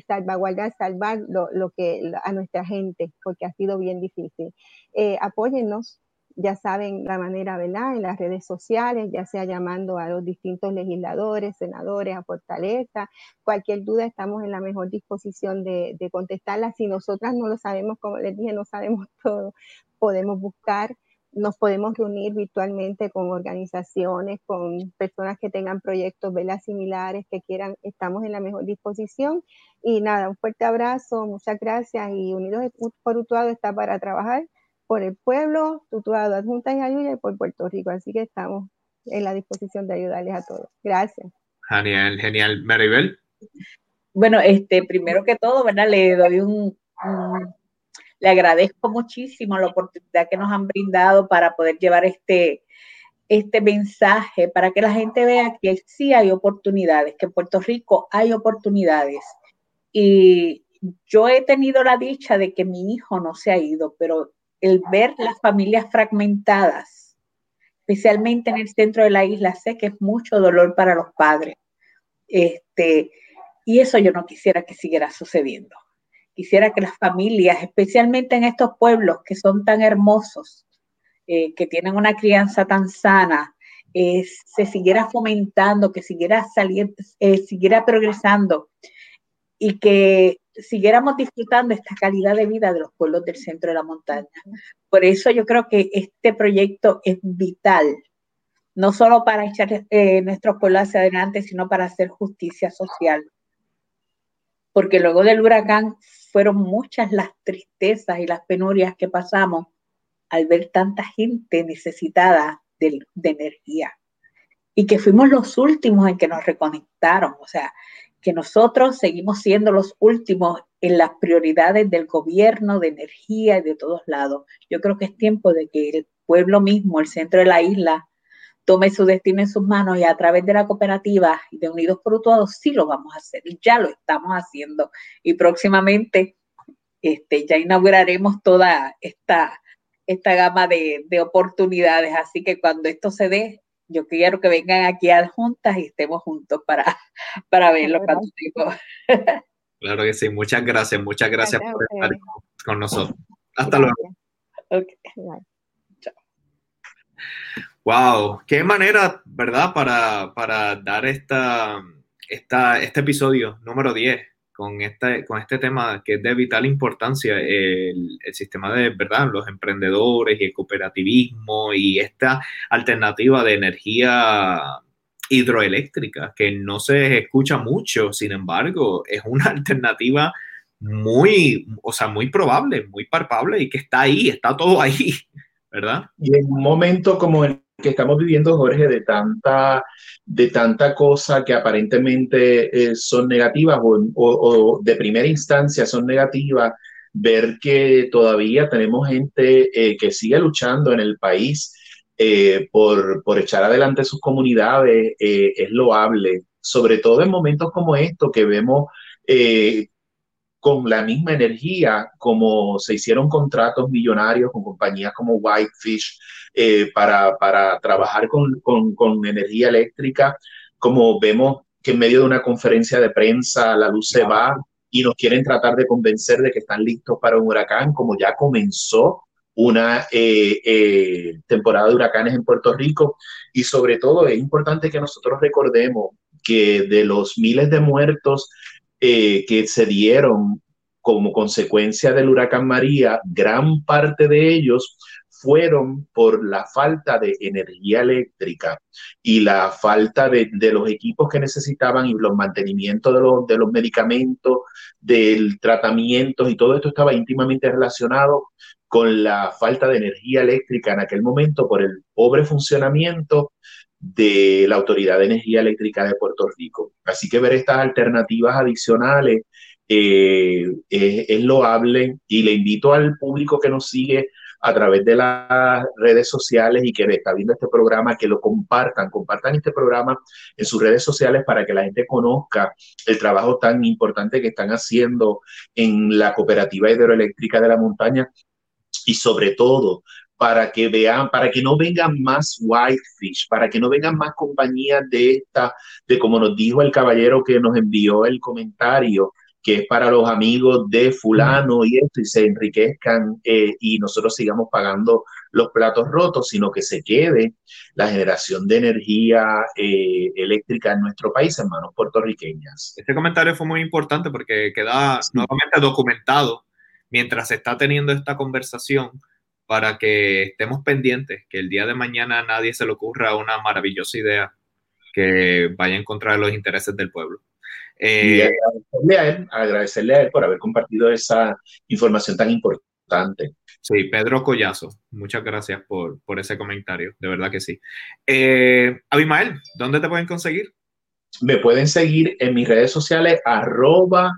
salvaguardar, salvar lo, lo, que a nuestra gente, porque ha sido bien difícil. Eh, apóyennos, ya saben la manera, ¿verdad? En las redes sociales, ya sea llamando a los distintos legisladores, senadores, a Fortaleza. Cualquier duda, estamos en la mejor disposición de, de contestarla. Si nosotras no lo sabemos, como les dije, no sabemos [LAUGHS] todo, podemos buscar nos podemos reunir virtualmente con organizaciones, con personas que tengan proyectos ¿verdad? similares, que quieran, estamos en la mejor disposición. Y nada, un fuerte abrazo, muchas gracias y Unidos por Utuado está para trabajar por el pueblo, Tutuado, Adjunta y Ayuya y por Puerto Rico. Así que estamos en la disposición de ayudarles a todos. Gracias. Genial, genial. Maribel. Bueno, este, primero que todo, ¿verdad? Le doy un, le agradezco muchísimo la oportunidad que nos han brindado para poder llevar este, este mensaje, para que la gente vea que sí hay oportunidades, que en Puerto Rico hay oportunidades. Y yo he tenido la dicha de que mi hijo no se ha ido, pero el ver las familias fragmentadas, especialmente en el centro de la isla, sé que es mucho dolor para los padres. Este, y eso yo no quisiera que siguiera sucediendo. Quisiera que las familias, especialmente en estos pueblos que son tan hermosos, eh, que tienen una crianza tan sana, eh, se siguiera fomentando, que siguiera saliendo, eh, siguiera progresando y que siguiéramos disfrutando esta calidad de vida de los pueblos del centro de la montaña. Por eso yo creo que este proyecto es vital, no solo para echar eh, nuestros pueblos hacia adelante, sino para hacer justicia social. Porque luego del huracán fueron muchas las tristezas y las penurias que pasamos al ver tanta gente necesitada de, de energía. Y que fuimos los últimos en que nos reconectaron. O sea, que nosotros seguimos siendo los últimos en las prioridades del gobierno, de energía y de todos lados. Yo creo que es tiempo de que el pueblo mismo, el centro de la isla, tome su destino en sus manos y a través de la cooperativa y de Unidos por Todos sí lo vamos a hacer y ya lo estamos haciendo. Y próximamente este, ya inauguraremos toda esta, esta gama de, de oportunidades. Así que cuando esto se dé, yo quiero que vengan aquí a juntas y estemos juntos para, [LAUGHS] para verlo Claro que sí, muchas gracias, muchas gracias, por estar con, nosotros. Hasta luego. Wow, qué manera, ¿verdad? Para, para dar esta, esta, este episodio número 10 con este, con este tema que es de vital importancia, el, sistema de, ¿verdad? Los emprendedores y el cooperativismo y esta alternativa de energía hidroeléctrica que no se escucha mucho, sin embargo, es una [LAUGHS] alternativa muy, o sea, muy probable, muy palpable y que está ahí, está todo ahí, ¿verdad? Y en un momento como el que estamos viviendo, Jorge, de tanta, de tanta cosa que aparentemente eh, son negativas o, de primera instancia son negativas, ver que todavía tenemos gente eh, que sigue luchando en el país eh, por, por, echar adelante sus comunidades es loable, sobre todo en momentos como estos que vemos con la misma energía como se hicieron contratos millonarios con compañías como Whitefish eh, para, para, trabajar con, con, con, energía eléctrica, como vemos que en medio de una conferencia de prensa la luz se va y nos quieren tratar de convencer de que están listos para un huracán, como ya comenzó una eh, eh, temporada de huracanes en Puerto Rico. Y sobre todo es importante que nosotros recordemos que de los miles de muertos eh, que se dieron como consecuencia del huracán María, gran parte de ellos fueron por la falta de energía eléctrica y la falta de, los equipos que necesitaban y los mantenimientos de los, de los medicamentos, del tratamiento y todo esto estaba íntimamente relacionado con la falta de energía eléctrica en aquel momento por el pobre funcionamiento de la Autoridad de Energía Eléctrica de Puerto Rico. Así que ver estas alternativas adicionales eh, es, loable y le invito al público que nos sigue a través de las redes sociales y que está viendo este programa, que lo compartan, compartan este programa en sus redes sociales para que la gente conozca el trabajo tan importante que están haciendo en la cooperativa hidroeléctrica de la montaña y sobre todo para que vean, para que no vengan más whitefish, para que no vengan más compañías de esta, de como nos dijo el caballero que nos envió el comentario, que es para los amigos de fulano y esto, y se enriquezcan eh, y nosotros sigamos pagando los platos rotos, sino que se quede la generación de energía eh, eléctrica en nuestro país en manos puertorriqueñas. Este comentario fue muy importante porque queda nuevamente documentado mientras se está teniendo esta conversación para que estemos pendientes, que el día de mañana a nadie se le ocurra una maravillosa idea que vaya en contra de los intereses del pueblo. y eh, agradecerle a, él, agradecerle a él por haber compartido esa información tan importante. Sí, Pedro Collazo, muchas gracias por, por ese comentario, de verdad que sí. Eh, Abimael, ¿dónde te pueden conseguir? Me pueden seguir en mis redes sociales, arroba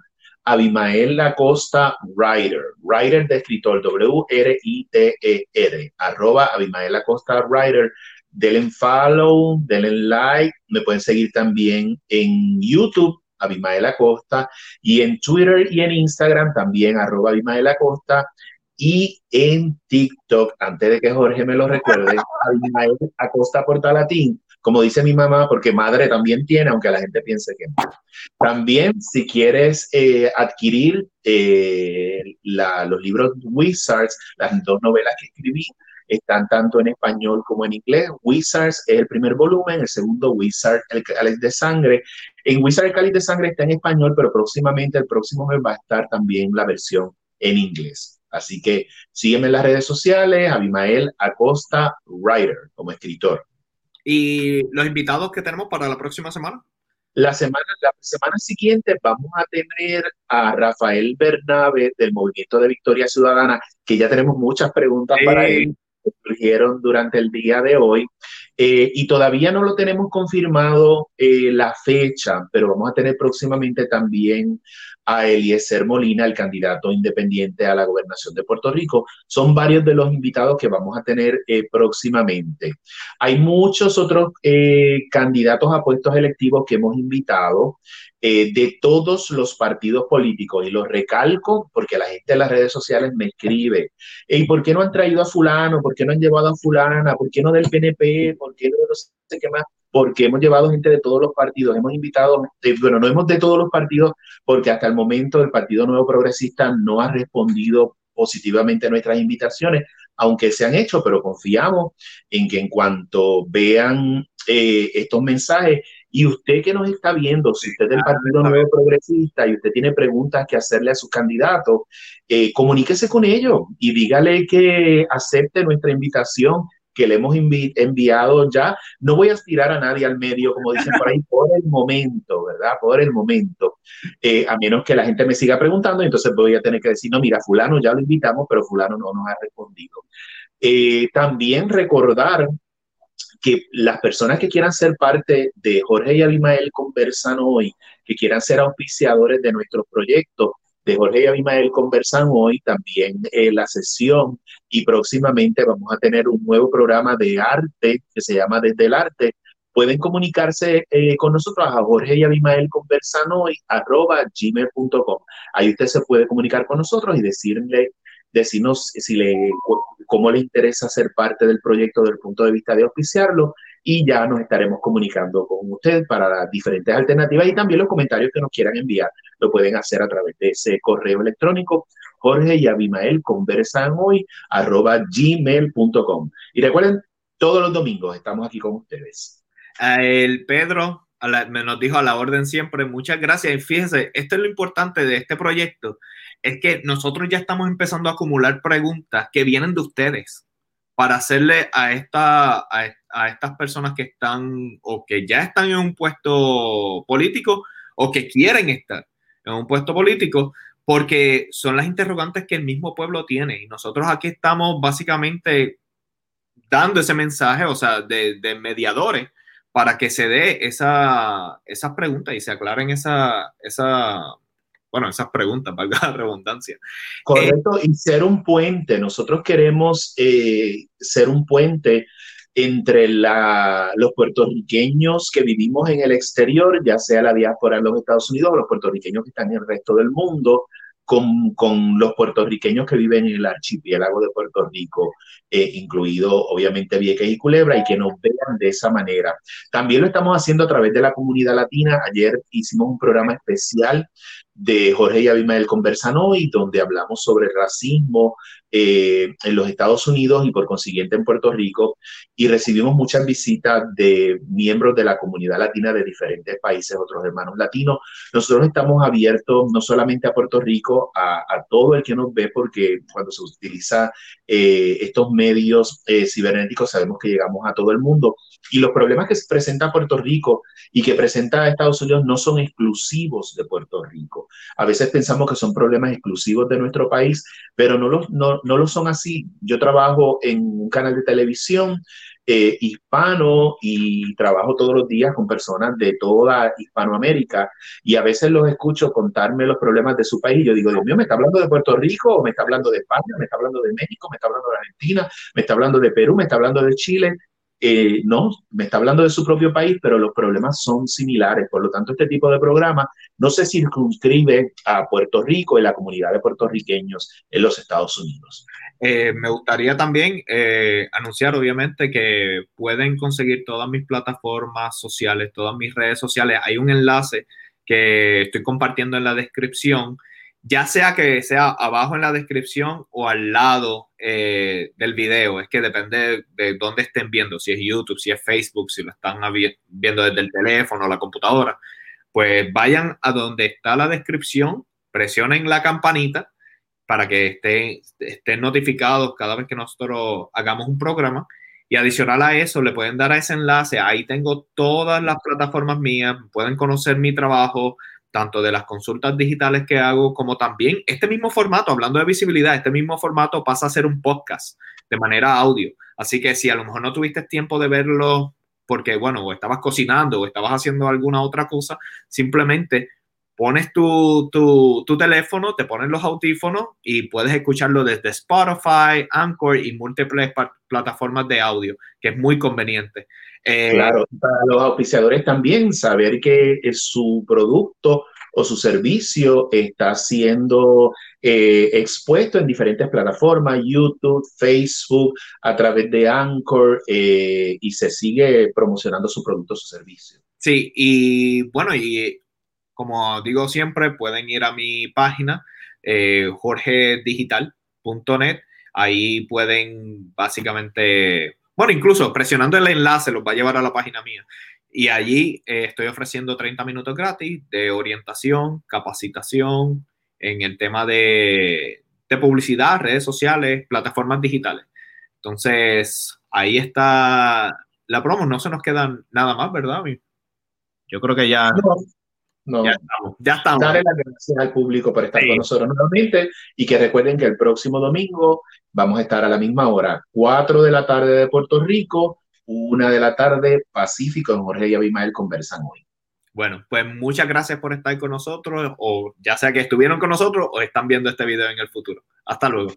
Abimael Lacosta Writer, writer de escritor, W-R-I-T-E-R, arroba Abimael Lacosta Writer. Denle follow, denle like, me pueden seguir también en YouTube, Abimael Acosta, y en Twitter y en Instagram también, arroba Abimael Acosta, y en TikTok, antes de que Jorge me lo recuerde, [LAUGHS] Abimael Acosta Portalatín como dice mi mamá, porque madre también tiene, aunque la gente piense que no. También, si quieres eh, adquirir eh, los libros Wizards, las dos novelas que escribí, están tanto en español como en inglés. Wizards es el primer volumen, el segundo Wizard, el cáliz de sangre. En Wizard el cáliz de sangre está en español, pero próximamente, el próximo mes va a estar también la versión en inglés. Así que sígueme en las redes sociales, Abimael Acosta Writer, como escritor. ¿Y los invitados que tenemos para la próxima semana? La semana, la semana siguiente vamos a tener a Rafael Bernabe del Movimiento de Victoria Ciudadana, que ya tenemos muchas preguntas para él que surgieron durante el día de hoy. Eh, y todavía no lo tenemos confirmado eh, la fecha, pero vamos a tener próximamente también a Eliezer Molina, el candidato independiente a la gobernación de Puerto Rico. Son varios de los invitados que vamos a tener eh, próximamente. Hay muchos otros candidatos a puestos electivos que hemos invitado. de todos los partidos políticos y los recalco porque la gente en las redes sociales me escribe, ¿y por qué no han traído a fulano? ¿Por qué no han llevado a fulana? ¿Por qué no del PNP? ¿Por qué no sé qué más? Porque hemos llevado gente de todos los partidos, hemos invitado, bueno, no hemos de todos los partidos, porque hasta el momento el Partido Nuevo Progresista no ha respondido positivamente a nuestras invitaciones, aunque se han hecho, pero confiamos en que en cuanto vean eh, estos mensajes, y usted que nos está viendo, si usted es del Partido Nuevo Progresista y usted tiene preguntas que hacerle a sus candidatos, eh, comuníquese con ellos y dígale que acepte nuestra invitación que le hemos enviado ya. No voy a aspirar a nadie al medio, como dicen por ahí, [LAUGHS] por el momento, ¿verdad? Por el momento. Eh, a menos que la gente me siga preguntando, entonces voy a tener que decir, no, mira, fulano ya lo invitamos, pero fulano no nos ha respondido. Eh, también recordar que las personas que quieran ser parte de Jorge y Abimael conversan hoy, que quieran ser auspiciadores de nuestros proyectos, de Jorge y Abimael conversan hoy, también eh, la sesión y próximamente vamos a tener un nuevo programa de arte que se llama Desde el Arte. Pueden comunicarse eh, con nosotros a Jorge y Abimael conversan hoy arroba gmail.com. Ahí usted se puede comunicar con nosotros y decirle decirnos si le, cómo le interesa ser parte del proyecto desde el punto de vista de auspiciarlo y ya nos estaremos comunicando con usted para las diferentes alternativas y también los comentarios que nos quieran enviar lo pueden hacer a través de ese correo electrónico Jorge y Abimael conversan hoy arroba gmail.com y recuerden todos los domingos estamos aquí con ustedes. El Pedro me nos dijo a la orden siempre muchas gracias y fíjese esto es lo importante de este proyecto es que nosotros ya estamos empezando a acumular preguntas que vienen de ustedes para hacerle a, esta, a, estas personas que están o que ya están en un puesto político o que quieren estar en un puesto político, porque son las interrogantes que el mismo pueblo tiene. Y nosotros aquí estamos básicamente dando ese mensaje, o sea, de, de mediadores, para que se dé esa, esas preguntas y se aclaren esa, esa, bueno, esas preguntas, valga la redundancia. Correcto, y ser un puente. Nosotros queremos eh, ser un puente entre los puertorriqueños que vivimos en el exterior, ya sea la diáspora en los Estados Unidos o los puertorriqueños que están en el resto del mundo, con, con, los puertorriqueños que viven en el archipiélago de Puerto Rico, eh, incluido obviamente Vieques y Culebra, y que nos vean de esa manera. También lo estamos haciendo a través de la comunidad latina. Ayer hicimos un programa especial de Jorge y Abimael Conversan Hoy, donde hablamos sobre racismo eh, en los Estados Unidos y por consiguiente en Puerto Rico, y recibimos muchas visitas de miembros de la comunidad latina de diferentes países, otros hermanos latinos. Nosotros estamos abiertos no solamente a Puerto Rico, a, todo el que nos ve, porque cuando se utiliza eh, estos medios eh, cibernéticos sabemos que llegamos a todo el mundo. Y los problemas que se presenta Puerto Rico y que presenta Estados Unidos no son exclusivos de Puerto Rico. A veces pensamos que son problemas exclusivos de nuestro país, pero no lo, no, no lo son así. Yo trabajo en un canal de televisión eh, hispano y trabajo todos los días con personas de toda Hispanoamérica y a veces los escucho contarme los problemas de su país. Yo digo, Dios mío, ¿me está hablando de Puerto Rico o me está hablando de España, me está hablando de México, me está hablando de Argentina, me está hablando de Perú, me está hablando de Chile? Eh, no, me está hablando de su propio país, pero los problemas son similares. Por lo tanto, este tipo de programa no se circunscribe a Puerto Rico y la comunidad de puertorriqueños en los Estados Unidos. Eh, me gustaría también eh, anunciar, obviamente, que pueden conseguir todas mis plataformas sociales, todas mis redes sociales. Hay un enlace que estoy compartiendo en la descripción ya sea que sea abajo en la descripción o al lado eh, del video, es que depende de dónde estén viendo, si es YouTube, si es Facebook, si lo están viendo desde el teléfono o la computadora, pues vayan a donde está la descripción, presionen la campanita para que estén, estén notificados cada vez que nosotros hagamos un programa. Y adicional a eso, le pueden dar a ese enlace. Ahí tengo todas las plataformas mías, pueden conocer mi trabajo, tanto de las consultas digitales que hago, como también este mismo formato, hablando de visibilidad, este mismo formato pasa a ser un podcast de manera audio. Así que si a lo mejor no tuviste tiempo de verlo porque, bueno, o estabas cocinando o estabas haciendo alguna otra cosa, simplemente pones tu, tu, tu, teléfono, te pones los audífonos y puedes escucharlo desde Spotify, Anchor y múltiples plataformas de audio, que es muy conveniente. Eh, claro, para los auspiciadores también saber que su producto o su servicio está siendo eh, expuesto en diferentes plataformas, YouTube, Facebook, a través de Anchor, eh, y se sigue promocionando su producto o su servicio. Sí, y bueno, y como digo siempre, pueden ir a mi página, jorgedigital.net, ahí pueden básicamente bueno, incluso presionando el enlace los va a llevar a la página mía. Y allí eh, estoy ofreciendo 30 minutos gratis de orientación, capacitación en el tema de, publicidad, redes sociales, plataformas digitales. Entonces, ahí está la promo. No se nos queda nada más, ¿verdad? Yo creo que ya... No, no, ya estamos. Ya estamos. Dale las gracias al público por estar sí. con nosotros nuevamente y que recuerden que el próximo domingo vamos a estar a la misma hora, 4 de la tarde de Puerto Rico, 1 de la tarde Pacífico, en Jorge y Abimael conversan hoy. Bueno, pues muchas gracias por estar con nosotros, o ya sea que estuvieron con nosotros o están viendo este video en el futuro. Hasta luego.